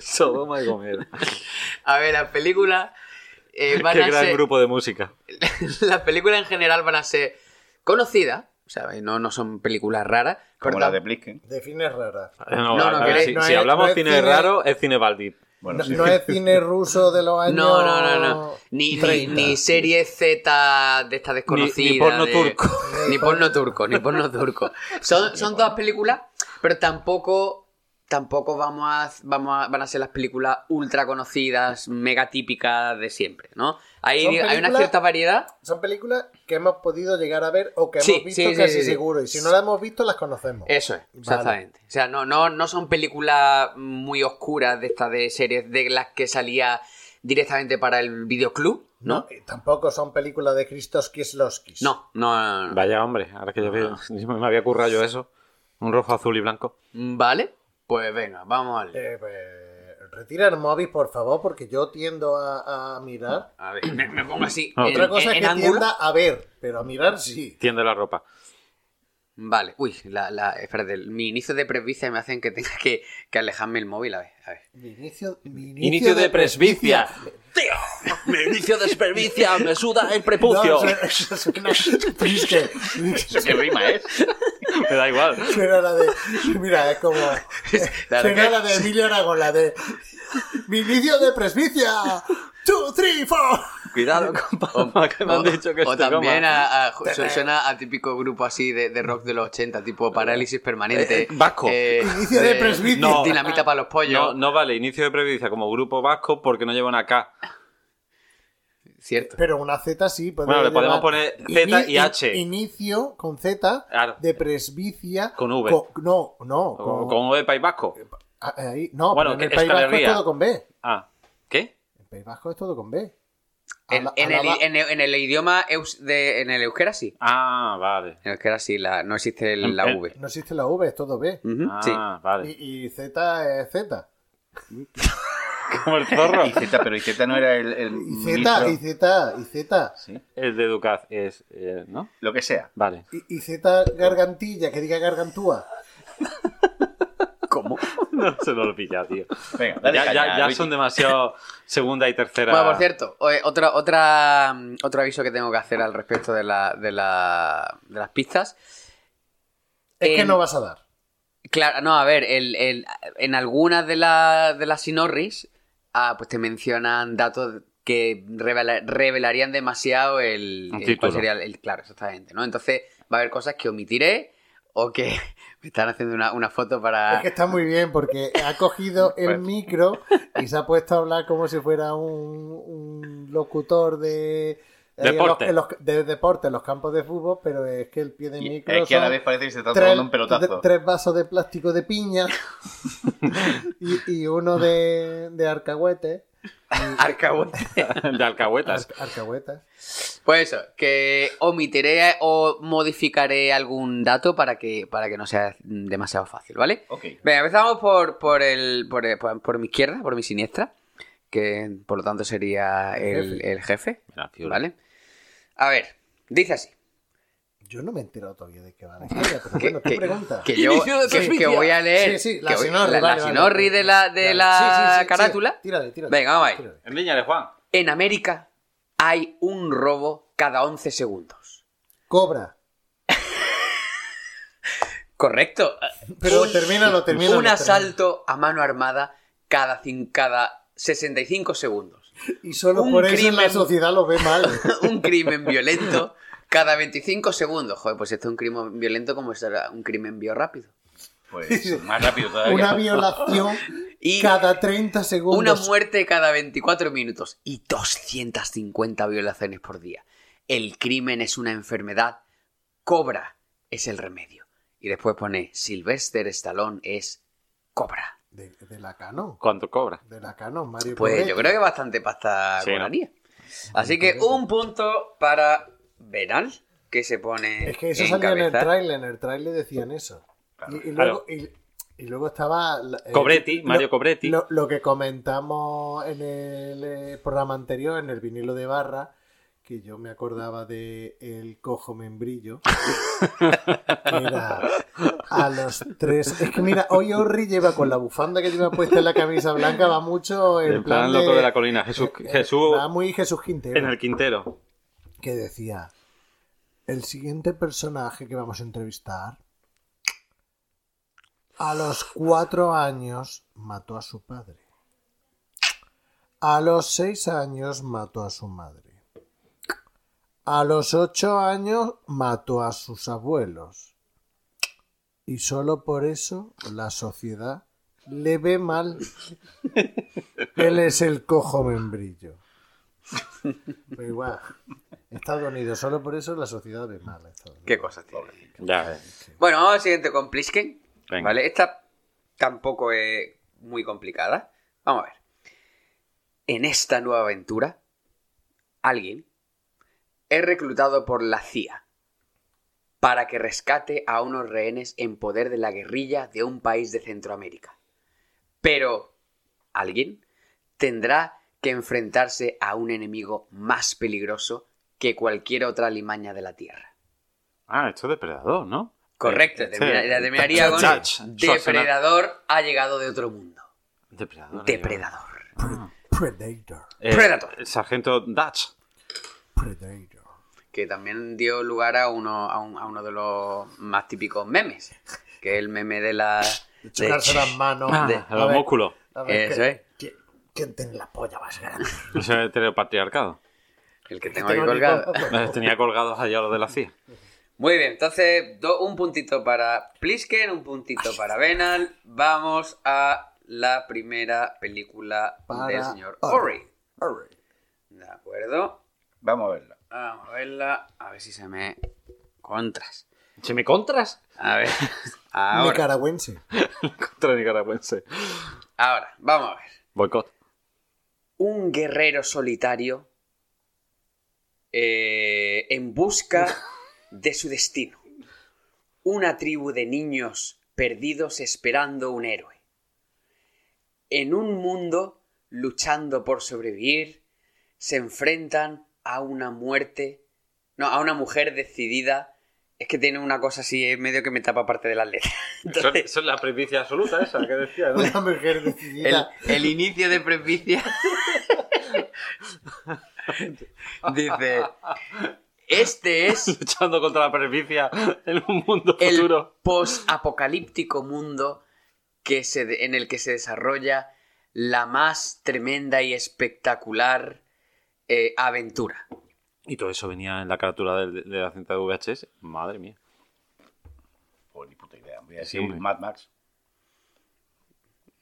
Sodoma y Gomorra. A ver, las películas eh, van Qué a gran ser... grupo de música. las películas en general van a ser conocidas, o sea, no, no son películas raras. pero Como la tam- de Plisken. Define rara. No, No, no, si, no si es- hablamos no es cine, cine- raro, es cine Baldi. Bueno, No, sí. no es cine ruso de los años. No, no, no, no. Ni, ni, 30. ni serie Z de esta desconocida. Ni- ni porno de- turco. Ni porno turco, ni porno turco. Son, son todas películas, pero tampoco. Tampoco vamos a, vamos a, van a ser las películas ultra conocidas, mega típicas de siempre, ¿no? Hay, hay una cierta variedad. Son películas que hemos podido llegar a ver o que Sí, hemos visto sí, casi sí, sí. seguro. Y si no las hemos visto, las conocemos. Eso es, Vale. exactamente. O sea, no, no, no son películas muy oscuras de estas de series de las que salía directamente para el videoclub, ¿no? Tampoco son películas de Christos Kieslowskis. No, no, no, no. Vaya hombre, ahora que yo veo, me había currado yo eso. Un rojo, azul y blanco. Vale, pues venga, vamos al. Eh, pues, retira el móvil, por favor, porque yo tiendo a, a mirar. A ver, me, me pongo así. En, Otra cosa en- es en que ángulo. tienda a ver, pero a mirar sí. Tiende la ropa. Vale, uy, la, la, espérate, mi inicio de presbicia me hacen que tenga que, que alejarme el móvil, a ver, a ver. Mi inicio, mi Inicio de presbicia. ¡Tío! Mi inicio de presbicia, me suda el No, prepucio. eso, eso suena. Eso qué rima es. Me da igual. Suena la de. Mira, es como. Claro suena que- la de Emilio Aragón, la de. Mi inicio de presbicia. Two, three, four. Cuidado, compa, que me han dicho que o también coma. a, a- su- suena a típico grupo así de, de rock de los 80, tipo parálisis permanente. Eh, eh, vasco. Inicio de presbicia. No. Dinamita para los pollos. No, no vale, inicio de previdencia como grupo vasco porque no lleva una K. Cierto. Pero una Z sí. puede Bueno, le podemos poner Z y H. Inicio con Z Claro. de presbicia. Con V. no, no. Con, Con V de País Vasco. Ahí- no, Bueno, en el País Vasco es todo con B. Ah, ¿qué? El País Vasco es todo con B. En, el, en, el, en el idioma eus- de, en el euskera sí. Ah, vale. En el euskera sí, la, no existe el- la V. No existe la V, es todo B. Ah, sí. vale. Y, y Z es Z. Como el zorro. Y Z, pero y Z no era el, el Y. Z, y Z, y Z. Sí, El de Educaz es, eh, ¿no? lo que sea. Vale. Y, y Z gargantilla, que diga gargantúa. ¿Cómo? No se lo pilla, tío. Venga, dale Ya, caña, ya, ya son demasiado segunda y tercera. Bueno, por cierto, otra, otra, mm, otro aviso que tengo que hacer al respecto de, la, de, la, de las pistas. Es que no vas a dar. Claro, no, a ver, el, el- en algunas de, la- de las sinorris, ah, pues te mencionan datos que revela- revelarían demasiado el, el- cuál sería el, el- claro, exactamente, ¿no? Entonces va a haber cosas que omitiré o que me están haciendo una, una foto para... Es que está muy bien porque ha cogido el micro y se ha puesto a hablar como si fuera un, un locutor de Deporte. en los- en los- de deporte en los campos de fútbol, pero es que el pie de Y micro es que a la vez parece que se está tres, tomando un pelotazo. de- tres vasos de plástico de piña y, y uno de, de arcahuete. Arcahuete. de alcahuetas. Ar- arcahuetas. Pues eso, que omitiré o modificaré algún dato para que, para que no sea demasiado fácil, ¿vale? Ok. Venga, empezamos por, por, el, por, el- por- por mi izquierda, por mi siniestra, que por lo tanto sería el, el jefe. ¿vale? A ver, dice así. Yo no me he enterado todavía de qué va la historia, pero Que, bueno, tú pregunta. que yo de que, que voy a leer Sí, sí, la sinorri, la, la vale, vale. sinorri de la, de Vale, la sí, sí, sí, sí, carátula. Tírale, tírale. Venga, vamos ahí. tírale. Envíñale, Juan. En América hay un robo cada 11 segundos. Cobra. Correcto. Pero Un- termínalo, termínalo. un termínalo. asalto a mano armada cada, cada 65 segundos. Y solo un por eso la sociedad lo ve mal. un crimen violento cada 25 segundos. Joder, pues esto es un crimen violento como será un crimen biorápido. Pues más rápido todavía. Una violación Y cada 30 segundos. una muerte cada 24 minutos. Y 250 violaciones por día. El crimen es una enfermedad. Cobra es el remedio. Y después pone Sylvester Stallone es Cobra. De, de la Cano. ¿Cuánto cobra? De la Cano, Mario Pues yo creo que bastante pasta Sí, ¿no? Así que un punto para Benal, que se pone Es que eso en salía en el tráiler, en el tráiler decían eso. Y, y luego, y, y luego estaba... eh, Cobretti, lo- Mario Cobretti. Lo, lo que comentamos en el eh, programa anterior, en el vinilo de barra, que yo me acordaba de el cojo membrillo. Era a los tres. Es que mira, hoy Orri lleva con la bufanda que lleva puesta en la camisa blanca, va mucho en El plan loco de la colina. Jesús, Jesús Va muy Jesús Quintero. en el Quintero. que decía, el siguiente personaje que vamos a entrevistar, a los cuatro años mató a su padre. A los seis años mató a su madre. A los ocho años mató a sus abuelos. Y solo por eso la sociedad le ve mal. Él es el cojo membrillo. Pero igual, Estados Unidos, solo por eso la sociedad ve mal. a Estados Unidos. Qué cosas tiene. Ya, eh. Bueno, vamos al siguiente con Plisken. Venga. ¿Vale? Esta tampoco es muy complicada. Vamos a ver. En esta nueva aventura, alguien es reclutado por la CIA para que rescate a unos rehenes en poder de la guerrilla de un país de Centroamérica. Pero alguien tendrá que enfrentarse a un enemigo más peligroso que cualquier otra limaña de la Tierra. Ah, esto es depredador, ¿no? Correcto, Sí. la terminaría con. Depredador ha llegado de otro mundo. Depredador. Depredador. Predator. Eh, Predator. el sargento Dutch. Predator. Que también dio lugar a uno, a, un- a uno de los más típicos memes. Que es el meme de la. De chocarse las manos. Ah, de- a los ver, músculos. A ver, Eso ¿qué- es. ¿Quién tiene la polla más grande? Ese es el heteropatriarcado. El que tengo aquí Tengo colgado. aquí- Eh, Tenía colgados allá los de la CIA. Muy bien, entonces do- un puntito para Plisken, un puntito para Venal. Vamos a la primera película Para del señor Ori. Ori. De acuerdo. Vamos a verla. Vamos a verla. A ver si se me contras. ¿Se me contras? A ver. Ahora. Nicaragüense. Contra nicaragüense. Ahora, vamos a ver. Boicot. Un guerrero solitario eh, en busca de su destino. Una tribu de niños perdidos esperando un héroe. En un mundo luchando por sobrevivir, se enfrentan a una muerte, no, a una mujer decidida. Es que tiene una cosa así, es medio que me tapa parte de las letras. Entonces, eso es la primicia absoluta esa que decía, ¿no? Una mujer el, decidida. el inicio de Prepicia dice: Este es Luchando contra la primicia en un mundo el futuro. post-apocalíptico mundo que se de- en el que se desarrolla la más tremenda y espectacular eh, aventura. Y todo eso venía en la carátula de, la cinta de VHS. Madre mía. Pues ni puta idea. Voy a Sí, decir hombre. Mad Max.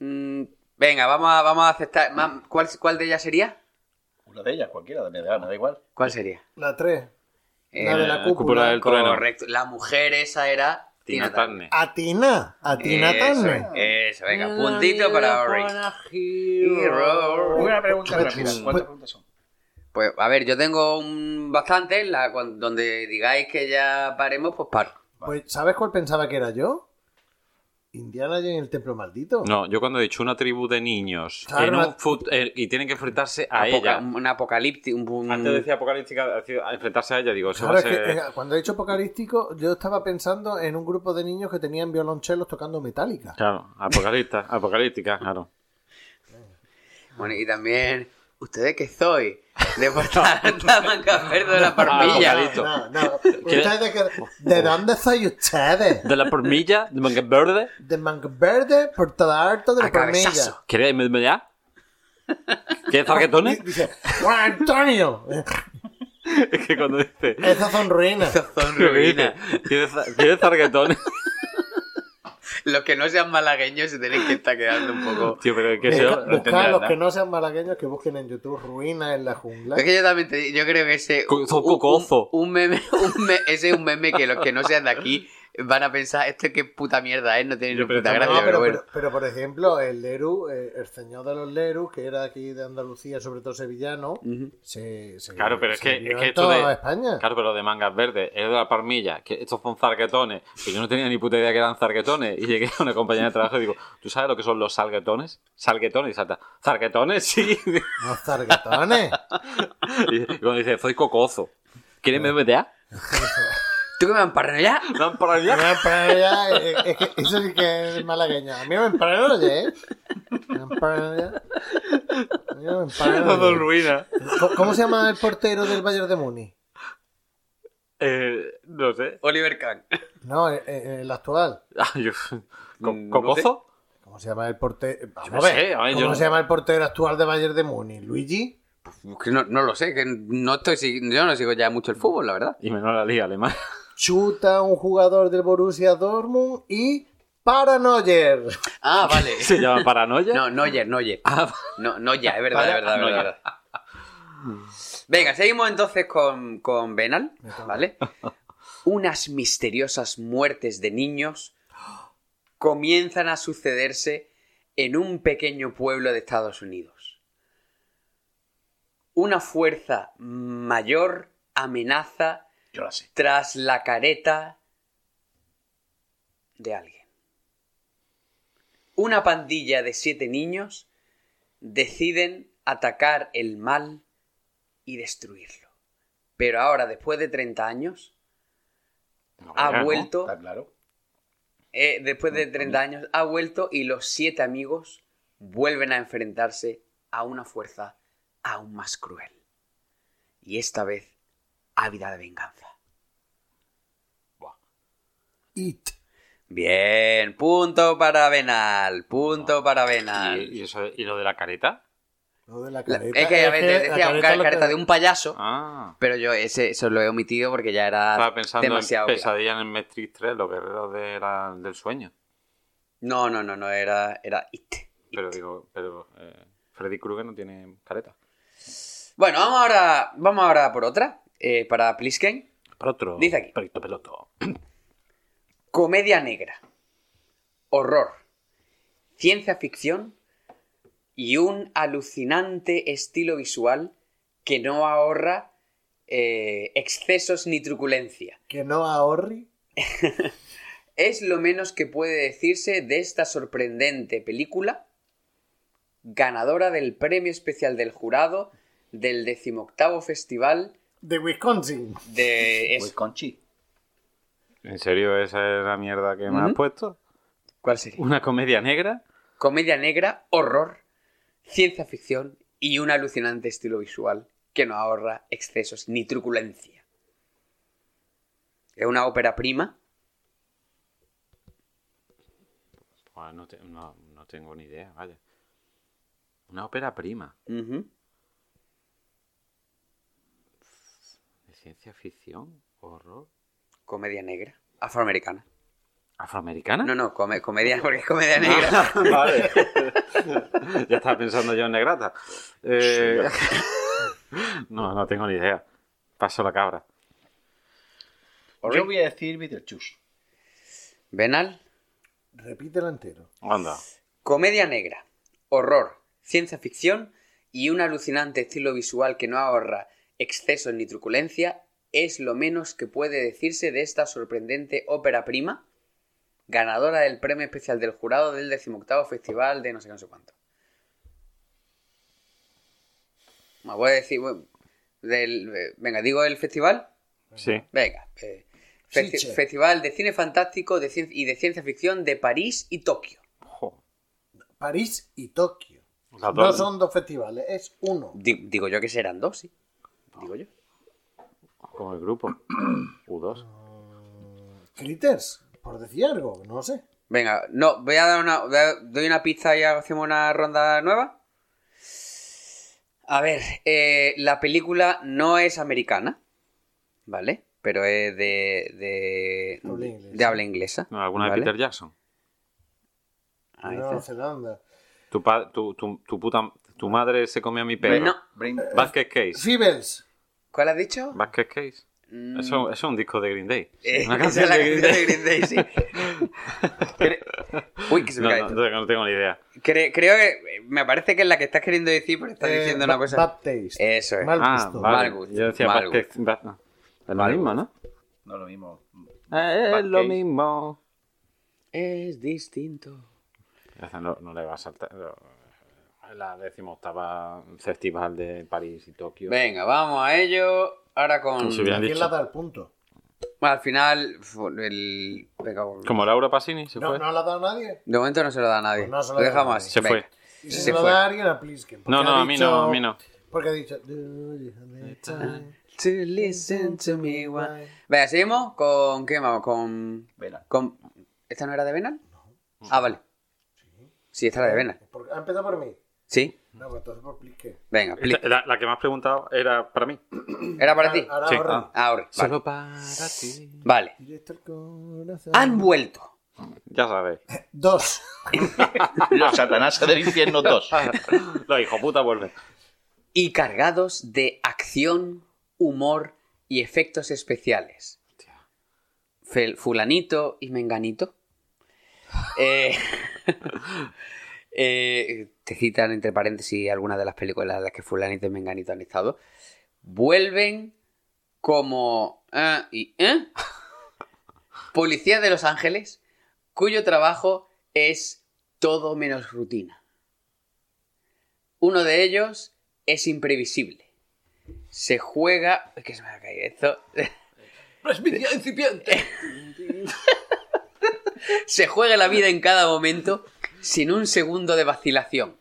Mm, venga, vamos a, vamos a aceptar. ¿Cuál, ¿Cuál de ellas sería? Una de ellas, cualquiera, me da, me da igual. ¿Cuál sería? La 3. La de la cúpula. del trueno. Correcto. La mujer esa era Tina Turner. Atina. Atina Eso, Turner. eso, venga, puntito para Ori. Una pregunta rápida. ¿Cuántas preguntas son? Pues a ver, yo tengo un bastante, la, donde digáis que ya paremos, pues paro. Pues, ¿sabes cuál pensaba que era yo? Indiana Jones en el templo maldito. No, yo cuando he dicho una tribu de niños Claro, en una- un fut- eh, y tienen que enfrentarse a ella. Un apocalíptico. Un, un- Antes decía apocalíptica, enfrentarse a ella, digo, eso Claro, va a es que eh, cuando he dicho apocalíptico, yo estaba pensando en un grupo de niños que tenían violonchelos tocando metálica. Claro, apocalipta, apocalíptica, claro. Bueno, y también, ¿ustedes qué soy? De Porta Mancaferdo de la Parmilla. No, no. ¿Ustedes de, qué- ¿De dónde soy ustedes? De la pormilla, de manga verde. De Manverde, Portada Alta de la A cabezazo. Palmilla. ¿Quieres irme ya? ¿Quieres zarguetones? Dice, Juan Antonio, Es que cuando dice... esas son ruinas. Son ruinas. ¿Quieres, ¿Quieres zarguetones? Los que no sean malagueños se tienen que estar quedando un poco... Tío, pero es que Busca, eso... no a los nada. que no sean malagueños que busquen en YouTube ruinas en la jungla. Es que yo también te, yo creo que ese... Un- un-. Un, meme, un me- ese es un meme que los que no sean de aquí van a pensar, esto qué puta mierda es, no tiene ni puta gracia, No, pero, pero, bueno. pero- pero, por ejemplo, el Leru, eh, el señor de los Leru, que era aquí de Andalucía, sobre todo sevillano, Ujú. se, se- Claro, pero es se que, es que esto de. España. Claro, pero de mangas verdes, es de la palmilla, que estos son zarguetones. Que yo no tenía ni puta idea que eran zarguetones. Y llegué a una compañía de trabajo y digo, ¿tú sabes lo que son los salguetones? Salguetones, y salta, ¿zarguetones? Sí. Los zarguetones. y cuando dice, soy cocozo. ¿Quieres MBTA? ¿Tú que me emparrano ya? No, para allá. Me eh, es que eso sí que es malagueño. A mí me emparanoia, ¿eh? Me emparanoia. A mí me Todo emparanoia. ruina. ¿Cómo- ¿Cómo se llama el portero del Bayern de Muni? Eh, no sé. Oliver Kahn. No, eh, eh, el actual. Ah, yo- Co- Mm. ¿Cómo se llama el portero? Vamos no a ver. sé, a ver, ¿Cómo yo- se llama el portero actual de Bayern de Muni? ¿Luigi? Que no, no lo sé, que no estoy yo no sigo ya mucho el fútbol, la verdad. Y menos la liga alemana. Chuta un jugador del Borussia Dortmund y Paranoyer. Ah, vale. ¿Se llama paranoia? No, Noyer, Noyer. Ah, No, verdad, es verdad, es verdad, es verdad. Venga, seguimos entonces con, con Benal, ¿vale? Unas misteriosas muertes de niños comienzan a sucederse en un pequeño pueblo de Estados Unidos. Una fuerza mayor amenaza Yo la sé. tras la careta de alguien. Una pandilla de siete niños deciden atacar el mal y destruirlo. Pero ahora, después de 30 años, no, ha vuelto, Está claro. eh, después de 30 años, ha vuelto y los siete amigos vuelven a enfrentarse a una fuerza aún más cruel. Y esta vez, ávida de venganza. It. Bien, punto para Benal, punto para Benal. ¿Y, y eso, ¿Y lo de la careta? Lo de la La- careta. es que a veces la decía un careta que- careta de un payaso, Ah. pero yo ese, eso lo he omitido porque ya era Estaba pensando demasiado. en obvio. Pesadilla en el Matrix 3, los guerreros de la- del sueño. No, no, no, no, era, era It. Pero digo, pero eh, Freddy Krueger no tiene careta. Bueno, vamos ahora, vamos ahora por otra, eh, para Plisken. Para otro. Dice aquí. Pelito peloto. Comedia negra, horror, ciencia ficción y un alucinante estilo visual que no ahorra eh, excesos ni truculencia. Que no ahorri. Es lo menos que puede decirse de esta sorprendente película, ganadora del premio especial del jurado del decimoctavo festival De Wisconsin. de... es- Conchi. ¿En serio esa es la mierda que me has puesto? ¿Cuál sería? ¿Una comedia negra? Comedia negra, horror, ciencia ficción y un alucinante estilo visual que no ahorra excesos ni truculencia. Es una ópera prima. No, te- no- no tengo ni idea, vaya. Una ópera prima de ciencia ficción, horror. Comedia negra. Afroamericana. ¿Afroamericana? No, no, come- comedia porque es comedia negra. vale. ya estaba pensando yo en Negrata. Eh, no, no tengo ni idea. Paso la cabra. Yo voy a decir Beetlejuice. Venal. Repítelo entero. Anda. Comedia negra, horror, ciencia ficción y un alucinante estilo visual que no ahorra excesos ni truculencia es lo menos que puede decirse de esta sorprendente ópera prima, ganadora del premio especial del jurado del 18 Festival de no sé qué, no sé cuánto. Me voy a decir... bueno, del- eh, venga, digo el festival. Sí. Venga. eh, festi-. Festival de Cine Fantástico de cien- y de Ciencia Ficción de París y Tokio. París y Tokio. No dos- son dos festivales, es uno. Di- digo yo que serán dos, sí. Digo yo. Como el grupo. U2. Critters, por decir algo, no lo sé. Venga, no, voy a dar una. doy una pista y hacemos una ronda nueva. A ver, eh, la película no es americana, ¿vale? Pero es de. de, Habla inglesa. de habla inglesa. No, ¿Alguna de. Peter Jackson? Ahí Nueva está. Zelanda. Tu, pa- tu, tu, tu puta... Tu madre se comió a mi perro. No. Basket Case. Feebles. ¿Cuál has dicho? Basket Case. Mm, Eso, eso es un disco de Green Day. eh, Una esa canción es la de Green canción Day. de Green Day, sí. Uy, que se me No, cae no, esto. no tengo ni idea. Cre- creo que me parece que es la que estás queriendo decir, pero estás Eh, diciendo una cosa. Bad taste. Eso es. Mal Ah, gusto. vale. Mal gusto, Yo decía mal Bad- no. Es lo Mal mismo, ¿no? No lo mismo. Eh, Es lo mismo. Es distinto. No, no le va a saltar. no. La decimoctava festival de París y Tokio. Venga, vamos a ello. Ahora con. Si ¿Quién dicho. le da el punto? Bueno, al final, el. venga, Como Laura Passini se No, fue. no le ha dado nadie. de momento no se lo da a nadie. Pues no se lo lo dejamos así. Se venga. fue. Y si Se se lo fue. da a alguien a Plisken. No, no, a mí dicho- no, a mí no. Porque ha dicho. "Do you have the time To listen to me while- while-" Venga, seguimos con. ¿Qué vamos? Con. Venga. con... ¿Esta no era de Venal? Ah, vale. Sí, esta era de Venal. Por- ¿Ha empezado por mí? Sí. No, pues entonces por Plisken. Venga, pli- Esta- La, la que me has preguntado era para mí. ¿era para ti? Ahora Sí. Ah. Ahora, vale. Solo para ti. Vale. Han vuelto. Ya sabes. Dos. Los Satanás del infierno 2. Los hijos puta vuelven. y cargados de acción, humor y efectos especiales. Fel- fulanito y menganito. Eh, eh, te citan entre paréntesis algunas de las películas en las que fulanito y menganito han estado. Vuelven como... eh, y, ¿eh? Policía de Los Ángeles, cuyo trabajo es todo menos rutina. Uno de ellos es imprevisible. Se juega... Es que se me ha caído esto. Presbicia incipiente. Se juega la vida en cada momento sin un segundo de vacilación.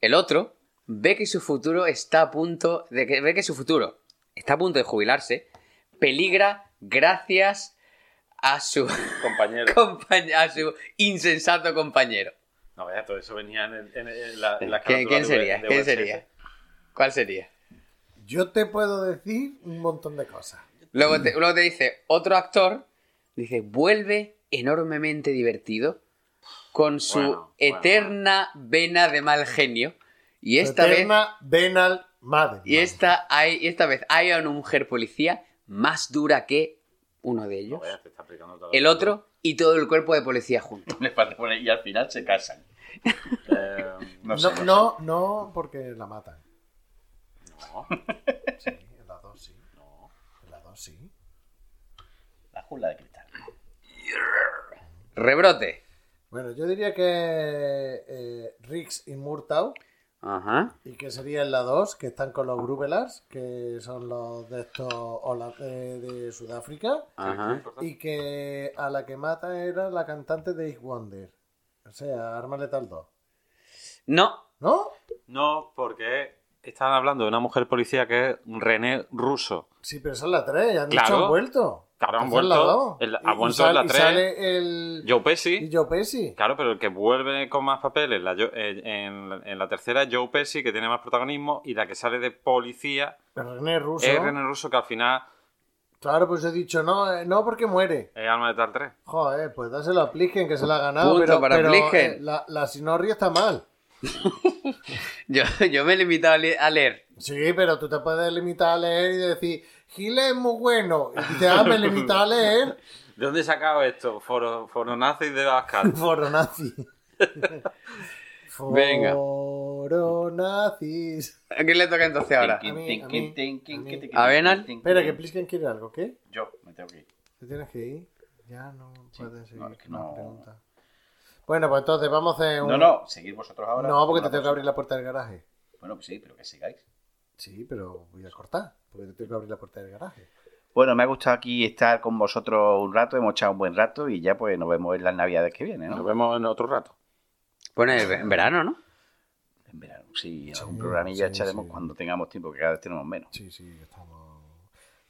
El otro ve que su futuro está a punto de que ve que su futuro está a punto de jubilarse, peligra gracias a su Compañero. compañ- a su insensato compañero. No, vea, todo eso venía en, el- en el- en la, en la ¿Quién, sería? de ¿Quién sería? ¿Cuál sería? Yo te puedo decir un montón de cosas. Luego te, luego te dice otro actor, dice, vuelve enormemente divertido con su Bueno, bueno. eterna vena de mal genio. Y esta vez, Eterna Venal Madden. y esta, hay, y esta vez hay una mujer policía más dura que uno de No, ellos, está el otro y todo el cuerpo de policía junto. Y al final se casan. Eh, No, sé, No, no, no, porque la matan. no. Sí, en la 2 sí. No. En la 2 sí. La jungla de cristal. Rebrote. Bueno, yo diría que eh, Rix y Murtaugh, Ajá. y que sería en la 2, que están con los Grubelars, que son los de estos de, de Sudáfrica, Ajá. y que a la que mata era la cantante de Ace Wonder. O sea, Arma Letal 2. No. ¿No? No, porque están hablando de una mujer policía que es René Russo. Sí, pero esa es la 3, ya han Claro. dicho han vuelto. Claro, han vuelto. El- Y- ha y vuelto en la y 3. sale el... Joe Y Pesci. Joe Pesci. Claro, pero el que vuelve con más papeles la eh, en, en la tercera es Joe Pesci, que tiene más protagonismo, y la que sale de policía René Russo. es René Russo, que al final Claro, pues he dicho, no, eh, no porque muere. es Alma de Tal 3. Joder, pues dáselo a Plisken que se la ha ganado. Punto pero para pero, eh, la, la Sinorri está mal. Yo, yo me he limitado a le- a leer. Sí, pero tú te puedes limitar a leer y decir, Gile es muy bueno. Y dices, ah, me he limitado a leer. ¿De dónde he sacado esto? Foro, foro nazis de Bascal. Foro nazi. Venga. Foro nazis. ¿A quién le toca entonces ahora? A mí, a mí, ¿A Venal? Espera, que Plisken quiere algo, ¿qué? Yo me tengo que ir. ¿Te tienes que ir? Ya no puedes seguir no, es que no- pregunta. Bueno, pues entonces vamos a hacer un... No, no, seguir vosotros ahora. No, porque te tengo que abrir la puerta del garaje. Bueno, pues sí, pero que sigáis. Sí, pero voy a cortar, porque te tengo que abrir la puerta del garaje. Bueno, me ha gustado aquí estar con vosotros un rato, hemos echado un buen rato y ya pues nos vemos en las navidades que vienen, Nos ¿no? vemos en otro rato. Bueno, en en verano, ¿no? En verano, sí, Sí, algún programilla sí, echaremos sí. cuando tengamos tiempo, que cada vez tenemos menos. Sí, sí, estamos...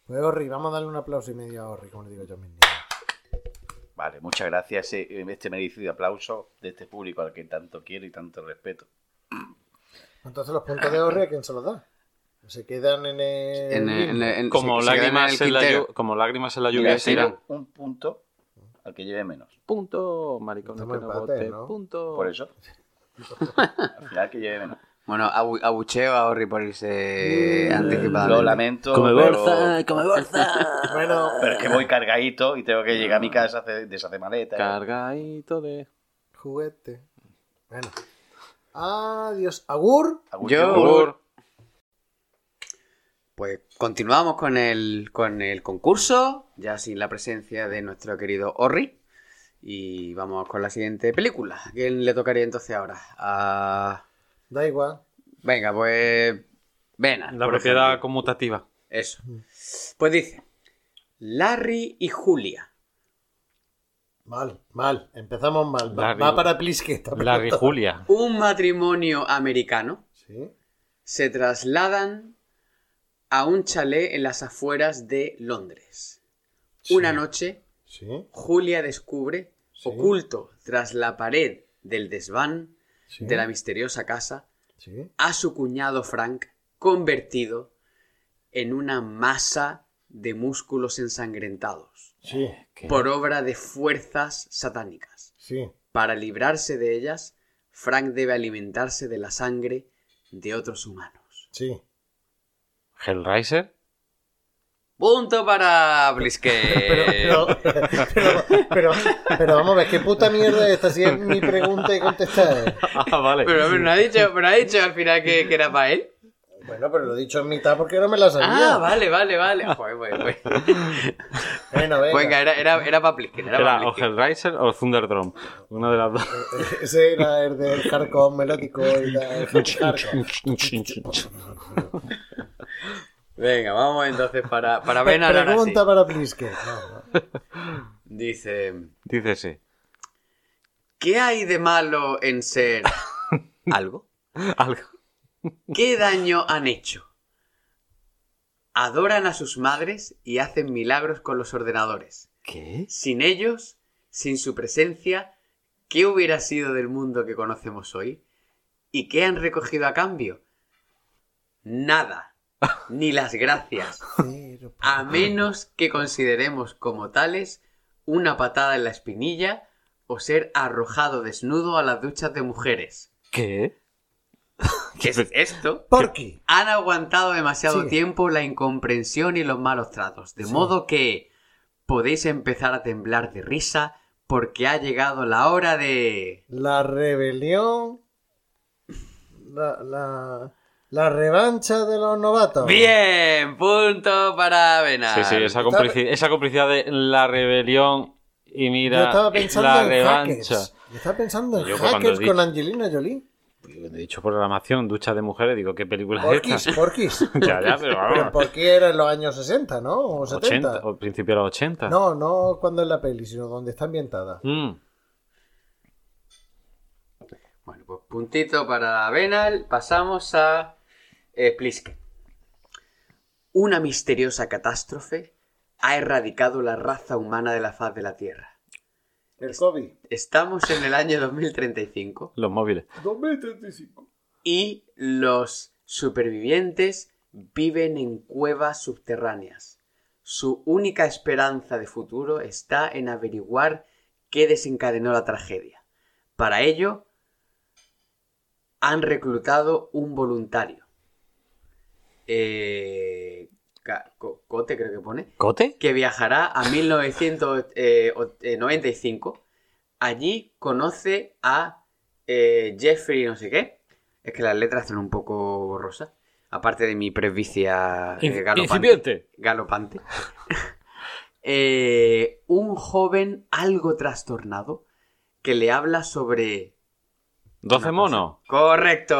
Pues Orri, vamos a darle un aplauso y medio a Orri, como le digo yo a mis niños. Vale, muchas gracias eh, este merecido aplauso de este público al que tanto quiero y tanto respeto. Entonces los puntos de Orri, ¿a quién se los da? Se quedan en el... En, en- limbo. en- Como, se- se quedan lágrimas el en la como lágrimas en la lluvia. un punto al que lleve menos. Punto, maricón. Que no empate, vote, ¿no? Punto. Por eso. al final que lleve menos. Bueno, abu- abucheo a Orri por irse Mm, anticipadamente. Lo lamento. Come pero- bolsa, come bolsa. Bueno, Pero es que voy cargadito y tengo que llegar a mi casa, hacer, deshacer maleta. Cargadito de. juguete. Bueno. Adiós. Agur. Yo- Pues continuamos con el, con el concurso, ya sin la presencia de nuestro querido Orri. Y vamos con la siguiente película. ¿A quién le tocaría entonces ahora? A... Da igual. Venga, pues... Vena. La propiedad ejemplo. conmutativa. Eso. Pues dice, Larry y Julia. Mal, mal. Empezamos mal. Va, Larry- va para Plisqueta. Larry Julia. Un matrimonio americano Sí. se trasladan a un chalet en las afueras de Londres. Una noche, Sí. Julia descubre, Sí. oculto tras la pared del desván Sí. de la misteriosa casa, Sí. a su cuñado Frank convertido en una masa de músculos ensangrentados Sí. por obra de fuerzas satánicas. Sí. Para librarse de ellas, Frank debe alimentarse de la sangre de otros humanos. Sí. Hellraiser. Punto para Blisque. Pero, pero, pero, vamos a ver, ¿qué puta mierda es esta? Si es mi pregunta y contestar. Ah, vale. Pero, pero no ha dicho, pero ha dicho al final que, que era para él. Bueno, pero lo he dicho en mitad porque no me la sabía. Ah, vale, vale, vale. Joder, pues, pues. Bueno, venga. Venga, era, era, era para Blisque. Era Era para o Hellraiser o Thunderdome. Una de las dos. Ese era el del hardcore melódico y hardcore. Venga, vamos entonces para, para Ben sí. Pregunta para. No, no. Dice, Dícese. ¿qué hay de malo en ser algo? Algo. ¿Qué daño han hecho? Adoran a sus madres y hacen milagros con los ordenadores. ¿Qué? Sin ellos, sin su presencia, ¿qué hubiera sido del mundo que conocemos hoy? ¿Y qué han recogido a cambio? Nada. Ni las gracias. A menos que consideremos como tales una patada en la espinilla o ser arrojado desnudo a las duchas de mujeres. ¿Qué? ¿Qué es esto? Porky. Han aguantado demasiado Sí. tiempo la incomprensión y los malos tratos, de Sí. modo que podéis empezar a temblar de risa porque ha llegado la hora de... La rebelión. La, la, la revancha de los novatos. Bien, punto para Venar. Sí, sí, esa complicidad, esa complicidad de la rebelión y Yo mira estaba pensando la en revancha. hackers. Yo estaba pensando en Yo, pues, hackers con Angelina Jolie. He dicho programación, ducha de mujeres, digo, ¿qué película es Porquis, esta? Porquis. Ya, ya, pero vamos. Pero Porquis era en los años 60, ¿no? O 70. 80, o principio de los 80. No, no cuando es la peli, sino donde está ambientada. Mm. Bueno, pues puntito para Venal. Pasamos a eh, Pliske. Una misteriosa catástrofe ha erradicado la raza humana de la faz de la Tierra. El COVID. Estamos en el año 2035 Los móviles. 2035. y los supervivientes viven en cuevas subterráneas. Su única esperanza de futuro está en averiguar qué desencadenó la tragedia. Para ello, han reclutado un voluntario. Eh, Cote creo que pone. ¿Cote? Que viajará a 1995. Allí conoce a eh, Jeffrey no sé qué. Es que las letras son un poco borrosas. Aparte de mi presbicia eh, galopante. Eh, un joven algo trastornado que le habla sobre... 12 monos. Correcto.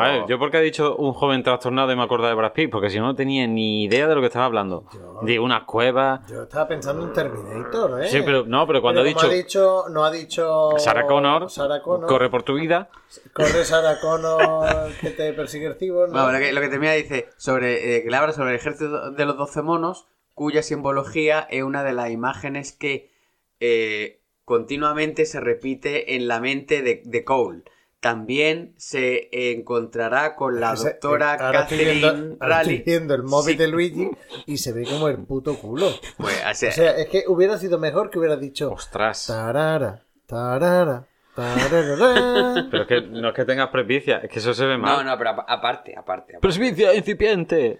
A ver, yo porque he dicho un joven trastornado y me acordaba de Brad Pitt, porque si no, no tenía ni idea de lo que estaba hablando. De unas cuevas. Yo estaba pensando en Terminator, ¿eh? Sí, pero no, pero cuando Pero ha como dicho, no ha dicho Sarah Connor, Sarah Connor. corre por tu vida. Corre Sarah Connor que te persigue el cibor, ¿no? Bueno, lo que, lo que termina dice sobre, eh, que le habla sobre el ejército de los 12 monos, cuya simbología es una de las imágenes que eh, continuamente se repite en la mente de, de Cole. También se encontrará con la doctora eh, ahora estoy viendo- Catherine ahora estoy viendo el móvil Sí. de Luigi y se ve como el puto culo. Pues, o sea, O sea, es que hubiera sido mejor que hubiera dicho Ostras. tarara, tarara, Tararara. Pero es que no es que tengas presbicia, es que eso se ve No, mal. no, pero apa- aparte, aparte. aparte. Presbicia incipiente.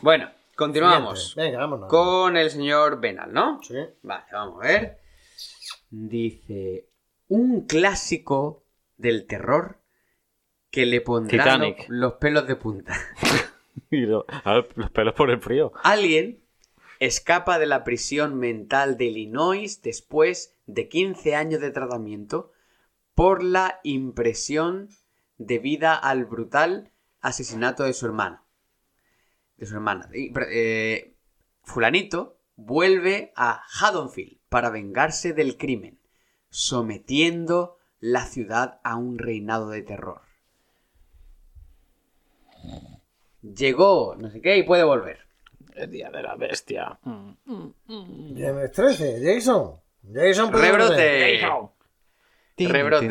Bueno, continuamos. Venga, vámonos. Con el señor Benal, ¿no? Sí. Vale, vamos a ver. Dice, un clásico del terror que le pondrá Titanic. lo- los pelos de punta. Y lo- a ver, los pelos por el frío. Alguien escapa de la prisión mental de Illinois después de 15 años de tratamiento por la impresión debida al brutal asesinato de su hermano. De su hermana. Eh, fulanito vuelve a Haddonfield para vengarse del crimen, sometiendo la ciudad a un reinado de terror. Llegó, no sé qué, y puede volver. El día de la bestia. Viernes 13, Jason. Jason puede volver. Rebrote. Rebrote.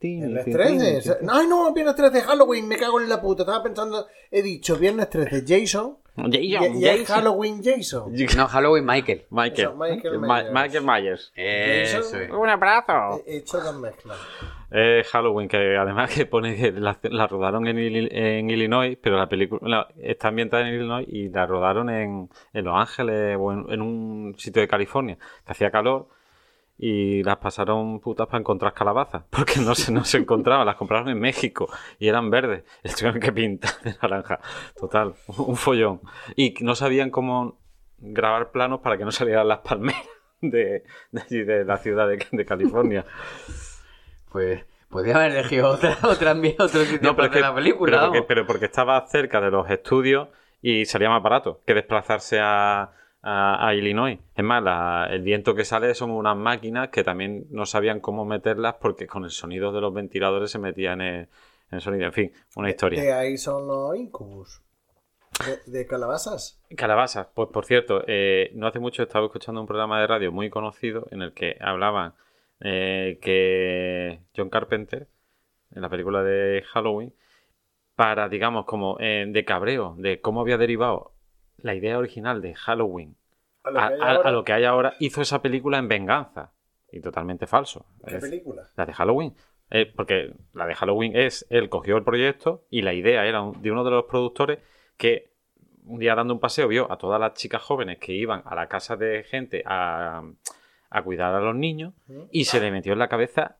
Viernes 13. Ay, no, viernes 13, Halloween, me cago en la puta. Estaba pensando, he dicho viernes 13, Jason. Y, y es Halloween Jason. No, Halloween Michael. Michael. Eso, Michael Ma- Myers. Michael Myers. Eso Jason. es. Un abrazo. He hecho las mezclas. Eh, Halloween, que además que pone que la, la rodaron en, Ili- en Illinois, pero la película la- está ambientada en Illinois y la rodaron en, en Los Ángeles o en, en un sitio de California. Que hacía calor y las pasaron putas para encontrar calabazas, porque no se, no se encontraban, las compraron en México y eran verdes. Les tuvieron que pintar de naranja. Total, un follón. Y no sabían cómo grabar planos para que no salieran las palmeras de, de allí, de la ciudad de, de California. Pues podría haber elegido otra, otra, otro sitio No, para que- la película. pero porque, pero porque estaba cerca de los estudios y salía más barato que desplazarse a, a- a Illinois. Es más, la- el viento que sale son unas máquinas que también no sabían cómo meterlas porque con el sonido de los ventiladores se metían en el, en el sonido. En fin, una historia. De ahí son los incubus. De, de calabazas. Calabazas, pues por cierto, eh, no hace mucho estaba escuchando un programa de radio muy conocido en el que hablaban eh, que John Carpenter, en la película de Halloween, para, digamos, como eh, de cabreo, de cómo había derivado la idea original de Halloween A lo a, que hay a- ahora. a lo que hay ahora, hizo esa película en venganza. Y totalmente falso. ¿Qué Es- película? la de Halloween. Eh, porque la de Halloween es, él cogió el proyecto y la idea era un- de uno de los productores que un día dando un paseo vio a todas las chicas jóvenes que iban a la casa de gente a, a cuidar a los niños y se le metió en la cabeza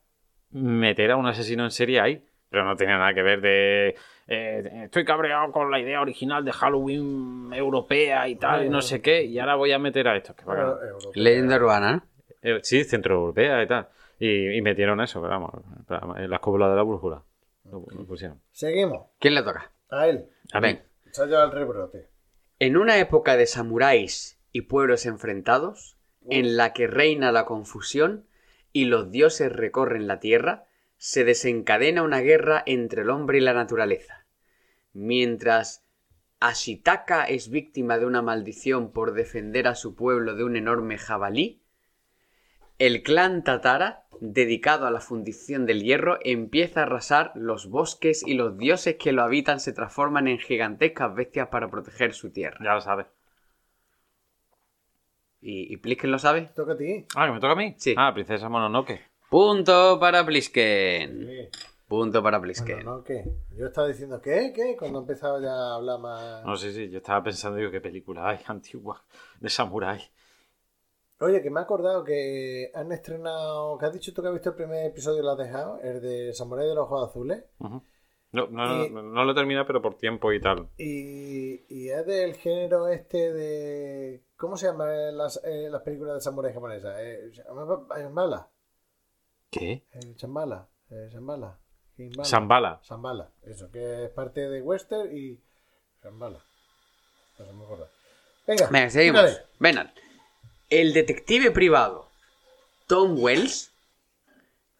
meter a un asesino en serie ahí. Pero no tenía nada que ver de... eh, estoy cabreado con la idea original de Halloween europea y tal, y no sé qué, y ahora voy a meter a estos. Que europea. Leyenda urbana. Eh, sí, centroeuropea y tal. Y, y metieron eso, pero vamos, en la cúpula de la brújula. Lo, lo pusieron. Seguimos. ¿Quién le toca? A él. A al rebrote. En una época de samuráis y pueblos enfrentados, en la que reina la confusión y los dioses recorren la tierra, se desencadena una guerra entre el hombre y la naturaleza. Mientras Ashitaka es víctima de una maldición por defender a su pueblo de un enorme jabalí, el clan Tatara, dedicado a la fundición del hierro, empieza a arrasar los bosques y los dioses que lo habitan se transforman en gigantescas bestias para proteger su tierra. ya lo sabes. ¿Y, y Plisken lo sabe? Toca a ti. Ah, que me toca a mí. Sí. Ah, Princesa Mononoke. Punto para Plisken. Sí. Punto para Plisken. Bueno, no, ¿qué? Yo estaba diciendo, ¿qué? ¿Qué? Cuando empezaba ya a hablar más... No sé si yo estaba pensando, digo, qué película hay antigua de samurái. Oye, que me he acordado que han estrenado... ¿Qué has dicho tú que has visto el primer episodio y lo has dejado? El de Samurai de los Ojos Azules. No, no, Y- no, no lo termina, pero por tiempo y tal. Y, y es del género este de... ¿Cómo se llaman las, eh, las películas de samurai japonesas? Eh, Shambhala. ¿Qué? El. Eh, Shambhala. Shambhala. Shambhala. Eso, que es parte de western y Shambhala. No se me acuerda. Venga, Venga, seguimos. Vengan. El detective privado Tom Wells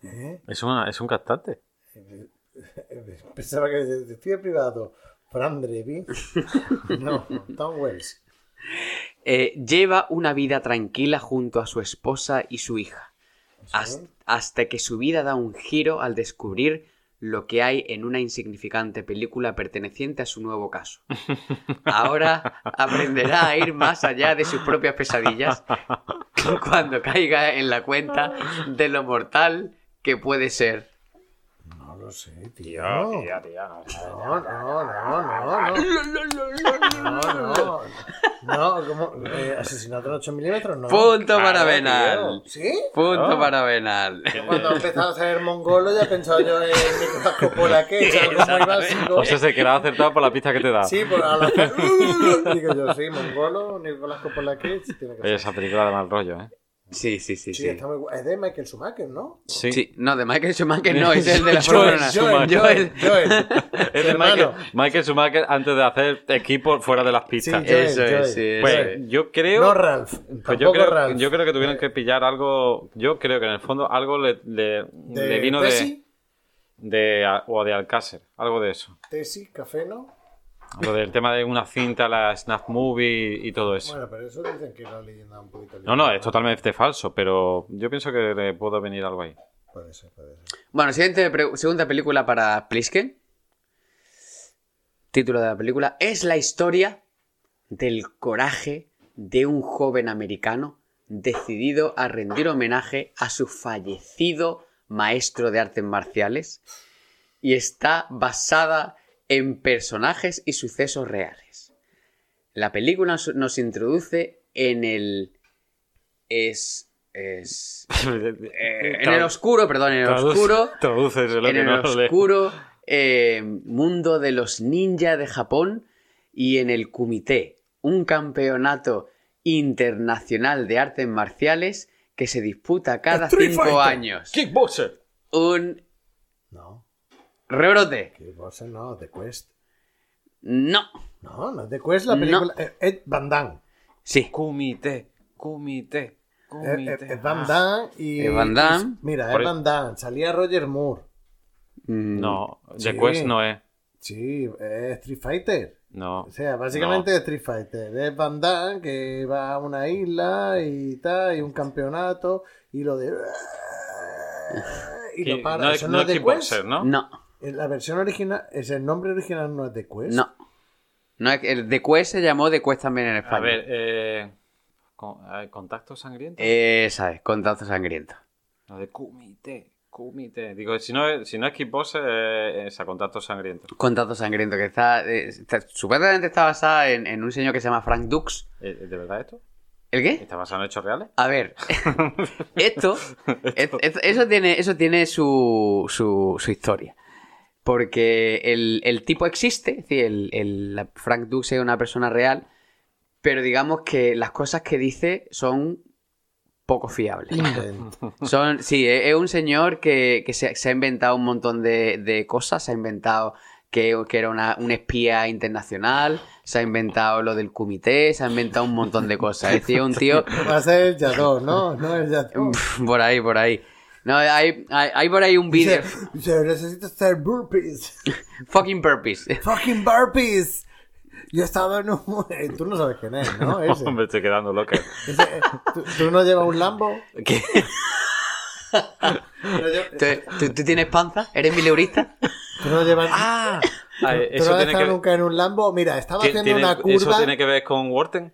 ¿Eh? Es, una, es un cantante. Pensaba que el detective privado Fran Drevi. No, Tom Wells. eh, lleva una vida tranquila junto a su esposa y su hija, has- hasta que su vida da un giro al descubrir lo que hay en una insignificante película perteneciente a su nuevo caso. Ahora aprenderá a ir más allá de sus propias pesadillas cuando caiga en la cuenta de lo mortal que puede ser. No sé, tío. Tío, tío, tío, no, No, no, no, no, no. No, no. No, como eh, asesinato en 8 milímetros, no. Punto para Venal. ¿Sí? Punto No. para Venal. Cuando he empezado a ser mongolo ya he pensado yo en Nicolás Coppola que es algo muy básico. O sea, se queda acertado por la pista que te da. Sí, por hacer... Digo yo, sí, mongolo, Nicolás Coppola que tiene que Oye, ser. esa película de mal rollo, ¿eh? Sí, sí, sí, Sí, sí. está muy guay. Es de Michael Schumacher, ¿no? Sí. Sí, no, de Michael Schumacher no, es el de la Joel Fórmula Schumacher. Joel, Joel. Es de. Michael, Michael Schumacher antes de hacer equipo fuera de las pistas. Sí, Joel, Eso Joel. es, sí, eso Pues es. yo creo. No Ralph. Pues Tampoco yo creo, Ralph. yo creo que tuvieron que pillar algo. Yo creo que en el fondo algo le, le, ¿De le vino Tesi? de, de. O de Alcácer, algo de eso. Tesi, café, ¿no? Lo del tema de una cinta, la Snap Movie y todo eso. Bueno, pero eso dicen que la leyenda un poquito... No, no, es totalmente falso, pero yo pienso que le pudo venir algo ahí. Puede ser, puede ser. Bueno, siguiente segunda película para Plisken. Título de la película es la historia del coraje de un joven americano decidido a rendir homenaje a su fallecido maestro de artes marciales y está basada en personajes y sucesos reales. La película nos- introduce en el es es eh, en el oscuro, perdón, en el Traduce- oscuro en que el oscuro eh, mundo de los ninja de Japón y en el Kumite, un campeonato internacional de artes marciales que se disputa cada cinco Fighter. años. Kickboxer. Un No, rebrote. vos no, The Quest. No. No, no es The Quest la No. película. eh, Ed Van Damme. Sí. Kumite, kumite, Eh, kumite. eh, Ed Van Damme y... Ed Van Damme. y- mira, Ed Van Damme. Salía Roger Moore. Mm, No, The Sí. Quest no es. Sí, es Street Fighter. No. O sea, básicamente es Street Fighter. Es Van Damme que va a una isla y tal, y un campeonato, y lo de... Y lo para. no, Eso es- no no es es The Quest. Kickboxer, ¿no? No. En La versión original, es el nombre original no es The Quest. No. No, es que el The Quest se llamó The Quest también en España. A ver, eh, con- eh, contacto sangriento. Esa es, Contacto Sangriento. La de kumite, kumite. Digo, si no es, si no es Kickboxer, eh, es a contacto sangriento. Contacto Sangriento, que está, eh, está- supuestamente está basada en, en un señor que se llama Frank Dux. Eh, ¿De verdad esto? ¿El qué? ¿Está basado en hechos reales? A ver, esto, es- es- eso tiene, eso tiene su, su, su historia. Porque el, el tipo existe, es decir, el, Frank Dux es una persona real, pero digamos que las cosas que dice son poco fiables. Son, sí, es es un señor que, que se, se ha inventado un montón de, de cosas. Se ha inventado que, que era una- un espía internacional. Se ha inventado lo del comité. Se ha inventado un montón de cosas. Es decir, un tío. Va a ser el Yadó, ¿no? No es el Yadó. Por ahí, por ahí. No, hay, hay, hay por ahí un vídeo. Dice, dice, necesito hacer burpees. Fucking purpose. Fucking burpees. Yo he estado en un... eh, Tú no sabes quién es, ¿no? Ese. Me estoy quedando loca. Ese, eh, ¿tú, tú no llevas un Lambo? ¿Qué? ¿Tú no llevas, ¿Tú, tú- tú tienes panza? ¿Eres mileurista? tú no llevas- Ah, ¿Tú ah, no eso has tiene estado que nunca en un Lambo? Mira, estaba haciendo una curva... ¿Eso tiene que ver con Worten?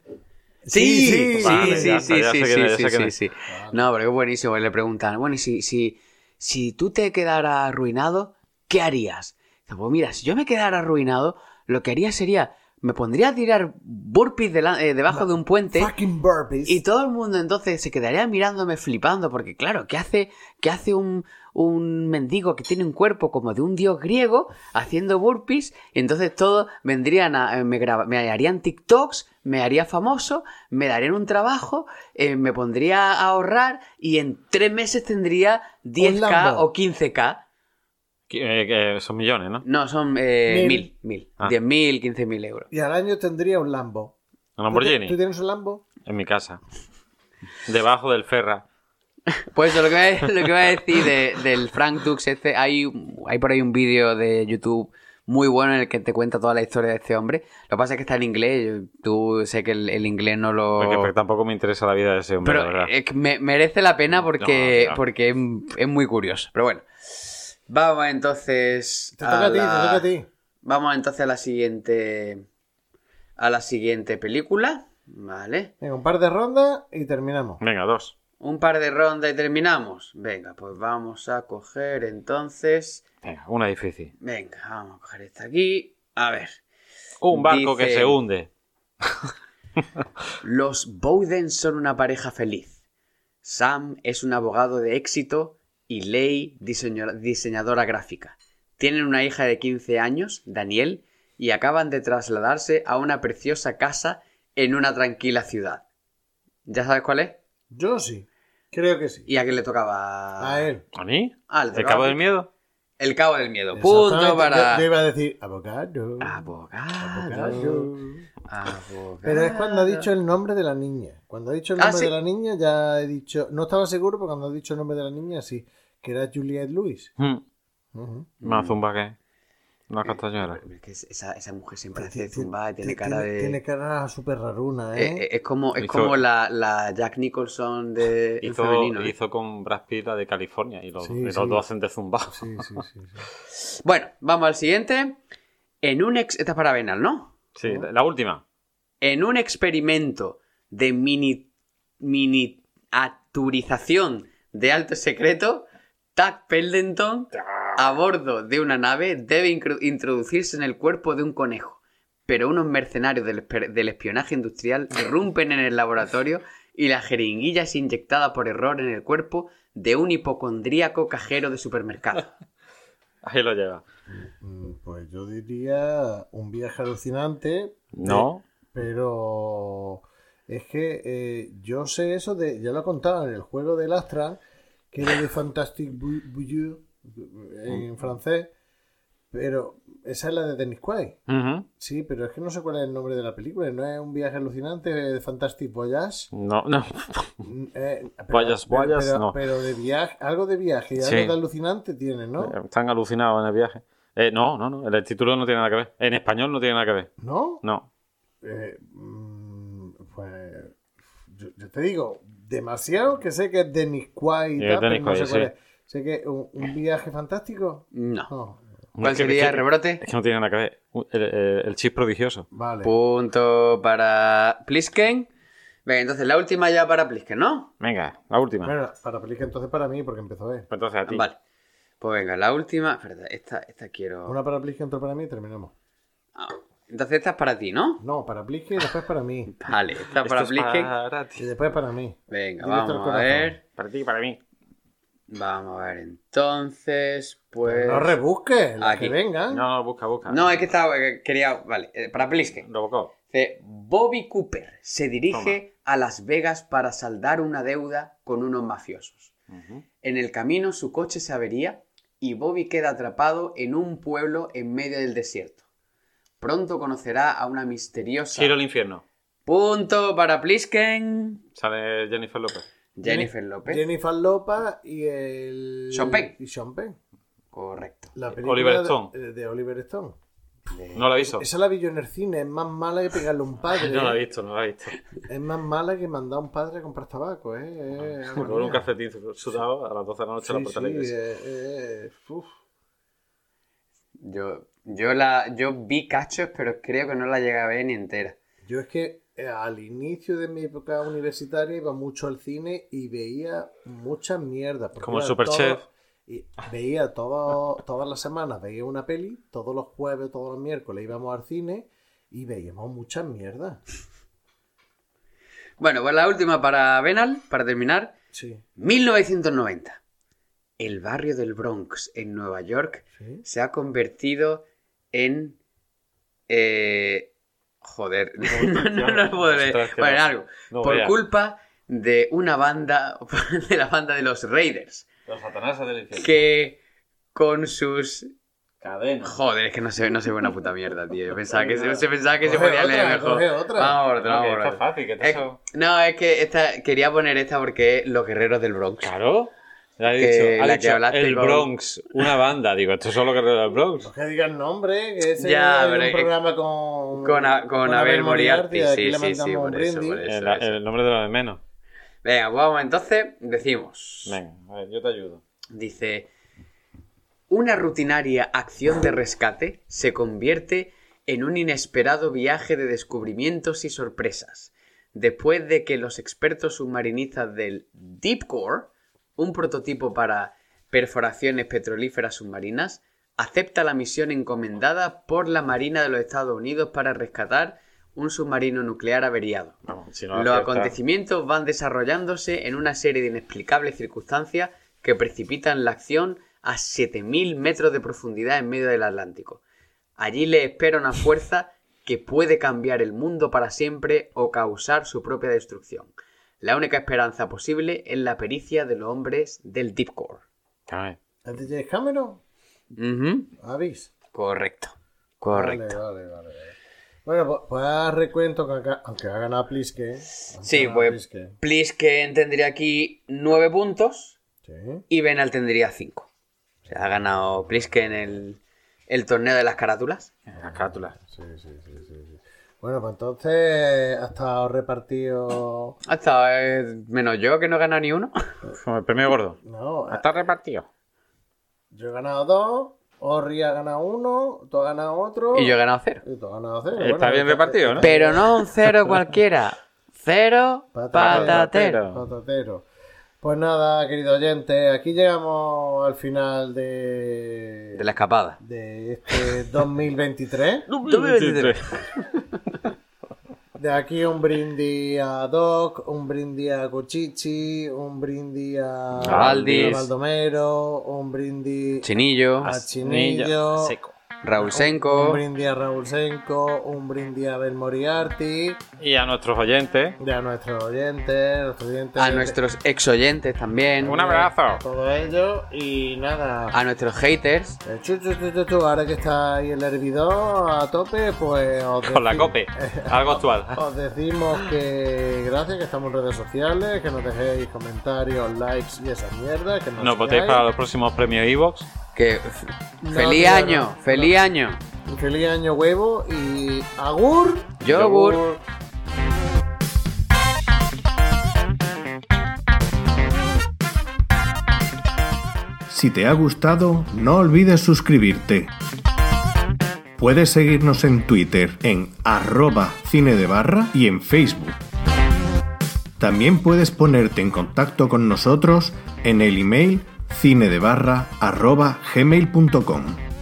Sí, Sí, sí, vale, sí, ya sí, ya sí, sí. No, pero es buenísimo. Le preguntan, bueno, y si, si, si tú te quedaras arruinado, ¿qué harías? Pues mira, si yo me quedara arruinado, lo que haría sería, me pondría a tirar burpees eh, debajo de un puente Fucking burpees. y todo el mundo entonces se quedaría mirándome flipando, porque claro, ¿qué hace, qué hace un, un mendigo que tiene un cuerpo como de un dios griego haciendo burpees? Y entonces todos vendrían a, eh, me, graba- me harían TikToks, me haría famoso, me darían un trabajo, eh, me pondría a ahorrar y en tres meses tendría 10k Lambo. o 15k. Que- eh, que son millones, ¿no? No, son eh, Mil. mil, mil, Ah. 10.000, 15.000 euros. Y al año tendría un Lambo. Un ¿Tú, Lamborghini. ¿Tú tienes un Lambo? En mi casa. Debajo del Ferra. Pues lo que voy a, lo que voy a decir de- del Frank Dux este, hay, hay por ahí un vídeo de YouTube muy bueno en el que te cuenta toda la historia de este hombre. Lo que pasa es que está en inglés, tú sé que el, el inglés no lo... Porque, porque tampoco me interesa la vida de ese hombre, la Pero verdad. es que me- merece la pena porque, No, no. porque es, es muy curioso. Pero bueno. Vamos entonces. Te toca a ti, te la- toca a ti. Vamos entonces a la siguiente. A la siguiente película. Vale. Venga, un par de rondas y terminamos. Venga, dos. Un par de rondas y terminamos. Venga, pues vamos a coger entonces. Venga, una difícil. Venga, vamos a coger esta aquí. A ver. Un barco que se hunde. Los Bowden son una pareja feliz. Sam es un abogado de éxito y Lei diseño- diseñadora gráfica. Tienen una hija de 15 años, Daniel, y acaban de trasladarse a una preciosa casa en una tranquila ciudad. ¿Ya sabes cuál es? Yo sí. Creo que sí. ¿Y a quién le tocaba? A él. ¿A mí? Ah, le ¿El cabo del miedo? El cabo del miedo. Punto para. Yo, yo iba a decir abogado. Abogado. Abogado. Pero es cuando ha dicho el nombre de la niña. Cuando ha dicho el Ah, nombre sí. de la niña, ya he dicho. No estaba seguro, pero cuando ha dicho el nombre de la niña, sí. Que era Juliette Lewis. Hmm. Ujú. Más zumba que. Una castañuela. Es que esa, esa mujer siempre hace zumba y tiene cara de. Tiene cara súper raruna, Eh, ¿eh? eh, es como, es Hizo- como la, la Jack Nicholson de Hizo, femenino. ¿eh? hizo con Brad Pitt la de California y los, Sí, y los sí. dos hacen de zumba. Sí, sí, sí. sí. Bueno, vamos al siguiente. En un ex... Esta es para Benal, ¿no? Sí, la última. En un experimento de mini, miniaturización de alto secreto, Tag Pendleton, a bordo de una nave, debe introducirse en el cuerpo de un conejo. Pero unos mercenarios del, del espionaje industrial irrumpen en el laboratorio y la jeringuilla es inyectada por error en el cuerpo de un hipocondríaco cajero de supermercado. Ahí lo lleva. Mm, Pues yo diría un viaje alucinante. No. Pero es que eh, yo sé eso de. Ya lo he contado en el juego del Astral, que era de Fantastic Bouillon en francés. Pero esa es la de Dennis Quaid. Sí, pero es que no sé cuál es el nombre de la película. ¿No es un viaje alucinante de Fantastic Voyage? No, no. Mm, eh, pero- Voyage, no. pero de viaje, algo de viaje Sí. algo de alucinante tiene, ¿no? Eh, Están alucinados en el viaje. Eh, no, no, no. El título no tiene nada que ver. En español no tiene nada que ver. ¿No? No. Eh, mm, pues yo, yo te digo, demasiado que sé que es Dennis Quaid y Sí, tal, es Dennis pero no sé cuál sí. Es. Sé que un, un viaje fantástico. No. No. ¿Cuál sería el rebrote? Es que no tiene nada que ver. El, el, el chip prodigioso. Vale. Punto para Plisken. Venga, entonces la última ya para Plisken, ¿no? Venga, la última. Bueno, para película entonces para mí, porque empezó él. Pues entonces a ti. Vale. Pues venga, la última. Esta, esta quiero. Una para Plisken, otra para mí y terminamos. Ah, entonces esta es para ti, ¿no? No, para Plisken y después para mí. Vale, esta para Plisken. Y después para mí. Venga, vamos a ver. Para ti y para mí. Vamos a ver entonces. Pues. No rebusques, Aquí. que vengan. No, busca, busca. No, es que estaba. que Quería. Vale, eh, para Plisken. Robocop. Dice, Bobby Cooper se dirige a Las Vegas para saldar una deuda con unos mafiosos. En el camino su coche se avería y Bobby queda atrapado en un pueblo en medio del desierto. Pronto conocerá a una misteriosa... Giro al infierno. Punto para Plisken. Sale Jennifer López. Jennifer López. Jennifer Lopez y el. Sean Penn. Y Sean Penn. Correcto. La película Oliver de- Stone. De, de Oliver Stone. No la he visto. Esa la vi yo en el cine. Es más mala que pegarle a un padre. No la he ¿eh? visto, no la he visto. Es más mala que mandar a un padre a comprar tabaco, ¿eh? Eh, Con un calcetín sudado a las 12 de la noche en la Sí, puerta de la sí, iglesia. eh, eh, uf. Yo, yo, la, yo vi cachos, pero creo que no la llegué a ver ni entera. Yo es que eh, al inicio de mi época universitaria iba mucho al cine y veía mucha mierda. porque Como el Superchef. Y veía todo, todas las semanas, veía una peli, todos los jueves, todos los miércoles íbamos al cine y veíamos mucha mierda. Bueno, pues la última para Benal, para terminar. Sí. 1990. El barrio del Bronx en Nueva York Sí. se ha convertido en... eh, joder, no, no, no Bueno, mal. algo. No por culpa de una banda, de la banda de los Raiders, Los satanases del infierno. que con sus... Cadena. Joder, es que no se, no se ve una puta mierda, tío. Yo pensaba que se, se pensaba que se Coge podía otra, leer mejor. coge otra. Vamos otra, No, vamos que por está fácil, que está Es- eso- no, es que esta, quería poner esta porque es Los Guerreros del Bronx. Claro. Le ha Que dicho, ha la que dicho hablaste el con- Bronx, una banda. Digo, esto es solo guerrero del Bronx. Pues que diga el nombre, que ese Ya, un programa con... Con, a- con Abel Moriarty, sí, le sí, sí, mandamos por un eso, brindis. por eso. El, el nombre de lo de menos. Venga, vamos entonces, decimos. Venga, a ver, yo te ayudo. Dice, una rutinaria acción de rescate se convierte en un inesperado viaje de descubrimientos y sorpresas, después de que los expertos submarinistas del Deep Core, un prototipo para perforaciones petrolíferas submarinas, acepta la misión encomendada por la Marina de los Estados Unidos para rescatar un submarino nuclear averiado. Vamos, si no Los acontecimientos van desarrollándose en una serie de inexplicables circunstancias que precipitan la acción a 7.000 metros de profundidad en medio del Atlántico. Allí le espera una fuerza que puede cambiar el mundo para siempre o causar su propia destrucción. La única esperanza posible es la pericia de los hombres del Deep Core. ¿El James Cameron? Ujú. ¿Avis? Correcto. Correcto. Vale, vale, vale. Bueno, pues, pues recuento, que aunque, aunque ha ganado Pliske. Sí, pues Plisken tendría aquí 9 puntos y Benal tendría 5. O sea, ha ganado Plisken el, el torneo de las carátulas. Las carátulas. Sí, sí, sí, sí, sí. Bueno, pues entonces ha estado repartido. Hasta eh, menos yo que no he ganado ni uno. El premio gordo. No, Está repartido. yo he ganado dos, Orri ha ganado uno, tú has ganado otro. Y yo he ganado cero. Y tú has ganado cero. Está Bueno, bien repartido, ¿no? Pero no un cero cualquiera. Cero patatero. Patatero. Pues nada, querido oyente, aquí llegamos al final de, De la escapada. de este 2023. 2023. De aquí un brindis a Doc, un brindis a Cochichi, un brindis a, A Valdis. a Baldomero, un brindis Chinillo. a Chinillo, Raúl un Senko. brindis a Raúl Senko, un brindis a Bel Moriarty, Y a nuestros oyentes. de a nuestros oyentes, nuestros oyentes A nuestros ex oyentes también. Un abrazo. todo ello y nada. A nuestros haters. Eh, chu, chu, chu, chu, chu, ahora que está ahí el hervidor a tope, pues os Con la cope. Algo actual. Os decimos que gracias, que estamos en redes sociales, que nos dejéis comentarios, likes y esa mierda, que nos, Nos votéis para los próximos premios Evox. Que No, feliz tío, año, no, feliz año. Feliz año huevo y agur. Yogur. Si te ha gustado, no olvides suscribirte. Puedes seguirnos en Twitter en arroba cine de barra y en Facebook. También puedes ponerte en contacto con nosotros en el email cinedebarra arroba gmail.com.